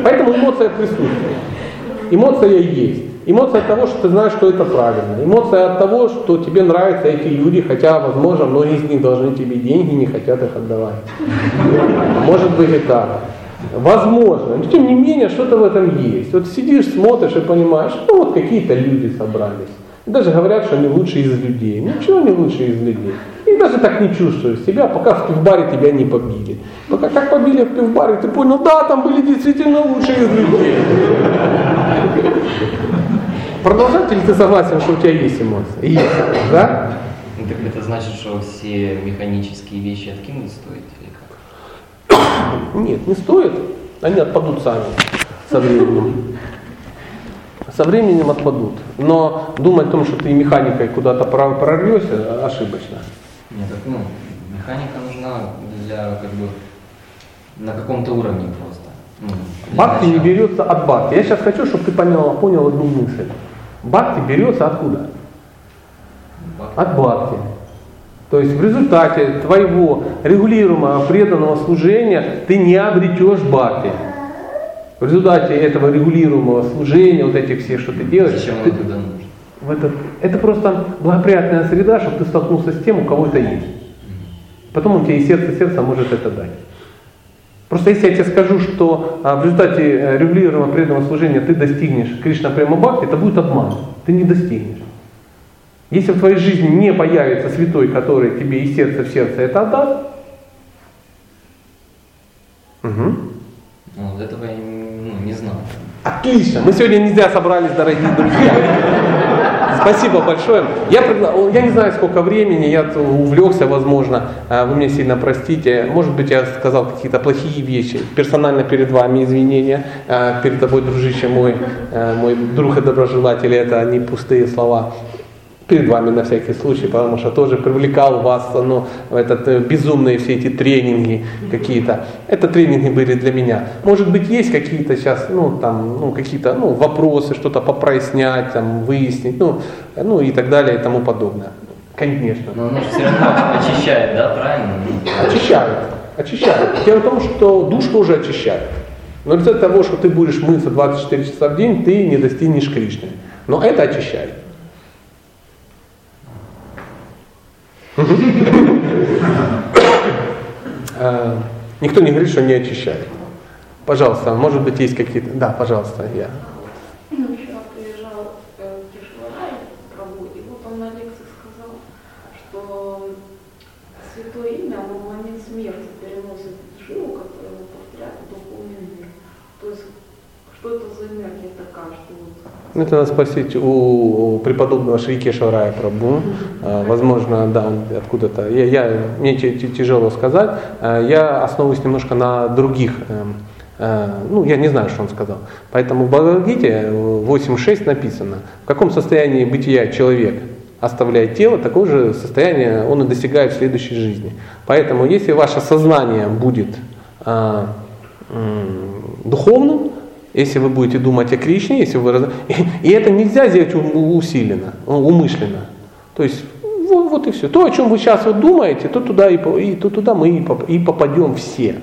[SPEAKER 1] Поэтому эмоция присутствует. Эмоция есть. Эмоция от того, что ты знаешь, что это правильно. Эмоция от того, что тебе нравятся эти люди, хотя, возможно, многие из них должны тебе деньги, не хотят их отдавать. Может быть и так. Возможно. Но тем не менее, что-то в этом есть. Вот сидишь, смотришь и понимаешь, ну вот какие-то люди собрались. Даже говорят, что они лучшие из людей. Ничего не лучше из людей. И даже так не чувствуешь себя, пока в пивбаре тебя не побили. Пока как побили в пивбаре, ты понял, да, там были действительно лучшие из людей. Продолжать или ты согласен, что у тебя есть эмоции? Есть, да?
[SPEAKER 2] ну, так это значит, что все механические вещи откинуть стоит или как?
[SPEAKER 1] Нет, не стоит. Они отпадут сами со временем. Со временем отпадут. Но думать о том, что ты механикой куда-то прор- прорвешься, ошибочно.
[SPEAKER 2] Нет, так, ну, механика нужна для, как бы, на каком-то уровне просто. Ну,
[SPEAKER 1] Бхакти не берется от бхакти. Я сейчас хочу, чтобы ты понял, понял одну мысль. Бхакти берется откуда? От бхакти. То есть в результате твоего регулируемого преданного служения ты не обретешь бхакти. В результате этого регулируемого служения, вот этих всех, что ты делаешь,
[SPEAKER 2] Зачем
[SPEAKER 1] ты-? В этот- это просто благоприятная среда, чтобы ты столкнулся с тем, у кого это есть. Потом он тебе и сердце сердца может это дать. Просто если я тебе скажу, что а, в результате э, регулированного преданного служения ты достигнешь Кришна Према Бхакти, это будет обман. Ты не достигнешь. Если в твоей жизни не появится святой, который тебе из сердца в сердце это отдаст, угу.
[SPEAKER 2] Ну, этого я ну, не знал.
[SPEAKER 1] Отлично. Мы сегодня нельзя собрались, дорогие друзья. Спасибо большое. Я, я не знаю, сколько времени, я увлекся, возможно, А, вы меня сильно простите. Может быть, я сказал какие-то плохие вещи. Персонально перед вами извинения, А, перед тобой, дружище мой, а, мой друг и доброжелатель, это не пустые слова перед вами на всякий случай, потому что тоже привлекал вас ну, этот э, безумные все эти тренинги какие-то. Это тренинги были для меня. Может быть, есть какие-то сейчас, ну, там, ну, какие-то, ну, вопросы, что-то попрояснять, там, выяснить, ну, ну, и так далее, и тому подобное. Конечно.
[SPEAKER 2] Но оно же все равно очищает, да, правильно?
[SPEAKER 1] Очищает. Очищает. Дело в том, что душ тоже очищает. Но из-за того, что ты будешь мыться 24 часа в день, ты не достигнешь Кришны. Но это очищает. Никто не говорит, что не очищает. Пожалуйста, может быть, есть какие-то... Да, пожалуйста, я.
[SPEAKER 7] Ну, Вчера приезжал э, Кишварай в работе, и вот он на лекции сказал, что святое имя, оно в момент смерти переносит жилу, которая его повторяет в духовный мир. То есть, что это за энергия такая, что вот
[SPEAKER 1] Ну, Это надо спросить у, преподобного Шри Кешаврая Прабhu. Э, Возможно, да, он откуда-то. Я, я, мне тяжело сказать. Э, Я основываюсь немножко на других. эм, э, Ну, я не знаю, что он сказал. Поэтому в Бхагавадгите 8.6 написано, в каком состоянии бытия человек оставляет тело, такое же состояние он и достигает в следующей жизни. Поэтому, если ваше сознание будет а, м, духовным, если вы будете думать о Кришне, если вы и, это нельзя сделать усиленно, у- умышленно. То есть вот, вот и все. То, о чем вы сейчас вот думаете, то туда и, и то туда мы и, поп- и попадем все.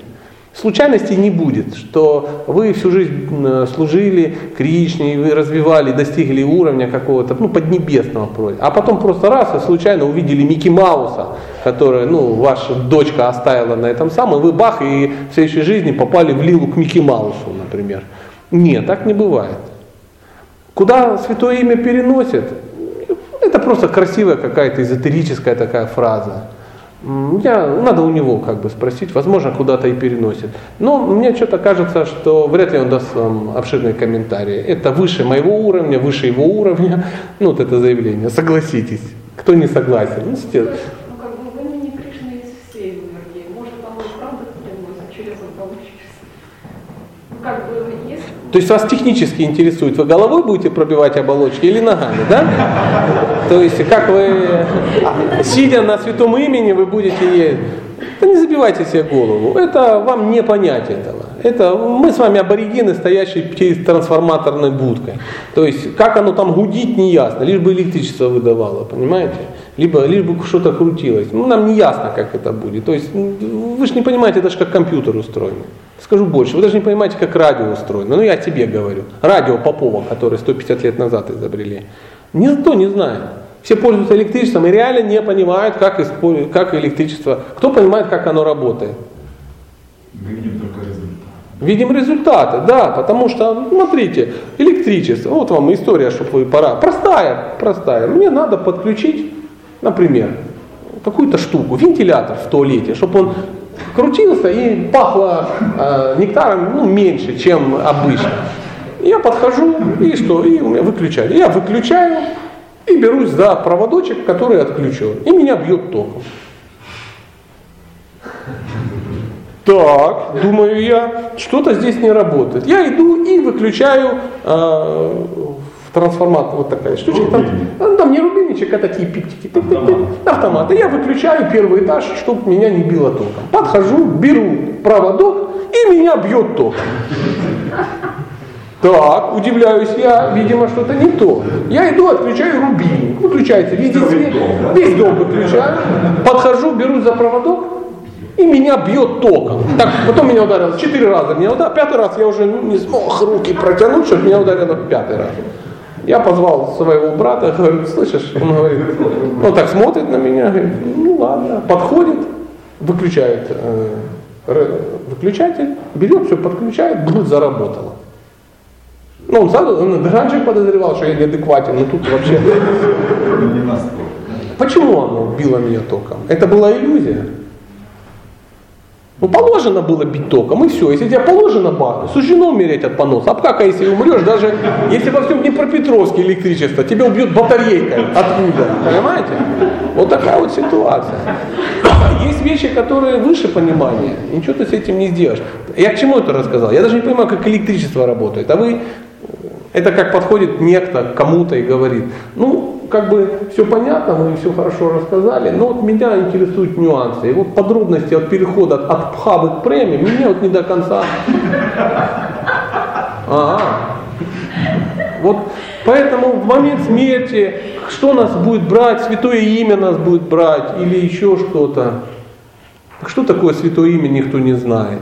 [SPEAKER 1] Случайностей не будет, что вы всю жизнь служили Кришне, вы развивали, достигли уровня какого-то, ну, поднебесного просто. А потом просто раз и случайно увидели Микки Мауса, который, ну, ваша дочка оставила на этом самом, и вы бах, и в следующей жизни попали в лилу к Микки Маусу, например. Нет, так не бывает. Куда святое имя переносит, это просто красивая какая-то эзотерическая такая фраза. Я, надо у него как бы спросить, возможно, куда-то и переносит. Но мне что-то кажется, что вряд ли он даст вам обширные комментарии. Это выше моего уровня, выше его уровня. Ну, вот это заявление, согласитесь. Кто не согласен? Ну, стен-
[SPEAKER 7] Ну, как бы в имени Кришны есть все энергии. Может, оно и правда переносит через одного часа. Ну, как бы есть
[SPEAKER 1] То есть вас технически интересует, вы головой будете пробивать оболочки или ногами, да? То есть как вы, сидя на святом имени, вы будете ей... Да не забивайте себе голову, это вам не понять этого. Это мы с вами аборигены, стоящие перед трансформаторной будкой. То есть как оно там гудит, не ясно, лишь бы электричество выдавало, понимаете? Либо, лишь бы что-то крутилось. Ну, нам не ясно, как это будет. То есть м, вы же не понимаете даже, как компьютер устроен. Скажу больше, вы даже не понимаете, как радио устроено. Ну, я тебе говорю. Радио Попова, которое 150 лет назад изобрели. Никто не знает. Все пользуются электричеством и реально не понимают, как, используют, как электричество. Кто понимает, как оно работает?
[SPEAKER 6] Мы видим только результат.
[SPEAKER 1] Видим результаты, да, потому что, ну, смотрите, электричество, вот вам история, чтобы вы пора, простая, простая. Мне надо подключить, например, какую-то штуку, вентилятор в туалете, чтобы он крутился и пахло э, нектаром ну, меньше, чем обычно. Я подхожу и что, и у меня выключатель. Я выключаю и берусь за проводочек, который отключен, и меня бьет током. Так, думаю я, что-то здесь не работает. Я иду и выключаю э, трансформатор, вот такая штучка. Там, ну, там не рубильничек, а такие пиптики. Тык, тык, тык, автомат. И я выключаю первый этаж, чтобы меня не било током. Подхожу, беру проводок и меня бьет током. Так, удивляюсь я, видимо, что-то не то. Я иду, отключаю рубильник. Выключается везде свет, весь дом выключаю. Подхожу, беру за проводок, и меня бьет током. Так, потом меня ударило четыре раза. Меня ударило, пятый раз я уже не смог руки протянуть, чтобы меня ударило в пятый раз. Я позвал своего брата, говорю, слышишь, он говорит, он так смотрит на меня, говорит, ну ладно, подходит, выключает э, Выключатель берет, все подключает, будет заработало. Ну, он сразу, он раньше подозревал, что я неадекватен, но тут вообще...
[SPEAKER 6] Ну.
[SPEAKER 1] Почему оно било меня током? Это была иллюзия. Ну, положено было бить током, и все. Если тебе положено бахнуть, суждено умереть от поноса. А как, если умрешь, даже если во всем Днепропетровске электричество, тебя убьют батарейкой откуда, понимаете? Вот такая вот ситуация. Есть вещи, которые выше понимания, ничего ты с этим не сделаешь. Я к чему это рассказал? Я даже не понимаю, как электричество работает. А вы, это как подходит некто кому-то и говорит, ну, как бы все понятно, мы все хорошо рассказали, но вот меня интересуют нюансы. И вот подробности от перехода от пхавы к преме меня вот не до конца. Ага. Вот поэтому в момент смерти, что нас будет брать, святое имя нас будет брать или еще что-то. Что такое святое имя, никто не знает.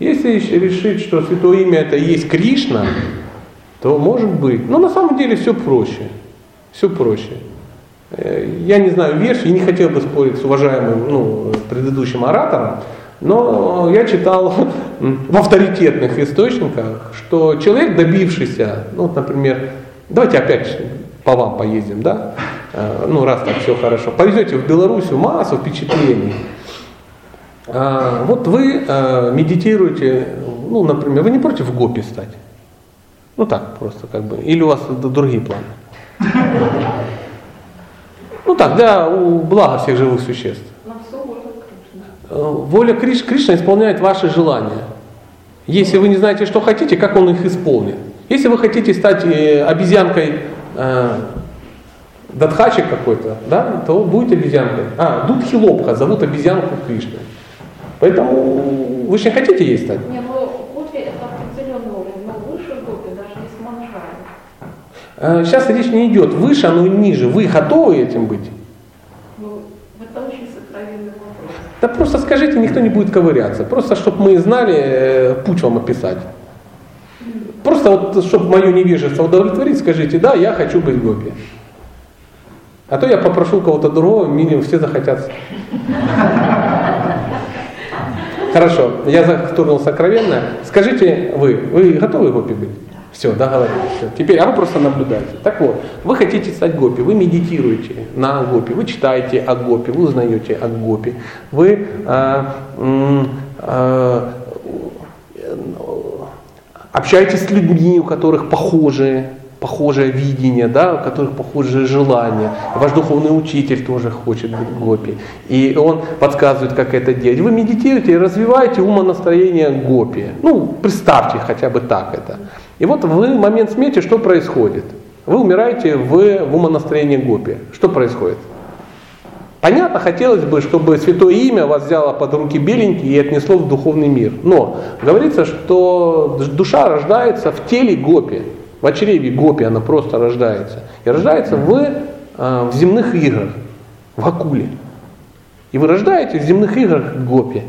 [SPEAKER 1] Если решить, что святое имя это и есть Кришна, то может быть. Но на самом деле все проще. Все проще. Э, Я не знаю версии, не хотел бы спорить с уважаемым ну, предыдущим оратором, но я читал в авторитетных источниках, что человек, добившийся, ну, вот, например, давайте опять по вам поездим, да, Э, ну, раз так все хорошо, повезете в Белоруссию массу впечатлений. А, Вот вы э, медитируете, ну, например, вы не против гопи стать? Ну так, просто как бы. Или у вас другие планы? Ну так, для блага всех живых существ.
[SPEAKER 7] Воля.
[SPEAKER 1] Э, Воля Криш, Кришна исполняет ваши желания. Если вы не знаете, что хотите, как он их исполнит. Если вы хотите стать э, обезьянкой э, Датхачи какой-то, да, то будете обезьянкой. А, Дудхилопха зовут обезьянку Кришны. Поэтому вы же не хотите ей стать?
[SPEAKER 7] Не, ну гопи это определенный уровень, но выше гопи даже есть манжари.
[SPEAKER 1] Э, Сейчас речь не идет выше, оно ниже. Вы готовы этим быть?
[SPEAKER 7] Ну, это очень сокровенный вопрос.
[SPEAKER 1] Да просто скажите, никто не будет ковыряться. Просто, чтобы мы знали, э, путь вам описать. Просто вот, чтобы мое невежество удовлетворить, скажите, да, я хочу быть гопи. А то я попрошу кого-то другого, минимум все захотят. Хорошо, я затронул сокровенно. Скажите вы, вы готовы гопи быть? Все, договорились. Все. Теперь, а вы просто наблюдаете. Так вот, вы хотите стать гопи, вы медитируете на гопи, вы читаете о гопи, вы узнаете о гопи, вы м, а, общаетесь с людьми, у которых похожие, похожее видение, да, у которых похожие желания. Ваш духовный учитель тоже хочет быть гопи. И он подсказывает, как это делать. Вы медитируете и развиваете умонастроение гопи. Ну, представьте хотя бы так это. И вот вы в момент смерти, что происходит? Вы умираете в, в умонастроении гопи. Что происходит? Понятно, хотелось бы, чтобы святое имя вас взяло под руки беленький и отнесло в духовный мир. Но говорится, что душа рождается в теле гопи. В чреве гопи она просто рождается. И рождается в, э, в земных играх, в акуле. И вы рождаетесь в земных играх гопи.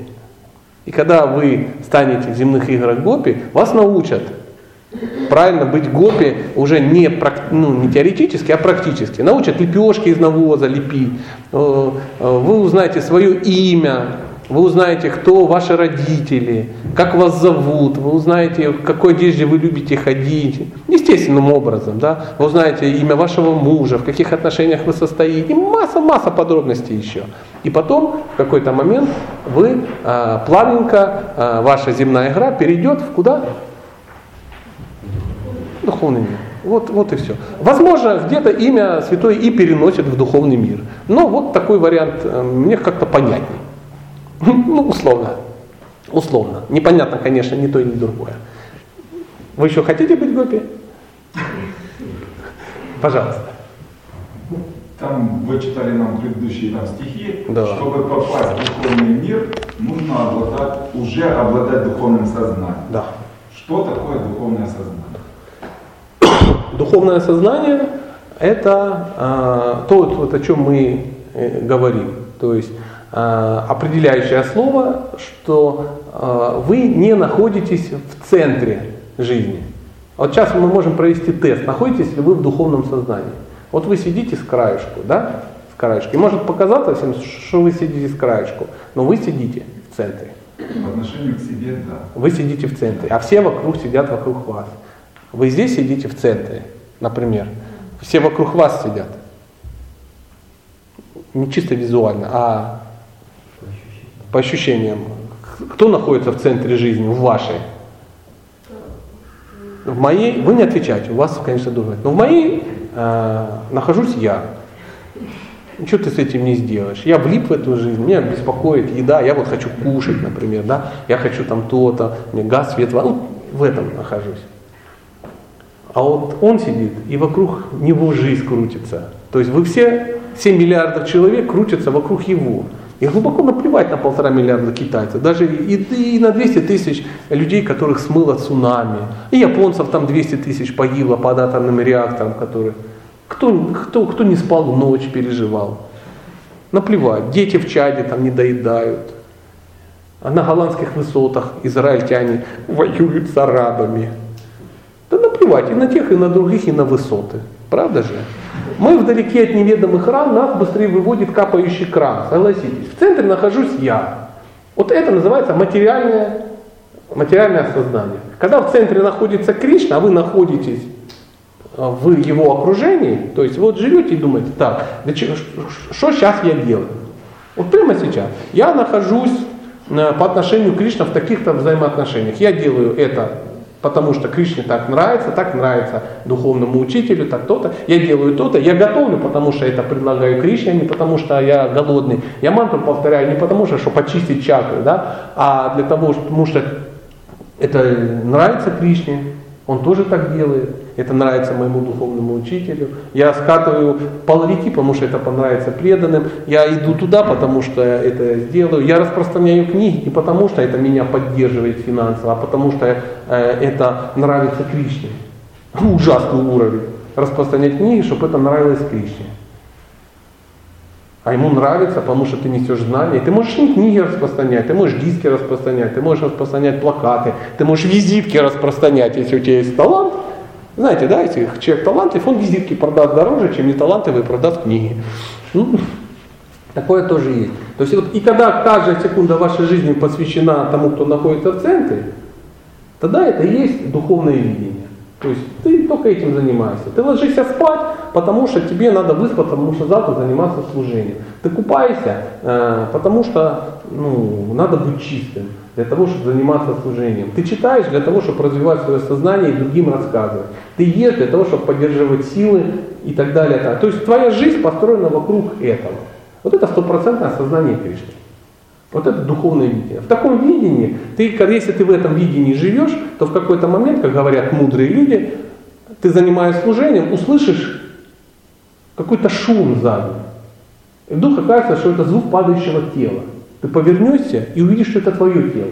[SPEAKER 1] И когда вы станете в земных играх гопи, вас научат правильно быть гопи уже не, ну, не теоретически, а практически. Научат лепешки из навоза лепить. Э, э, Вы узнаете свое имя, вы узнаете, кто ваши родители, как вас зовут, вы узнаете, в какой одежде вы любите ходить, естественным образом, да, вы узнаете имя вашего мужа, в каких отношениях вы состоите, и масса-масса подробностей еще. И потом, в какой-то момент, вы э, плавненько, э, ваша земная игра перейдет в куда? Духовный мир. Вот, вот и все. Возможно, где-то имя Святой И переносит в духовный мир. Но вот такой вариант э, мне как-то понятней. Ну, условно. Условно. Непонятно, конечно, ни то, ни другое. Вы еще хотите быть гопи? Пожалуйста.
[SPEAKER 6] Там вы читали нам предыдущие там стихи,
[SPEAKER 1] Да.
[SPEAKER 6] чтобы попасть в духовный мир, нужно обладать, уже обладать духовным сознанием.
[SPEAKER 1] Да.
[SPEAKER 6] Что такое духовное сознание?
[SPEAKER 1] Духовное сознание – это а, то, вот, о чем мы э, говорим. То есть определяющее слово, что а, вы не находитесь в центре жизни. Вот сейчас мы можем провести тест, находитесь ли вы в духовном сознании. Вот вы сидите с краешку, да, с краешку. И может показаться всем, что вы сидите с краешку, но вы сидите в центре.
[SPEAKER 6] По отношению к себе, да.
[SPEAKER 1] Вы сидите в центре, а все вокруг сидят вокруг вас. Вы здесь сидите в центре, например. Все вокруг вас сидят. Не чисто визуально, а по ощущениям. Кто находится в центре жизни, в вашей? В моей, вы не отвечаете, у вас, конечно, быть. Но в моей э, нахожусь я. Ничего ты с этим не сделаешь. Я влип в эту жизнь, меня беспокоит еда, я вот хочу кушать, например, да, я хочу там то-то, мне газ, свет, вода. ну, в этом нахожусь. А вот он сидит, и вокруг него жизнь крутится. То есть вы все, 7 миллиардов человек крутятся вокруг его. И глубоко наплевать на полтора миллиарда китайцев, даже и, и на 200 тысяч людей, которых смыло цунами. И японцев там 200 тысяч погибло под атомным реактором, который... Кто, кто, кто не спал ночь, переживал? Наплевать. Дети в чаде там не доедают. А на голландских высотах израильтяне воюют с арабами. Да наплевать и на тех, и на других, и на высоты. Правда же? Мы вдалеке от неведомых ран, нас быстрее выводит капающий кран, согласитесь. В центре нахожусь я. Вот это называется материальное, материальное сознание. Когда в центре находится Кришна, а вы находитесь э, в его окружении, то есть вот живете и думаете, так, что сейчас я делаю? Вот прямо сейчас. Я нахожусь э, по отношению к Кришне в таких-то взаимоотношениях. Я делаю это потому что Кришне так нравится, так нравится духовному учителю, так то-то. Я делаю то-то, я готовлю, потому что это предлагаю Кришне, а не потому что я голодный. Я мантру повторяю не потому что, чтобы очистить чакры, да, а для того, потому что это нравится Кришне, он тоже так делает. Это нравится моему духовному учителю. Я скатываю половики, потому что это понравится преданным. Я иду туда, потому что это сделаю. Я распространяю книги не потому, что это меня поддерживает финансово, а потому что э, это нравится Кришне. Ужасный уровень. Распространять книги, чтобы это нравилось Кришне. А ему нравится, потому что ты несешь знания. Ты можешь книги распространять, ты можешь диски распространять, ты можешь распространять плакаты, ты можешь визитки распространять, если у тебя есть талант. Знаете, да, если человек талантлив, он визитки продаст дороже, чем не талантливый продаст книги. Ну, такое тоже есть. То есть вот, и когда каждая секунда вашей жизни посвящена тому, кто находится в центре, тогда это и есть духовное видение. То есть ты только этим занимаешься. Ты ложишься спать, потому что тебе надо выспаться, потому что завтра заниматься служением. Ты купаешься, э, потому что ну, надо быть чистым для того, чтобы заниматься служением. Ты читаешь для того, чтобы развивать свое сознание и другим рассказывать. Ты ешь для того, чтобы поддерживать силы и так далее. То есть твоя жизнь построена вокруг этого. Вот это стопроцентное сознание Кришны. Вот это духовное видение. В таком видении, ты, если ты в этом видении живешь, то в какой-то момент, как говорят мудрые люди, ты занимаясь служением, услышишь какой-то шум сзади. И вдруг окажется, что это звук падающего тела. Ты повернешься и увидишь, что это твое тело.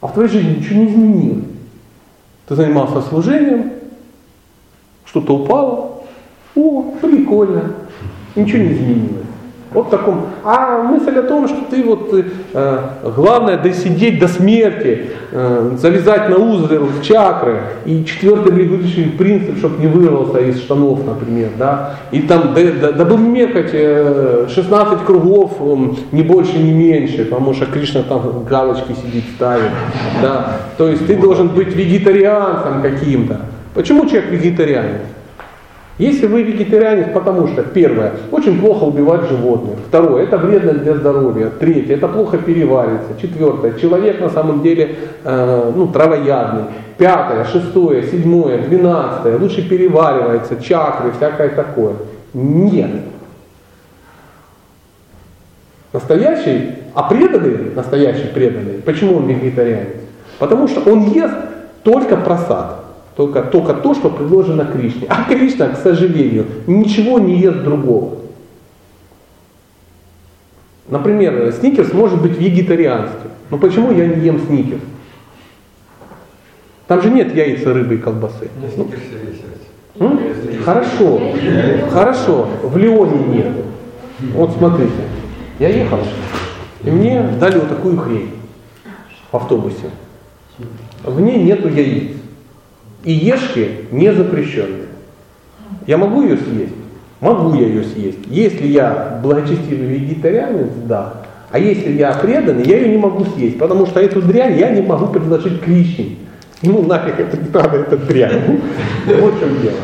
[SPEAKER 1] А в твоей жизни ничего не изменилось. Ты занимался служением, что-то упало, о, прикольно, ничего не изменилось. Вот в таком. А мысль о том, что ты вот э, главное досидеть до смерти, э, завязать на узел чакры, и четвертый регулирующий принцип, чтобы не вырвался из штанов, например, да, и там дабы мекать э, 16 кругов, э, не больше, не меньше, потому что Кришна там галочки сидит, ставит, да, то есть ты должен быть вегетарианцем каким-то. Почему человек вегетарианец? Если вы вегетарианец, потому что, первое, очень плохо убивать животных. Второе, это вредно для здоровья. Третье, это плохо переварится. Четвертое, человек на самом деле э, ну, травоядный. Пятое, шестое, седьмое, двенадцатое, лучше переваривается, чакры, всякое такое. Нет. Настоящий, а преданный, настоящий преданный, почему он вегетарианец? Потому что он ест только просад. Только, только то, что предложено Кришне. А Кришна, к сожалению, ничего не ест другого. Например, сникерс может быть вегетарианским. Но почему я не ем сникерс? Там же нет яйца, рыбы и колбасы. Ну, ну, хорошо, хорошо, в Леоне нет. Вот смотрите, я ехал, и мне дали вот такую хрень в автобусе. В ней нету яиц. И ешки не запрещенные. Я могу ее съесть? Могу я ее съесть. Если я благочестивый вегетарианец, да. А если я преданный, я ее не могу съесть, потому что эту дрянь я не могу предложить Кришне. Ему нафиг это не надо, это дрянь. Вот в чем дело.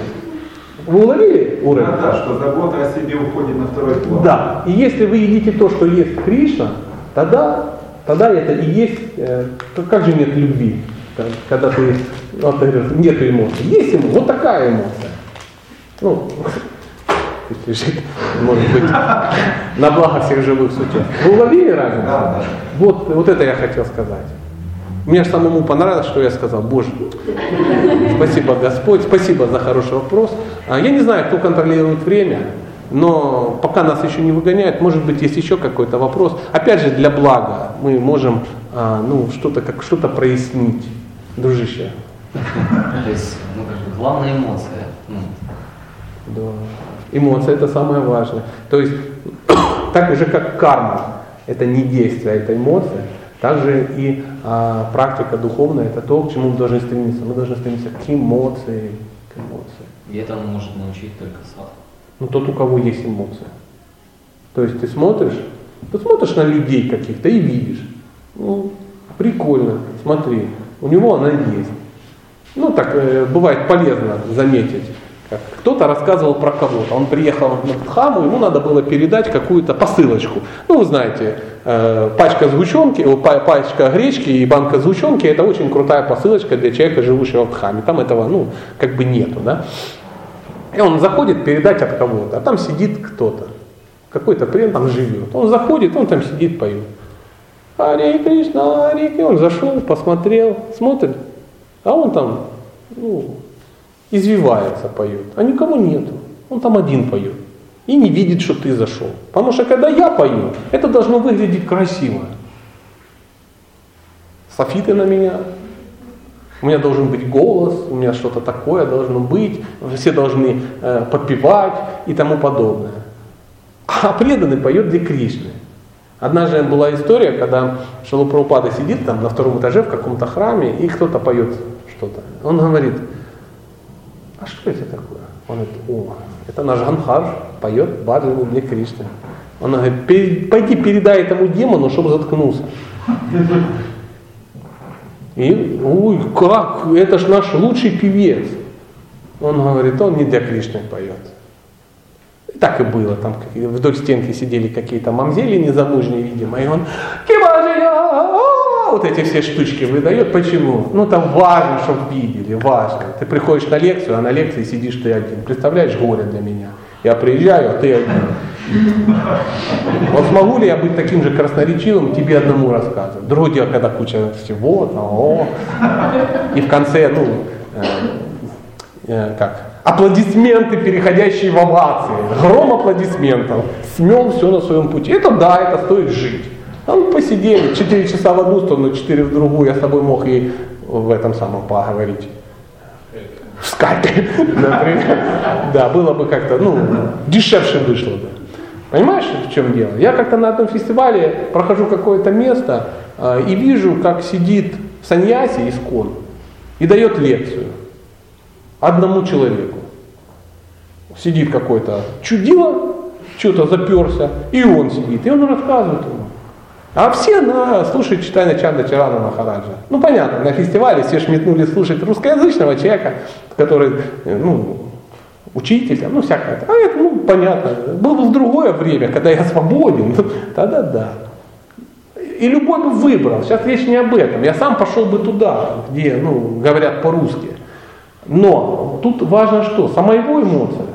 [SPEAKER 1] Вы уловили уровень?
[SPEAKER 6] Да, да, что забота о себе уходит на второй план.
[SPEAKER 1] Да. И если вы едите то, что ест Кришна, тогда, тогда это и есть, э, как же нет любви, когда ты, ты говоришь, нет эмоций. Есть ему, вот такая эмоция. Ну, лежит, может быть, на благо всех живых существ. Вы уловили разницу?
[SPEAKER 6] Да, да.
[SPEAKER 1] Вот, вот это я хотел сказать. Мне же самому понравилось, что я сказал, Боже, спасибо Господь, спасибо за хороший вопрос. А, Я не знаю, кто контролирует время, но пока нас еще не выгоняют, может быть, есть еще какой-то вопрос. Опять же, для блага мы можем а, ну, что-то как что-то прояснить, дружище.
[SPEAKER 2] То есть, ну, как бы, главная эмоция. Ну,
[SPEAKER 1] Да. Эмоция это самое важное. То есть, так же как карма, это не действие, это эмоция, также и а, практика духовная это то, к чему мы должны стремиться. Мы должны стремиться к эмоции, к эмоции.
[SPEAKER 2] и этому может научить только садху.
[SPEAKER 1] Ну тот, у кого есть эмоция. То есть ты смотришь, ты смотришь на людей каких-то и видишь. Ну, прикольно, смотри, у него она есть. Ну так э, бывает полезно заметить. Кто-то рассказывал про кого-то. Он приехал на Дхаму, ему надо было передать какую-то посылочку. Ну, вы знаете, э, пачка сгущенки, пачка гречки и банка сгущенки – это очень крутая посылочка для человека, живущего в Дхаме. Там этого, ну, как бы нету, да. И он заходит передать от кого-то, а там сидит кто-то. Какой-то плен там живет. Он заходит, он там сидит, поет. Ари Кришна, Ари Кришна. Он зашел, посмотрел, смотрит, а он там, ну, извивается, поет. А никого нету. Он там один поет. И не видит, что ты зашел. Потому что когда я пою, это должно выглядеть красиво. Софиты на меня, у меня должен быть голос, у меня что-то такое должно быть, все должны э, подпевать и тому подобное. А преданный поет для Кришны. Однажды была история, когда Шалупраупада сидит там на втором этаже в каком-то храме, и кто-то поет что-то. Он говорит, а что это такое? Он говорит, о, это наш Ганхар поет баджану для Кришны. Он говорит, «Пе- пойди передай этому демону, чтобы заткнулся. И, ой, как, это ж наш лучший певец. Он говорит, он не для Кришны поет. И так и было, там вдоль стенки сидели какие-то мамзели незамужние, видимо, и он «Кибажия!» Вот эти все штучки выдает. Почему? Ну там важно, чтобы видели, важно. Ты приходишь на лекцию, а на лекции сидишь ты один. Представляешь, горе для меня. Я приезжаю, а ты один. Вот смогу ли я быть таким же красноречивым, тебе одному рассказывать? Другое дело, когда куча всего, там, о, и в конце, ну, э, э, как, аплодисменты, переходящие в овации, гром аплодисментов, смел все на своем пути. Это да, это стоит жить. А мы посидели, 4 часа в одну сторону, 4 в другую, я с тобой мог и в этом самом поговорить. В скайпе, например. Да, было бы как-то, ну, дешевше вышло бы. Понимаешь, в чем дело? Я как-то на одном фестивале прохожу какое-то место э, и вижу, как сидит саньяси из кон и дает лекцию одному человеку. Сидит какой-то чудило, что-то заперся, и он сидит, и он рассказывает ему. А все на, слушают читание Чанда Чарана Махараджа. Ну понятно, на фестивале все шметнули слушать русскоязычного человека, который, ну, учитель, ну всякое. А это, ну, понятно. Было бы в другое время, когда я свободен, ну, тогда да. И любой бы выбрал. Сейчас речь не об этом. Я сам пошел бы туда, где ну, говорят по-русски. Но тут важно что? Сама его эмоция.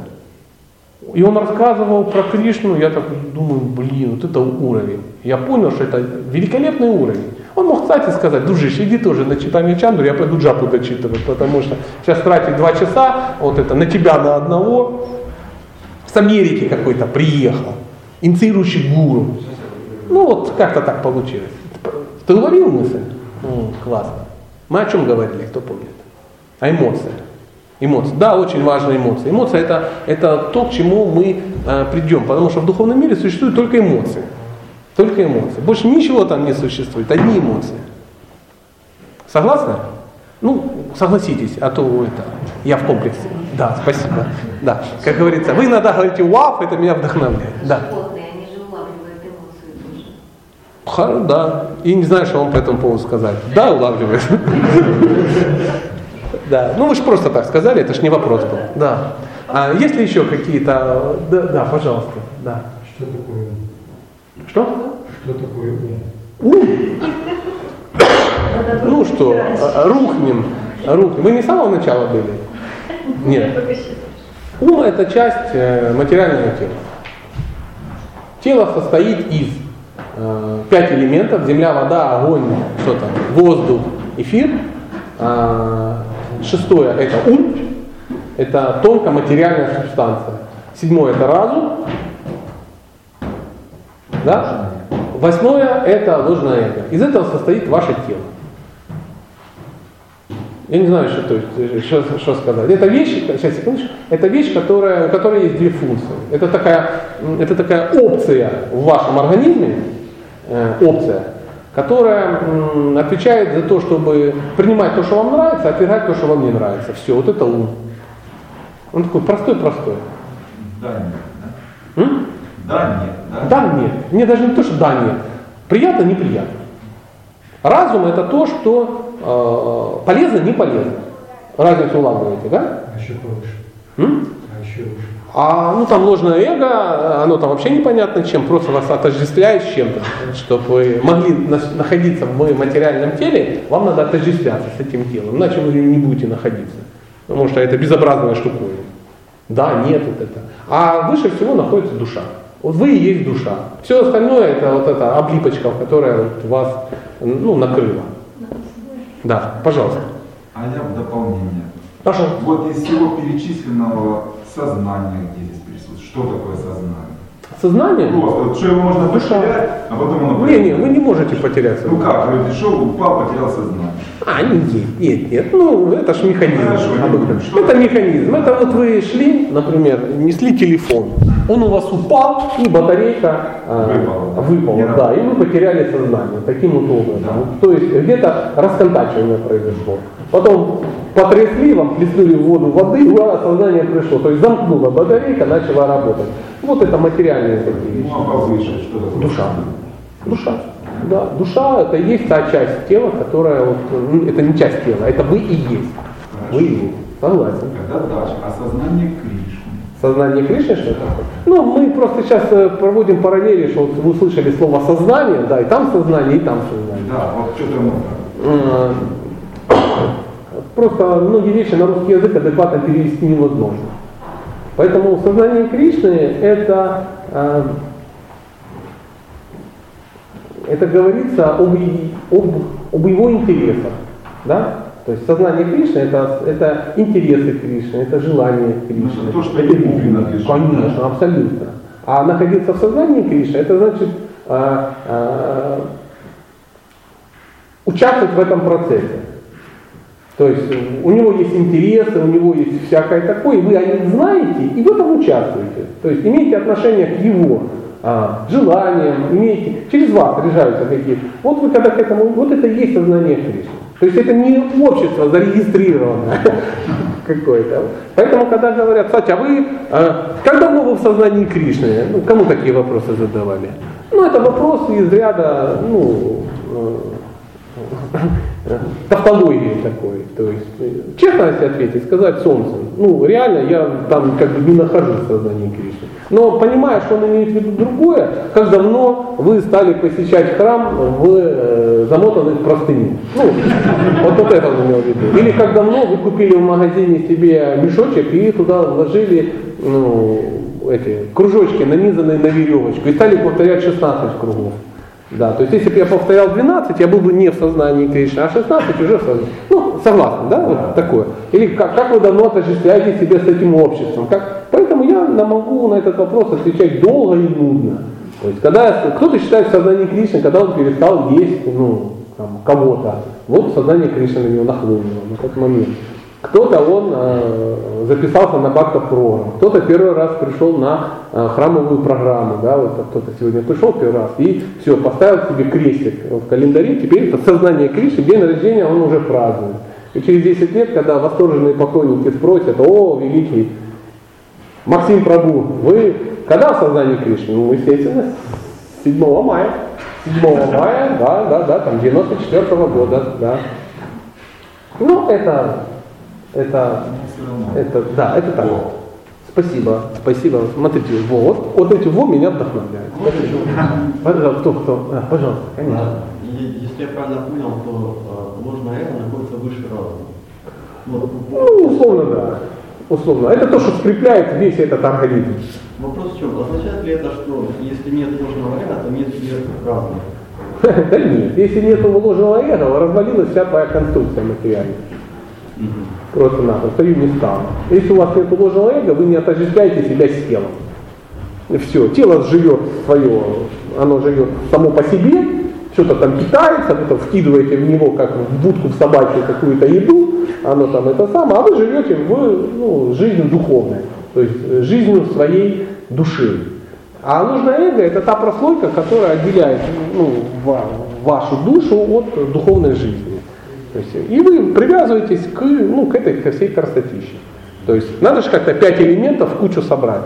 [SPEAKER 1] И он рассказывал про Кришну, я так думаю, блин, вот это уровень. Я понял, что это великолепный уровень. Он мог, кстати, сказать, дружище, иди тоже на читание Чандру, я пойду джапу дочитывать, потому что сейчас тратить два часа, вот это, на тебя на одного, с Америки какой-то приехал, инициирующий гуру. Ну вот как-то так получилось. Ты уловил мысль? М, классно. Мы о чем говорили, кто помнит? О эмоциях. Эмоции. Да, очень важная эмоция. Эмоция это, это то, к чему мы э, придем, потому что в духовном мире существуют только эмоции. Только эмоции. Больше ничего там не существует, одни эмоции. Согласны? Ну, согласитесь, а то это, я в комплексе. Да, спасибо. Да, как говорится, вы иногда говорите «вау», это меня вдохновляет. Да.
[SPEAKER 8] Животные, они же улавливают эмоции тоже.
[SPEAKER 1] Ха- Да. И не знаю, что вам по этому поводу сказать. Да, улавливает. Да. Ну вы же просто так сказали, это же не вопрос был. Да. А есть ли еще какие-то... Да, да, пожалуйста. Да.
[SPEAKER 9] Что такое ум?
[SPEAKER 1] Что?
[SPEAKER 9] Что такое ум?
[SPEAKER 1] Ум. Ну что, рухнем. Рухнем. Вы не с самого начала были? Нет. Ум это часть э, материального тела. Тело состоит из э, пять элементов: земля, вода, огонь, что там, воздух, эфир. А, шестое это ум, это тонкоматериальная субстанция. Седьмое это разум. Да? Восьмое это ложное эго. Из этого состоит ваше тело. Я не знаю, что, то есть, что, что сказать. Это вещь, сейчас секундочку, это вещь, которая, у которой есть две функции. Это такая, это такая опция в вашем организме, э, опция, которая отвечает за то, чтобы принимать то, что вам нравится, а отвергать то, что вам не нравится. Все, вот это ум. Он такой простой-простой.
[SPEAKER 6] Да, нет. Да,
[SPEAKER 1] М?
[SPEAKER 6] да нет. Да.
[SPEAKER 1] Да, нет. Мне даже не то, что да, нет. Приятно, неприятно. Разум это то, что э, полезно, не полезно. Разницу улавливаете, да?
[SPEAKER 9] А еще повыше.
[SPEAKER 1] М?
[SPEAKER 9] А еще выше.
[SPEAKER 1] А ну там ложное эго, оно там вообще непонятно чем, просто вас отождествляет с чем-то. Чтобы вы могли на- находиться в материальном теле, вам надо отождествляться с этим телом, иначе вы не будете находиться. Потому что это безобразная штуковина. Да, нет, вот это. А выше всего находится душа. Вот вы и есть душа. Все остальное это вот эта облипочка, которая вот вас ну, накрыла. Да, пожалуйста.
[SPEAKER 6] А я в дополнение.
[SPEAKER 1] Пожалуйста.
[SPEAKER 6] Вот из всего перечисленного сознания, где здесь присутствует, что такое сознание?
[SPEAKER 1] Сознание?
[SPEAKER 6] Просто, что его можно
[SPEAKER 1] Душа.
[SPEAKER 6] потерять, а потом оно
[SPEAKER 1] Не, не, вы не можете потерять
[SPEAKER 6] Ну как, вроде шел, упал, потерял сознание.
[SPEAKER 1] А, нет, нет, нет, ну это ж механизм.
[SPEAKER 6] Хорошо,
[SPEAKER 1] обыкновенный. Это механизм. Это вот вы шли, например, несли телефон, он у вас упал, и батарейка э,
[SPEAKER 6] Выпала.
[SPEAKER 1] выпала, да, и вы потеряли сознание. Таким вот образом.
[SPEAKER 6] Да.
[SPEAKER 1] Вот, То есть где-то расконтачивание произошло. Потом потрясли, вам плеснули в воду воды, и сознание пришло. То есть замкнула батарейка, начала работать. Вот это материальные такие вещи.
[SPEAKER 6] Ну а повыше, что такое?
[SPEAKER 1] Душа. Душа. Да, душа это и есть та часть тела, которая вот, ну, это не часть тела, это вы и есть. Вы и есть. Согласен.
[SPEAKER 6] Когда дальше? Осознание Кришны.
[SPEAKER 1] Сознание Кришны что такое? Ну, мы просто сейчас э, проводим параллели, что вот вы услышали слово сознание, да, и там сознание, и там сознание.
[SPEAKER 6] Да, вот что-то мы
[SPEAKER 1] М, Просто многие вещи на русский язык адекватно перевести невозможно. Поэтому сознание Кришны это, э, это говорится об, об, об его интересах. Да? То есть сознание Кришны это, это интересы Кришны, это желание Кришны.
[SPEAKER 6] Ну, это то, что
[SPEAKER 1] это
[SPEAKER 6] ему принадлежит.
[SPEAKER 1] Конечно, абсолютно. А находиться в сознании Кришны, это значит э, э, участвовать в этом процессе. То есть у него есть интересы, у него есть всякое такое, вы о них знаете и в этом участвуете. То есть имеете отношение к его а, желаниям, имеете, через вас решаются какие-то. Вот вы когда к этому, вот это и есть сознание Кришны. То есть это не общество зарегистрированное какое-то. Поэтому, когда говорят, кстати, а вы, а, как давно вы в сознании Кришны? Ну, кому такие вопросы задавали? Ну, это вопросы из ряда, ну, э, тавтологии такой. То есть, э, честно если ответить, сказать солнце. Ну, реально, я там как бы не нахожусь в сознании Кришны. Но понимая, что он имеет в виду другое, как давно вы стали посещать храм в э, замотанных простынях. Ну, вот, вот это он имел в виду. Или как давно вы купили в магазине себе мешочек и туда вложили ну, эти кружочки, нанизанные на веревочку, и стали повторять 16 кругов. Да, то есть если бы я повторял 12, я был бы не в сознании Кришны, а 16 уже в сознании. Ну, согласен, да, вот такое. Или как, как вы давно отождествляете себя с этим обществом. Как, поэтому я могу на этот вопрос отвечать долго и нудно. То есть когда кто-то считает сознание Кришны, когда он перестал есть ну, там, кого-то. Вот сознание Кришны на него нахлынуло на тот момент. Кто-то он э, записался на бхакта программ, кто-то первый раз пришел на э, храмовую программу, да, вот кто-то сегодня пришел первый раз и все, поставил себе крестик в календаре, теперь это сознание Кришны, день рождения он уже празднует. И через 10 лет, когда восторженные поклонники спросят, о, великий Максим Прабу, вы когда в сознании Кришны? Ну, естественно, 7 мая. 7 мая, да, да, да, там 94 года, да. Ну, это, это, это, да, это так. Спасибо, спасибо. Смотрите, вот, вот эти во меня вдохновляют. Пожалуйста, кто, кто? А, пожалуйста, конечно.
[SPEAKER 10] Если я правильно понял, то ложное эго находится выше разума. Вот,
[SPEAKER 1] Ну, условно, да. Условно. Это то, что скрепляет весь этот организм.
[SPEAKER 10] вопрос в чем? Означает ли это, что если нет ложного эго, то нет сверх разума?
[SPEAKER 1] Да нет, если нет ложного эго, развалилась вся твоя конструкция материальная. Просто-напросто ее не стало. Если у вас нет ложного эго, вы не отождествляете себя с телом. Все, тело живет свое, оно живет само по себе, что-то там питается, вы там вкидываете в него, как в будку в собачью какую-то еду, оно там это самое, а вы живете в ну, жизнью духовной, то есть э, жизнью своей души. А ложное эго это та прослойка, которая отделяет ну, ва- вашу душу от духовной жизни. То есть, и вы привязываетесь к, ну, к этой ко всей красотище. То есть надо же как-то пять элементов в кучу собрать.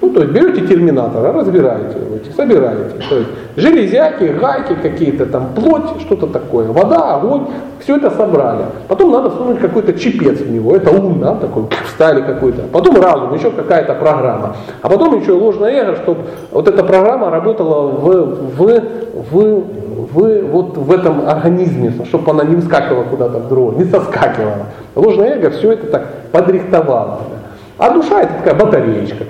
[SPEAKER 1] Ну, то есть берете терминатора, разбираете, его, собираете. То есть железяки, гайки какие-то, там плоть, что-то такое, вода, огонь, все это собрали. Потом надо всунуть какой-то чипец в него, это ум, да, такой, встали какой-то. Потом разум, еще какая-то программа. А потом еще ложное эго, чтобы вот эта программа работала в, в, в, в, вот в этом организме, чтобы она не выскакивала куда-то в другое, не соскакивала. Ложное эго все это так подрихтовало. да. А душа это такая батареечка,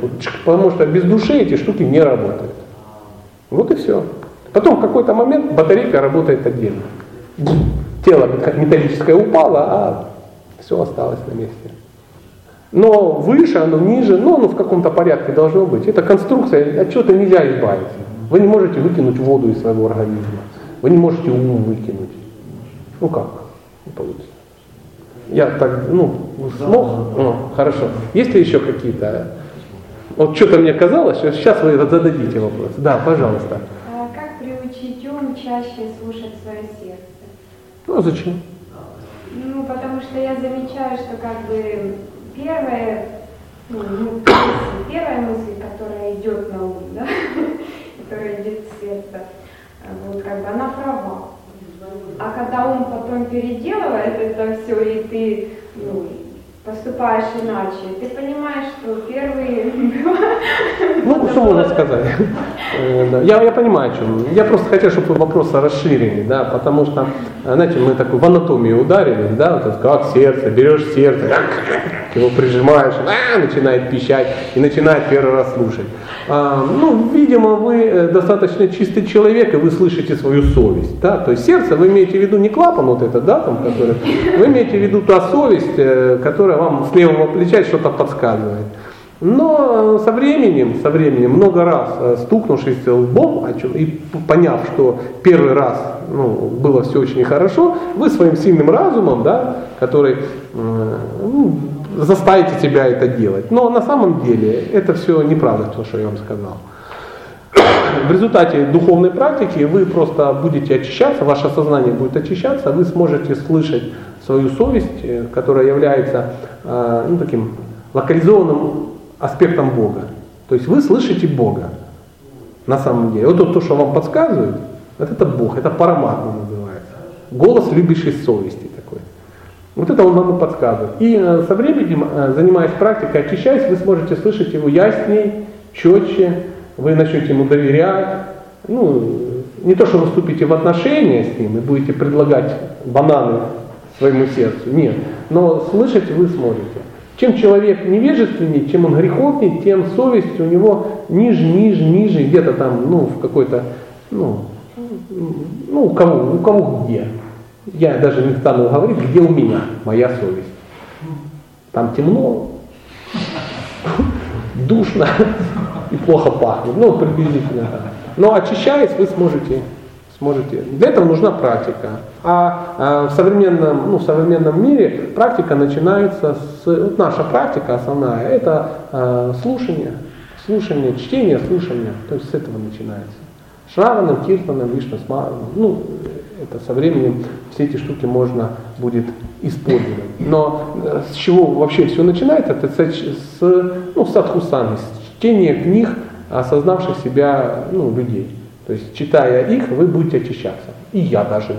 [SPEAKER 1] потому что без души эти штуки не работают. Вот и все. Потом в какой-то момент батарейка работает отдельно. Тело металлическое упало, а все осталось на месте. Но выше, оно ниже, но оно в каком-то порядке должно быть. Это конструкция, от чего-то нельзя избавиться. Вы не можете выкинуть воду из своего организма. Вы не можете ум выкинуть. Ну как? Не получится. Я так, ну, смог? Ну, хорошо. Есть ли еще какие-то? Вот что-то мне казалось, что сейчас вы зададите вопрос. Да, пожалуйста.
[SPEAKER 11] А как приучить ум чаще слушать свое сердце?
[SPEAKER 1] Ну, а зачем?
[SPEAKER 11] Ну, потому что я замечаю, что как бы первая, ну, ну, первая мысль, которая идет на ум, да, которая идет в сердце, вот как бы она права. А когда ум потом переделывает это все, и ты ну, поступаешь иначе, ты понимаешь, что первые
[SPEAKER 1] Ну, что можно сказать? Э. Я, я понимаю, о чем. Я просто хотел, чтобы вопросы расширили, да, потому что, э, знаете, мы такую в анатомию ударились, да, вот это как сердце, берешь сердце, его прижимаешь, а, начинает пищать и начинает первый раз слушать. А, ну, видимо, вы э, достаточно чистый человек, и вы слышите свою совесть, да, то есть сердце вы имеете в виду не клапан вот этот, да, там, который, вы имеете в виду та совесть, которая вам с левого плеча что-то подсказывает. Но э, со временем, со временем, много раз э, стукнувшись лбом и поняв, что первый раз ну, было все очень хорошо, вы своим сильным разумом, да, который ну, заставите себя это делать. Но на самом деле это все неправда, то, что я вам сказал. В результате духовной практики вы просто будете очищаться, ваше сознание будет очищаться, вы сможете слышать свою совесть, э, которая является э, ну, таким локализованным аспектом Бога. То есть вы слышите Бога на самом деле. Вот то, то, что вам подсказывает, вот это Бог, это параматма называется. Голос любящей совести такой. Вот это он вам и подсказывает. И э, со временем, занимаясь практикой, очищаясь, вы сможете слышать его ясней, четче, вы начнете ему доверять. Ну, не то, что вы вступите в отношения с ним и будете предлагать бананы своему сердцу, нет. Но слышать вы сможете. Чем человек невежественней, чем он греховней, тем совесть у него ниже, ниже, ниже, где-то там, ну, в какой-то, ну, ну, у кого, у кого где. Я даже не стану говорить, где у меня моя совесть. Там темно, душно и плохо пахнет. Ну, приблизительно так. Но очищаясь, вы сможете, сможете. Для этого нужна практика. А, а, в, современном, ну, в современном мире практика начинается с... Вот наша практика основная, это а, слушание, слушание, чтение, слушание. То есть с этого начинается. Шраваном, Киртаном, Вишнасмараном. Ну, это со временем все эти штуки можно будет использовать. Но э, с чего вообще все начинается? Это с, ну, садхусаны, с чтения книг осознавших себя ну, людей. То есть, читая их, вы будете очищаться. И я даже.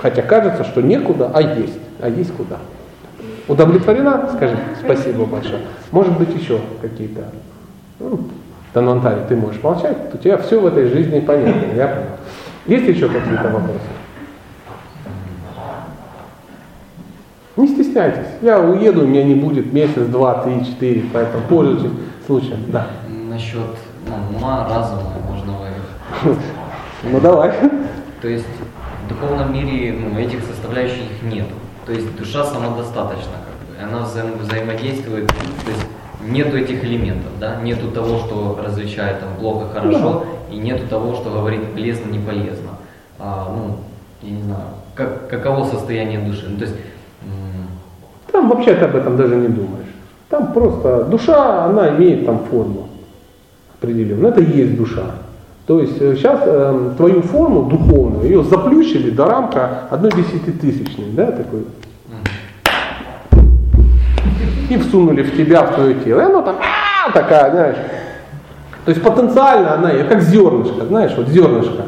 [SPEAKER 1] Хотя кажется, что некуда, а есть. А есть куда. Удовлетворена? Скажи, спасибо большое. Может быть, еще какие-то. Ну, ты можешь молчать, у тебя все в этой жизни понятно, я понял. Есть еще какие-то вопросы? Не стесняйтесь. Я уеду, у меня не будет месяц, два, три, четыре, поэтому пользуйтесь случаем. Да.
[SPEAKER 2] Насчет ну, ума, разума.
[SPEAKER 1] Ну давай.
[SPEAKER 2] То есть в духовном мире ну, этих составляющих нет. То есть душа самодостаточна, как бы, она взаим, взаимодействует, то есть нету этих элементов, да, нету того, что различает там плохо, хорошо, и нету того, что говорит полезно, не полезно. А, ну, я не знаю, как, каково состояние души. Ну, то есть
[SPEAKER 1] там вообще ты об этом даже не думаешь. Там просто душа, она имеет там форму определенную. Это и есть душа. То есть сейчас э, твою форму духовную, ее заплющили до рамка одной десятитысячной, да, такой. И всунули в тебя, в твое тело. И она там а, такая, знаешь. То есть потенциально она, как зернышко, знаешь, вот зернышко.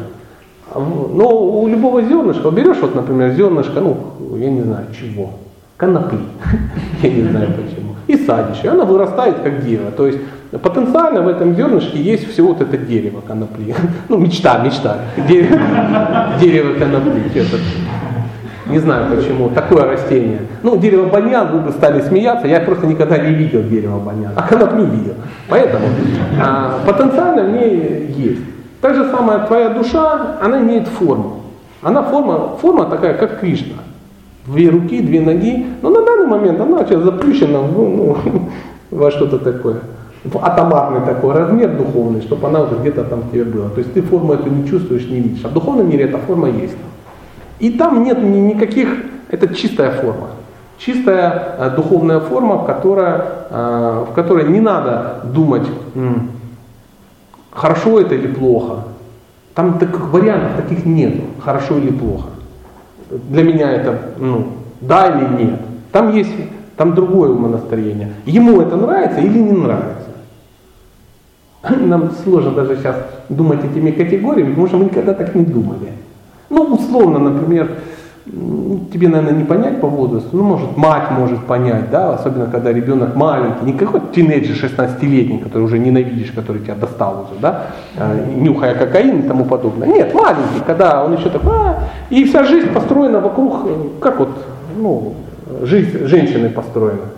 [SPEAKER 1] Но у любого зернышка, берешь вот, например, зернышко, ну, я не знаю чего, конопли, я не знаю почему, и садишь, и она вырастает как дерево. То есть потенциально в этом зернышке есть все вот это дерево конопли. Ну, мечта, мечта. Дерево, дерево конопли. Это, не знаю почему, такое растение. Ну, дерево баньян, вы бы стали смеяться, я просто никогда не видел дерево баньян, а коноплю видел. Поэтому а, потенциально в ней есть. Так же самое, твоя душа, она имеет форму. Она форма, форма такая, как Кришна. Две руки, две ноги. Но на данный момент она сейчас заплющена ну, ну, во что-то такое. В атомарный такой размер духовный, чтобы она уже где-то там в тебе была. То есть ты форму эту не чувствуешь, не видишь. А в духовном мире эта форма есть. И там нет ни, никаких, это чистая форма. Чистая э, духовная форма, которая, э, в которой не надо думать, хорошо это или плохо. Там таких вариантов таких нет, хорошо или плохо. Для меня это ну, да или нет. Там есть там другое умонастроение. Ему это нравится или не нравится. Нам сложно даже сейчас думать этими категориями, потому что мы никогда так не думали. Ну, условно, например, тебе, наверное, не понять по возрасту, ну, может, мать может понять, да, особенно когда ребенок маленький, не какой-то тинейджер 16-летний, который уже ненавидишь, который тебя достал уже, да, а, нюхая кокаин и тому подобное. Нет, маленький, когда он еще такой, а, и вся жизнь построена вокруг, как вот, ну, жизнь женщины построена,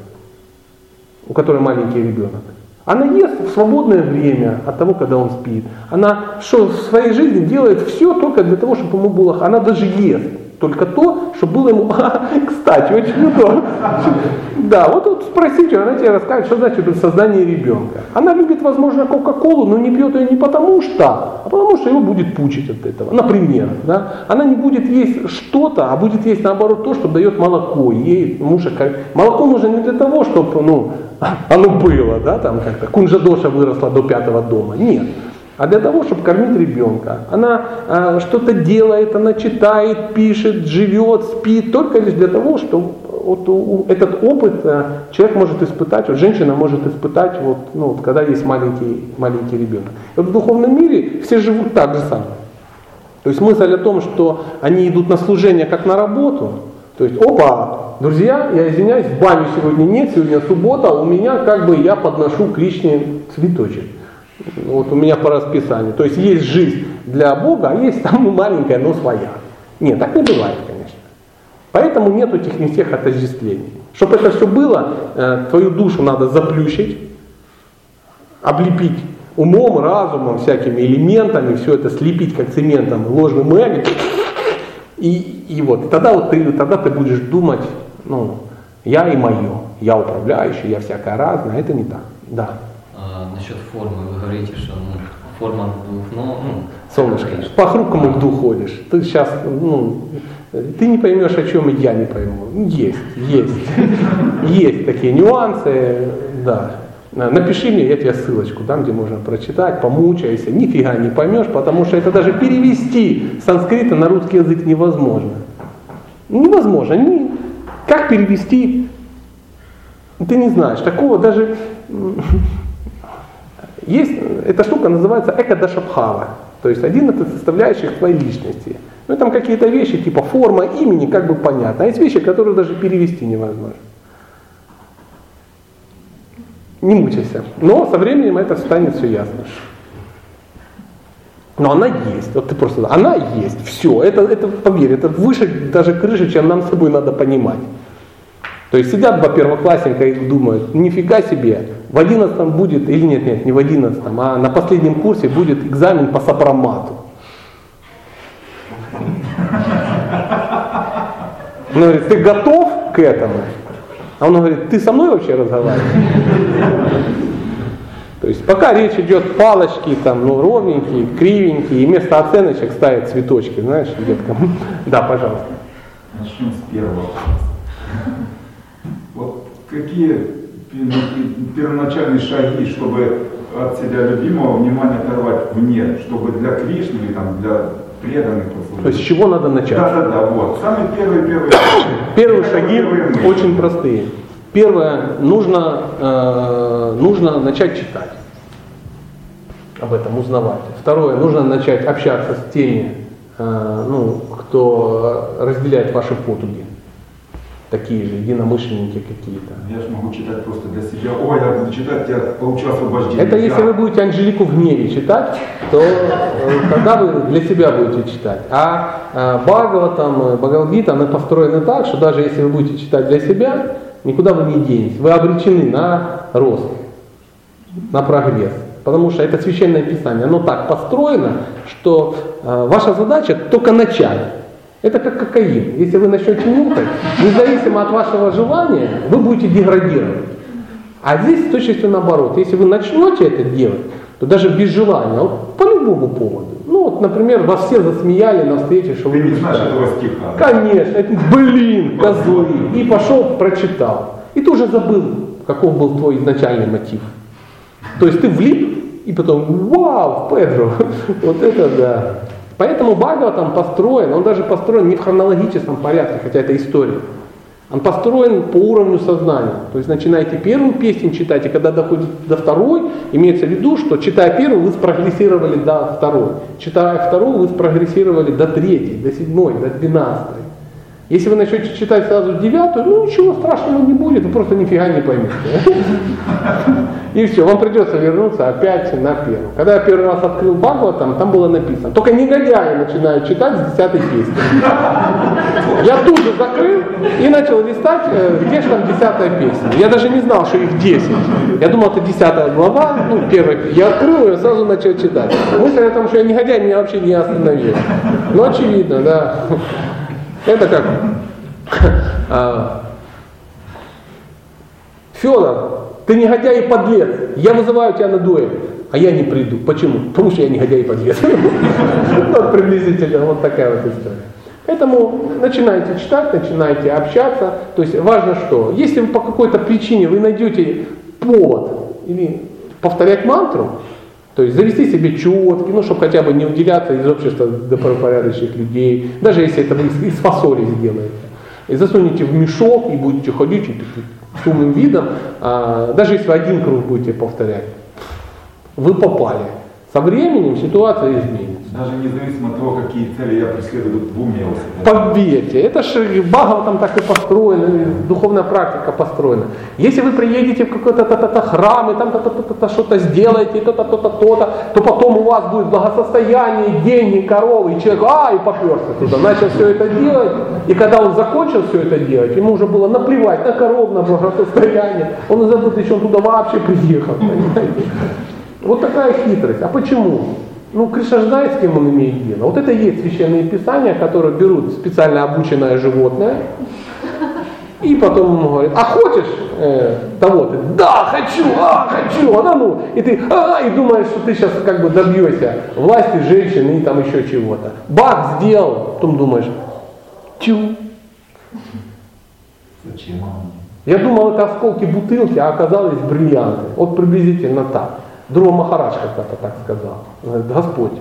[SPEAKER 1] у которой маленький ребенок. Она ест в свободное время от того, когда он спит. Она что в своей жизни делает все только для того, чтобы ему было... Она даже ест только то, чтобы было ему, а, кстати, очень удобно. Да, вот тут спросите, она тебе расскажет, что значит создание ребенка. Она любит, возможно, Кока-Колу, но не пьет ее не потому что, а потому что его будет пучить от этого. Например, да? она не будет есть что-то, а будет есть наоборот то, что дает молоко. Ей муж, молоко нужно не для того, чтобы ну, оно было, да, там как-то кунжа-доша выросла до пятого дома. Нет а для того, чтобы кормить ребенка. Она а, что-то делает, она читает, пишет, живет, спит, только лишь для того, чтобы вот, у, этот опыт а, человек может испытать, вот женщина может испытать, вот, ну, вот, когда есть маленький, маленький ребенок. И вот в духовном мире все живут так же самое. То есть мысль о том, что они идут на служение как на работу, то есть, опа, друзья, я извиняюсь, в баню сегодня нет, сегодня суббота, у меня как бы я подношу к лишним цветочек. Вот у меня по расписанию. То есть есть жизнь для Бога, а есть там маленькая, но своя. Нет, так не бывает, конечно. Поэтому нет этих не всех отождествлений. Чтобы это все было, э, твою душу надо заплющить, облепить умом, разумом, всякими элементами, все это слепить как цементом, ложным эго. И, и вот, тогда вот ты, тогда ты будешь думать, ну, я и мое, я управляющий, я всякое разное, это не так. Да
[SPEAKER 2] насчет формы, вы говорите, что ну, форма двух, но... Ну,
[SPEAKER 1] Солнышко, по хрупкому льду ходишь. Ты сейчас, ну, ты не поймешь, о чем и я не пойму. Есть, есть. Есть такие нюансы, да. Напиши мне, я тебе ссылочку дам, где можно прочитать, помучайся, нифига не поймешь, потому что это даже перевести с санскрита на русский язык невозможно. Невозможно. Не... Как перевести? Ты не знаешь. Такого даже есть, эта штука называется экадашабхава. То есть 11 составляющих твоей личности. Ну там какие-то вещи, типа форма имени, как бы понятно. А есть вещи, которые даже перевести невозможно. Не мучайся. Но со временем это станет все ясно. Но она есть. Вот ты просто, она есть. Все. Это, это, поверь, это выше даже крыши, чем нам с тобой надо понимать. То есть сидят два первоклассника и думают, нифига себе, в одиннадцатом будет, или нет, нет, не в одиннадцатом, а на последнем курсе будет экзамен по сопромату. Он говорит, ты готов к этому? А он говорит, ты со мной вообще разговариваешь? То есть пока речь идет палочки, там, ну, ровненькие, кривенькие, и вместо оценочек ставят цветочки, знаешь, деткам. Да, пожалуйста.
[SPEAKER 6] Начнем с первого. Вот какие первоначальные шаги, чтобы от себя любимого внимание оторвать вне, чтобы для Кришны или там для преданных послужить.
[SPEAKER 1] То есть с чего надо начать?
[SPEAKER 6] Да, да, да, вот. Самые первые, первые.
[SPEAKER 1] Первые шаги очень простые. Первое, нужно, э, нужно начать читать об этом, узнавать. Второе, нужно начать общаться с теми, э, ну, кто разделяет ваши потуги. Такие же единомышленники какие-то.
[SPEAKER 6] Я же могу читать просто для себя. Ой, я буду читать, я получу освобождение.
[SPEAKER 1] Это если вы будете Анжелику в гневе читать, то э, тогда вы для себя будете читать. А э, Бхагаватам, Бхагавадгита, она построена так, что даже если вы будете читать для себя, никуда вы не денетесь. Вы обречены на рост, на прогресс. Потому что это священное писание, оно так построено, что э, ваша задача только начать. Это как кокаин. Если вы начнете нюхать, независимо от вашего желания, вы будете деградировать. А здесь с точностью наоборот. Если вы начнете это делать, то даже без желания, вот по любому поводу. Ну вот, например, вас все засмеяли на встрече, что
[SPEAKER 6] Ты
[SPEAKER 1] вы
[SPEAKER 6] не знаешь этого стиха.
[SPEAKER 1] Конечно, это, блин, козлы. И пошел, прочитал. И ты уже забыл, каков был твой изначальный мотив. То есть ты влип, и потом, вау, Педро, вот это да. Поэтому Бхагаватам построен, он даже построен не в хронологическом порядке, хотя это история. Он построен по уровню сознания. То есть начинаете первую песню читать, и когда доходит до второй, имеется в виду, что читая первую, вы спрогрессировали до второй. Читая вторую, вы спрогрессировали до третьей, до седьмой, до двенадцатой. Если вы начнете читать сразу девятую, ну ничего страшного не будет, вы просто нифига не поймете. И все, вам придется вернуться опять на первую. Когда я первый раз открыл Бхагаватам, там было написано, только негодяи начинают читать с десятой песни. Я тут же закрыл и начал листать, э, где же там десятая песня. Я даже не знал, что их 10. Я думал, это десятая глава, ну, первая. Я открыл ее сразу начал читать. Мысль о том, что я негодяй, меня вообще не остановил. Ну, очевидно, да. Это как а, Федор, ты негодяй и подлец, я вызываю тебя на дуэль, а я не приду. Почему? Потому что я негодяй и подлец. Вот приблизительно вот такая вот история. Поэтому начинайте читать, начинайте общаться. То есть важно что? Если вы по какой-то причине вы найдете повод или повторять мантру, то есть завести себе четки, ну, чтобы хотя бы не уделяться из общества добропорядочных людей, даже если это вы из, фасоли сделаете. И засунете в мешок и будете ходить с умным видом, а, даже если один круг будете повторять, вы попали. Со временем ситуация изменится.
[SPEAKER 6] Даже независимо от того, какие цели я преследую в уме.
[SPEAKER 1] Поверьте, это же Багал там так и построено, духовная практика построена. Если вы приедете в какой-то храм, и там что-то сделаете, то-то, то-то, то-то, то потом у вас будет благосостояние, деньги, коровы, и человек, а, и поперся туда, начал все это делать, и когда он закончил все это делать, ему уже было наплевать на коров, на благосостояние, он и забыл, что он туда вообще приехал? Вот такая хитрость. А почему? Ну, Кришна знает, с кем он имеет дело. Вот это и есть священные писания, которые берут специально обученное животное, и потом ему говорят, а хочешь э, того? Ты, да, хочу, а, хочу, а да ну. И ты, а, и думаешь, что ты сейчас как бы добьешься власти женщины и там еще чего-то. Бах, сделал, потом думаешь.
[SPEAKER 6] Зачем?
[SPEAKER 1] Я думал, это осколки бутылки, а оказалось бриллианты. Вот приблизительно так. Друга Махарадж когда-то так сказал. Господь,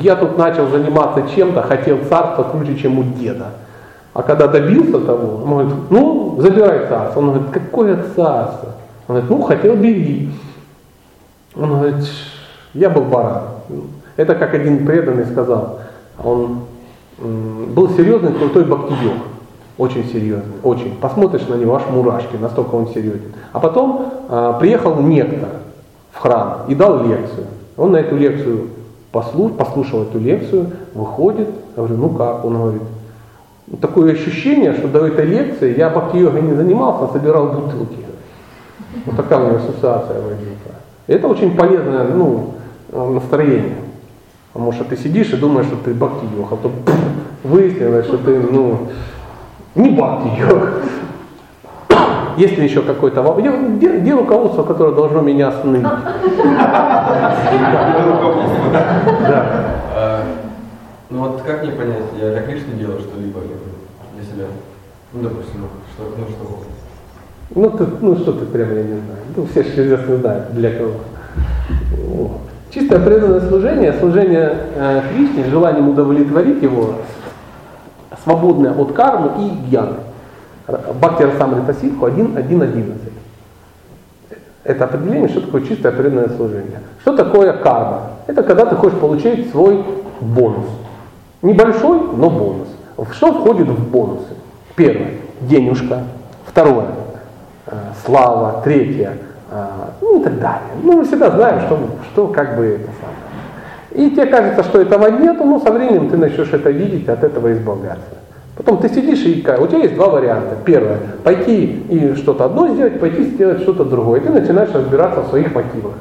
[SPEAKER 1] я тут начал заниматься чем-то, хотел царство круче, чем у деда. А когда добился того, он говорит, ну, забирай царство. Он говорит, какое царство? Он говорит, ну, хотел бери. Он говорит, я был баран. Это как один преданный сказал, он был серьезный, крутой бхакти-йог, очень серьезный, очень. Посмотришь на него, аж мурашки, настолько он серьезен. А потом а, приехал некто в храм и дал лекцию. Он на эту лекцию послушал, послушал эту лекцию, выходит, говорю, ну как? Он говорит, «Ну, такое ощущение, что до этой лекции я бхакти-йогой не занимался, а собирал бутылки. Вот такая у меня ассоциация возникла. Это очень полезное ну, настроение. Потому что ты сидишь и думаешь, что ты бхакти-йог, а то выяснилось, что ты ну, не бхакти-йог. Есть ли еще какой-то вопрос? Где, где, где руководство, которое должно меня остановить? Да.
[SPEAKER 4] А, Ну вот как мне понять, я для Кришны делаю что-либо для себя? Ну, допустим, что, ну, что
[SPEAKER 1] Ну, ты, ну что ты прямо, я не знаю. Ну, все же известно знают, для кого. Вот. Чистое преданное служение, служение э, Кришне, желанием удовлетворить его, свободное от кармы и гьяны. Бхакти Расамрита Ситху 1.1.11. Это определение, что такое чистое преданное служение. Что такое карма? Это когда ты хочешь получить свой бонус. Небольшой, но бонус. Что входит в бонусы? Первое – денежка. Второе э, – слава. Третье э, – ну и так далее. Ну, мы всегда знаем, что, что как бы это самое. И тебе кажется, что этого нету, но со временем ты начнешь это видеть, от этого избавляться. Потом ты сидишь и у тебя есть два варианта. Первое, пойти и что-то одно сделать, пойти сделать что-то другое. И ты начинаешь разбираться в своих мотивах.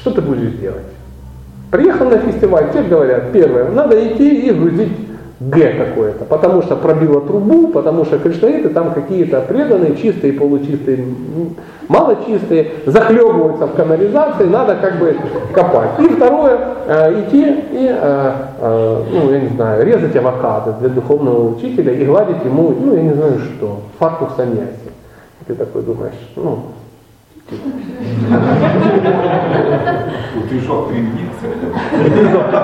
[SPEAKER 1] Что ты будешь делать? Приехал на фестиваль, тебе говорят, первое, надо идти и грузить Г какое-то, потому что пробило трубу, потому что кришнаиты там какие-то преданные, чистые, получистые, малочистые, захлебываются в канализации, надо как бы копать. И второе, э, идти и, э, э, ну я не знаю, резать авокадо для духовного учителя и гладить ему, ну я не знаю что, фартук саньяси. Ты такой думаешь, ну,
[SPEAKER 6] Утюжок примнится.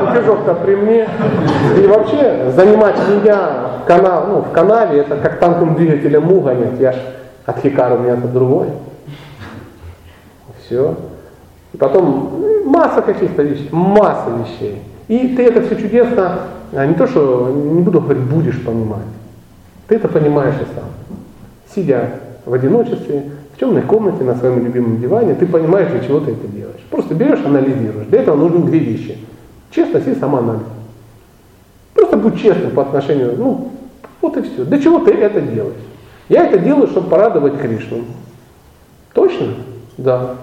[SPEAKER 1] утюжок-то при мне. И вообще занимать меня канал, ну, в канаве, это как танком двигателем му гонять. Я ж от хикара у меня-то другой. Все. И потом ну, масса каких-то вещей, масса вещей. И ты это все чудесно, а не то, что, не буду говорить, будешь понимать. Ты это понимаешь и сам. Сидя в одиночестве, в темной комнате, на своем любимом диване, ты понимаешь, для чего ты это делаешь. Просто берешь, анализируешь. Для этого нужны две вещи. Честность и самоанализ. Просто будь честным по отношению, ну, вот и все. Для чего ты это делаешь? Я это делаю, чтобы порадовать Кришну. Точно? Да.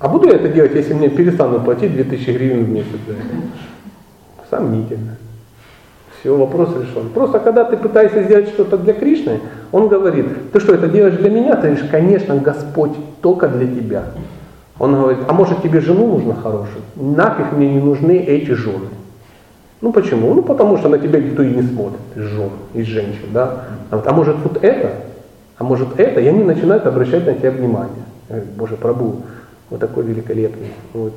[SPEAKER 1] А буду я это делать, если мне перестанут платить 2000 гривен в месяц за это? Сомнительно. Все, вопрос решен. Просто когда ты пытаешься сделать что-то для Кришны, он говорит, ты что, это делаешь для меня? Ты говоришь, конечно, Господь, только для тебя. Он говорит, а может тебе жену нужно хорошую? Нафиг мне не нужны эти жены. Ну почему? Ну потому что на тебя никто и не смотрит из жен, из женщин, да. А, вот, а может вот это, а может это, и они начинают обращать на тебя внимание. Я говорю, Боже, Прабу, вы такой великолепный, вот,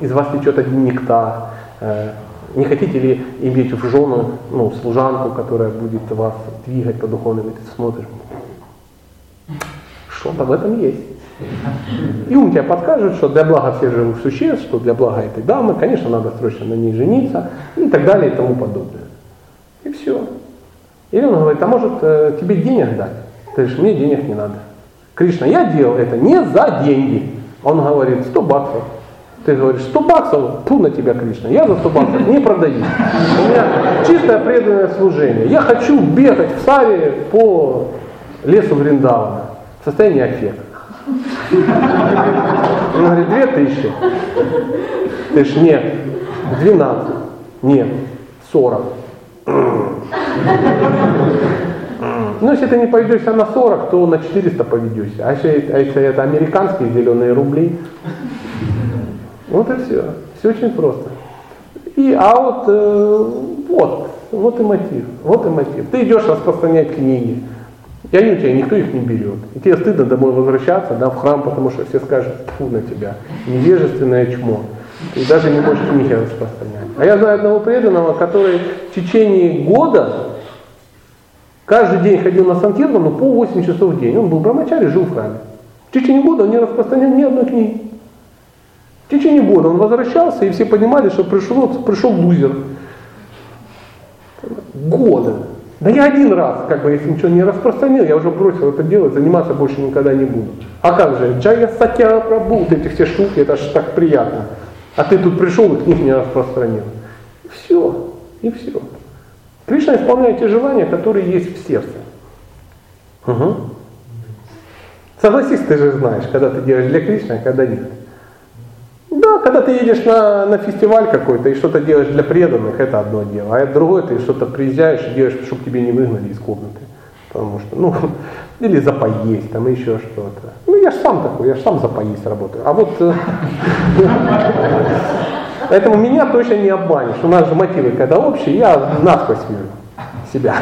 [SPEAKER 1] из вас течет один нектар, Э, не хотите ли иметь в жену ну, служанку, которая будет вас двигать по духовным, и ты что-то в этом есть. И ум тебе подскажет, что для блага всех живых существ, что для блага этой дамы, конечно, надо срочно на ней жениться и так далее и тому подобное. И все. Или он говорит, а может э, тебе денег дать? Ты говоришь, мне денег не надо. Кришна, я делал это не за деньги. Он говорит, 100 баксов. Ты говоришь, 100 баксов, ту на тебя, Кришна, я за 100 баксов не продаю. У меня чистое преданное служение. Я хочу бегать в саре по лесу Вриндавана в состоянии аффекта. Он говорит, две тысячи. Ты ж нет, 12. Нет, 40. Ну, если ты не поведешься на 40, то на 400 поведешься. А если, а если это американские зеленые рубли, вот и все. Все очень просто. И, а вот, э, вот, вот и мотив. Вот и мотив. Ты идешь распространять книги. И они у тебя, никто их не берет. И тебе стыдно домой возвращаться, да, в храм, потому что все скажут, фу на тебя, невежественное чмо. Ты даже не можешь книги распространять. А я знаю одного преданного, который в течение года каждый день ходил на Санкиртан, но по 8 часов в день. Он был брамачари, жил в храме. В течение года он не распространял ни одной книги. В течение года он возвращался, и все понимали, что пришел, пришел лузер. Года. Да я один раз, как бы, если ничего не распространил, я уже бросил это делать, заниматься больше никогда не буду. А как же, Джая Сатья Прабу, эти все штуки, это ж так приятно. А ты тут пришел и книг не распространил. Все, и все. Кришна исполняет те желания, которые есть в сердце. Угу. Согласись, ты же знаешь, когда ты делаешь для Кришны, а когда нет. Да, когда ты едешь на, на фестиваль какой-то и что-то делаешь для преданных, это одно дело. А это другое, ты что-то приезжаешь и делаешь, чтобы тебе не выгнали из комнаты. Потому что, ну, или за поесть, там еще что-то. Ну, я же сам такой, я же сам за поесть работаю. А вот... э, Поэтому меня точно не обманешь. У нас же мотивы когда общие, я насквозь вижу себя.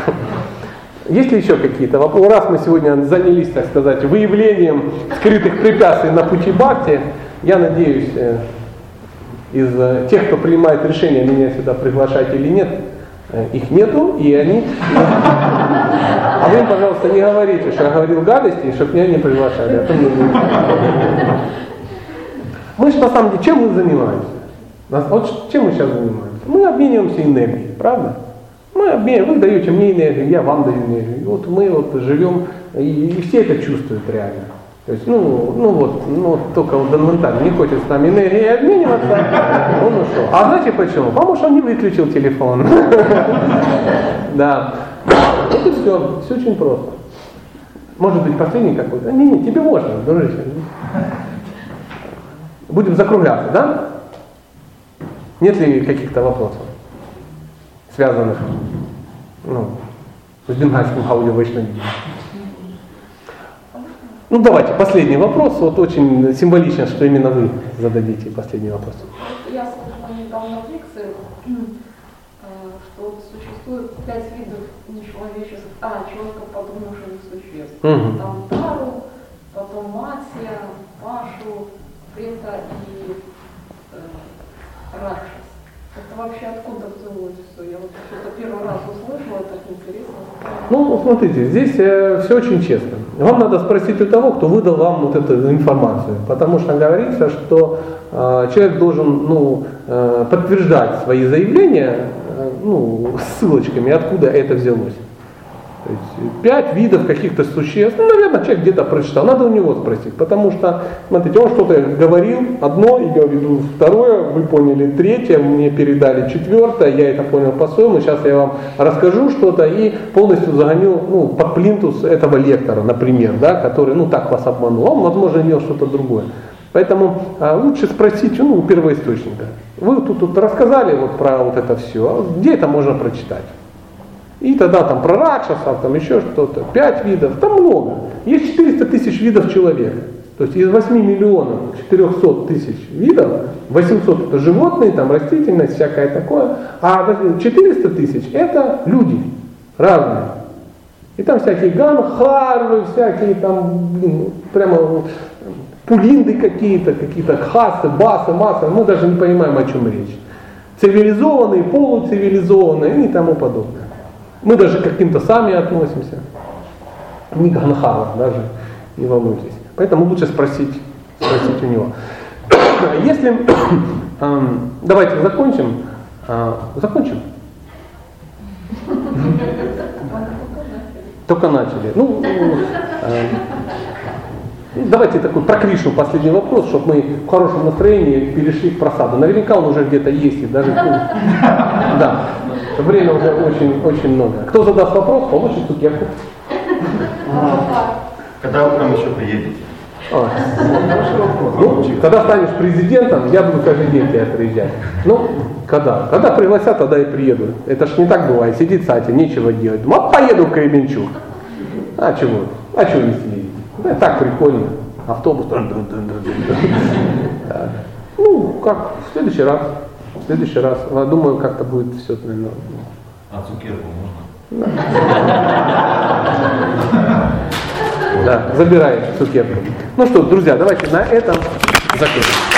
[SPEAKER 1] Есть ли еще какие-то вопросы? Раз мы сегодня занялись, так сказать, выявлением скрытых препятствий на пути Бхакти, я надеюсь, э, из э, тех, кто принимает решение, меня сюда приглашать или нет, э, их нету, и они... А вы пожалуйста, не говорите, что я говорил гадости, чтобы меня не приглашали. а то мне не- Мы же на самом деле, чем мы занимаемся? Вот чем мы сейчас занимаемся? Мы обмениваемся энергией, правда? Мы обмениваем, вы даете мне энергию, я вам даю энергию. И вот мы вот живем, и все это чувствуют реально. То есть, ну, ну вот, ну вот только вот Данменталь не хочет с нами энергией обмениваться, он ушел. А знаете почему? Потому что он не выключил телефон. Да. И все, все очень просто. Может быть, последний какой-то? Не, не, тебе можно, дружище. Будем закругляться, да? Нет ли каких-то вопросов, связанных ну, с бенгальским аудиовайшнавидением? Ну давайте, последний вопрос. Вот очень символично, что именно вы зададите последний вопрос.
[SPEAKER 7] Я слышала недавно в лекции, э, что существует пять видов нечеловеческих, а, человекоподобных существ.
[SPEAKER 1] Мгм.
[SPEAKER 7] Там Тару, потом Матия, Пашу, Прета и э, Ракшас. Это вообще откуда взялось? Я вот что-то первый раз услышала, так интересно.
[SPEAKER 1] Ну, смотрите, здесь все очень честно. Вам надо спросить у того, кто выдал вам вот эту информацию. Потому что говорится, что э, человек должен ну, э, подтверждать свои заявления э, ну, ссылочками, откуда это взялось. Пять видов каких-то существ, ну, наверное, человек где-то прочитал, надо у него спросить, потому что, смотрите, он что-то говорил, одно, я веду второе, вы поняли третье, мне передали четвертое, я это понял по-своему, сейчас я вам расскажу что-то и полностью загоню ну, под плинтус этого лектора, например, да, который, ну, так вас обманул, он, возможно, имел что-то другое. Поэтому а, лучше спросить ну, у первоисточника. Вы тут, тут рассказали вот про вот это все, а где это можно прочитать? И тогда там про ракшасов, там еще что-то, 5 видов, там много. Есть 400 тысяч видов человека. То есть из 8 миллионов 400 тысяч видов, 800 это животные, там растительность, всякое такое, а 400 тысяч это люди разные. И там всякие ганхарвы, всякие там, блин, прямо пулинды какие-то, какие-то хасы, басы, массы, мы даже не понимаем, о чем речь. Цивилизованные, полуцивилизованные и тому подобное. Мы даже к каким-то сами относимся. Не ганхаров даже, не волнуйтесь. Поэтому лучше спросить, спросить у него. Если, эм, давайте закончим. Э, закончим? Только начали. Ну, э, давайте такой про Кришну последний вопрос, чтобы мы в хорошем настроении перешли к просаду. Наверняка он уже где-то есть и даже... Да, время уже очень, очень много. Кто задаст вопрос, получит цукерку.
[SPEAKER 5] Когда вы к нам еще приедете?
[SPEAKER 1] А. Ну, когда станешь президентом, я буду каждый день тебя приезжать. Ну, когда? Когда пригласят, тогда и приеду. Это ж не так бывает. Сидит Сатя, нечего делать. Думаю, а поеду в Кременчуг. А чего? А чего не сидеть? Да, так прикольно. Автобус. Ну, как, в следующий раз. В следующий раз. Я Думаю, как-то будет все, наверное.
[SPEAKER 5] А цукерку можно?
[SPEAKER 1] Да, забирай цукерку. Ну что, друзья, давайте на этом закончим.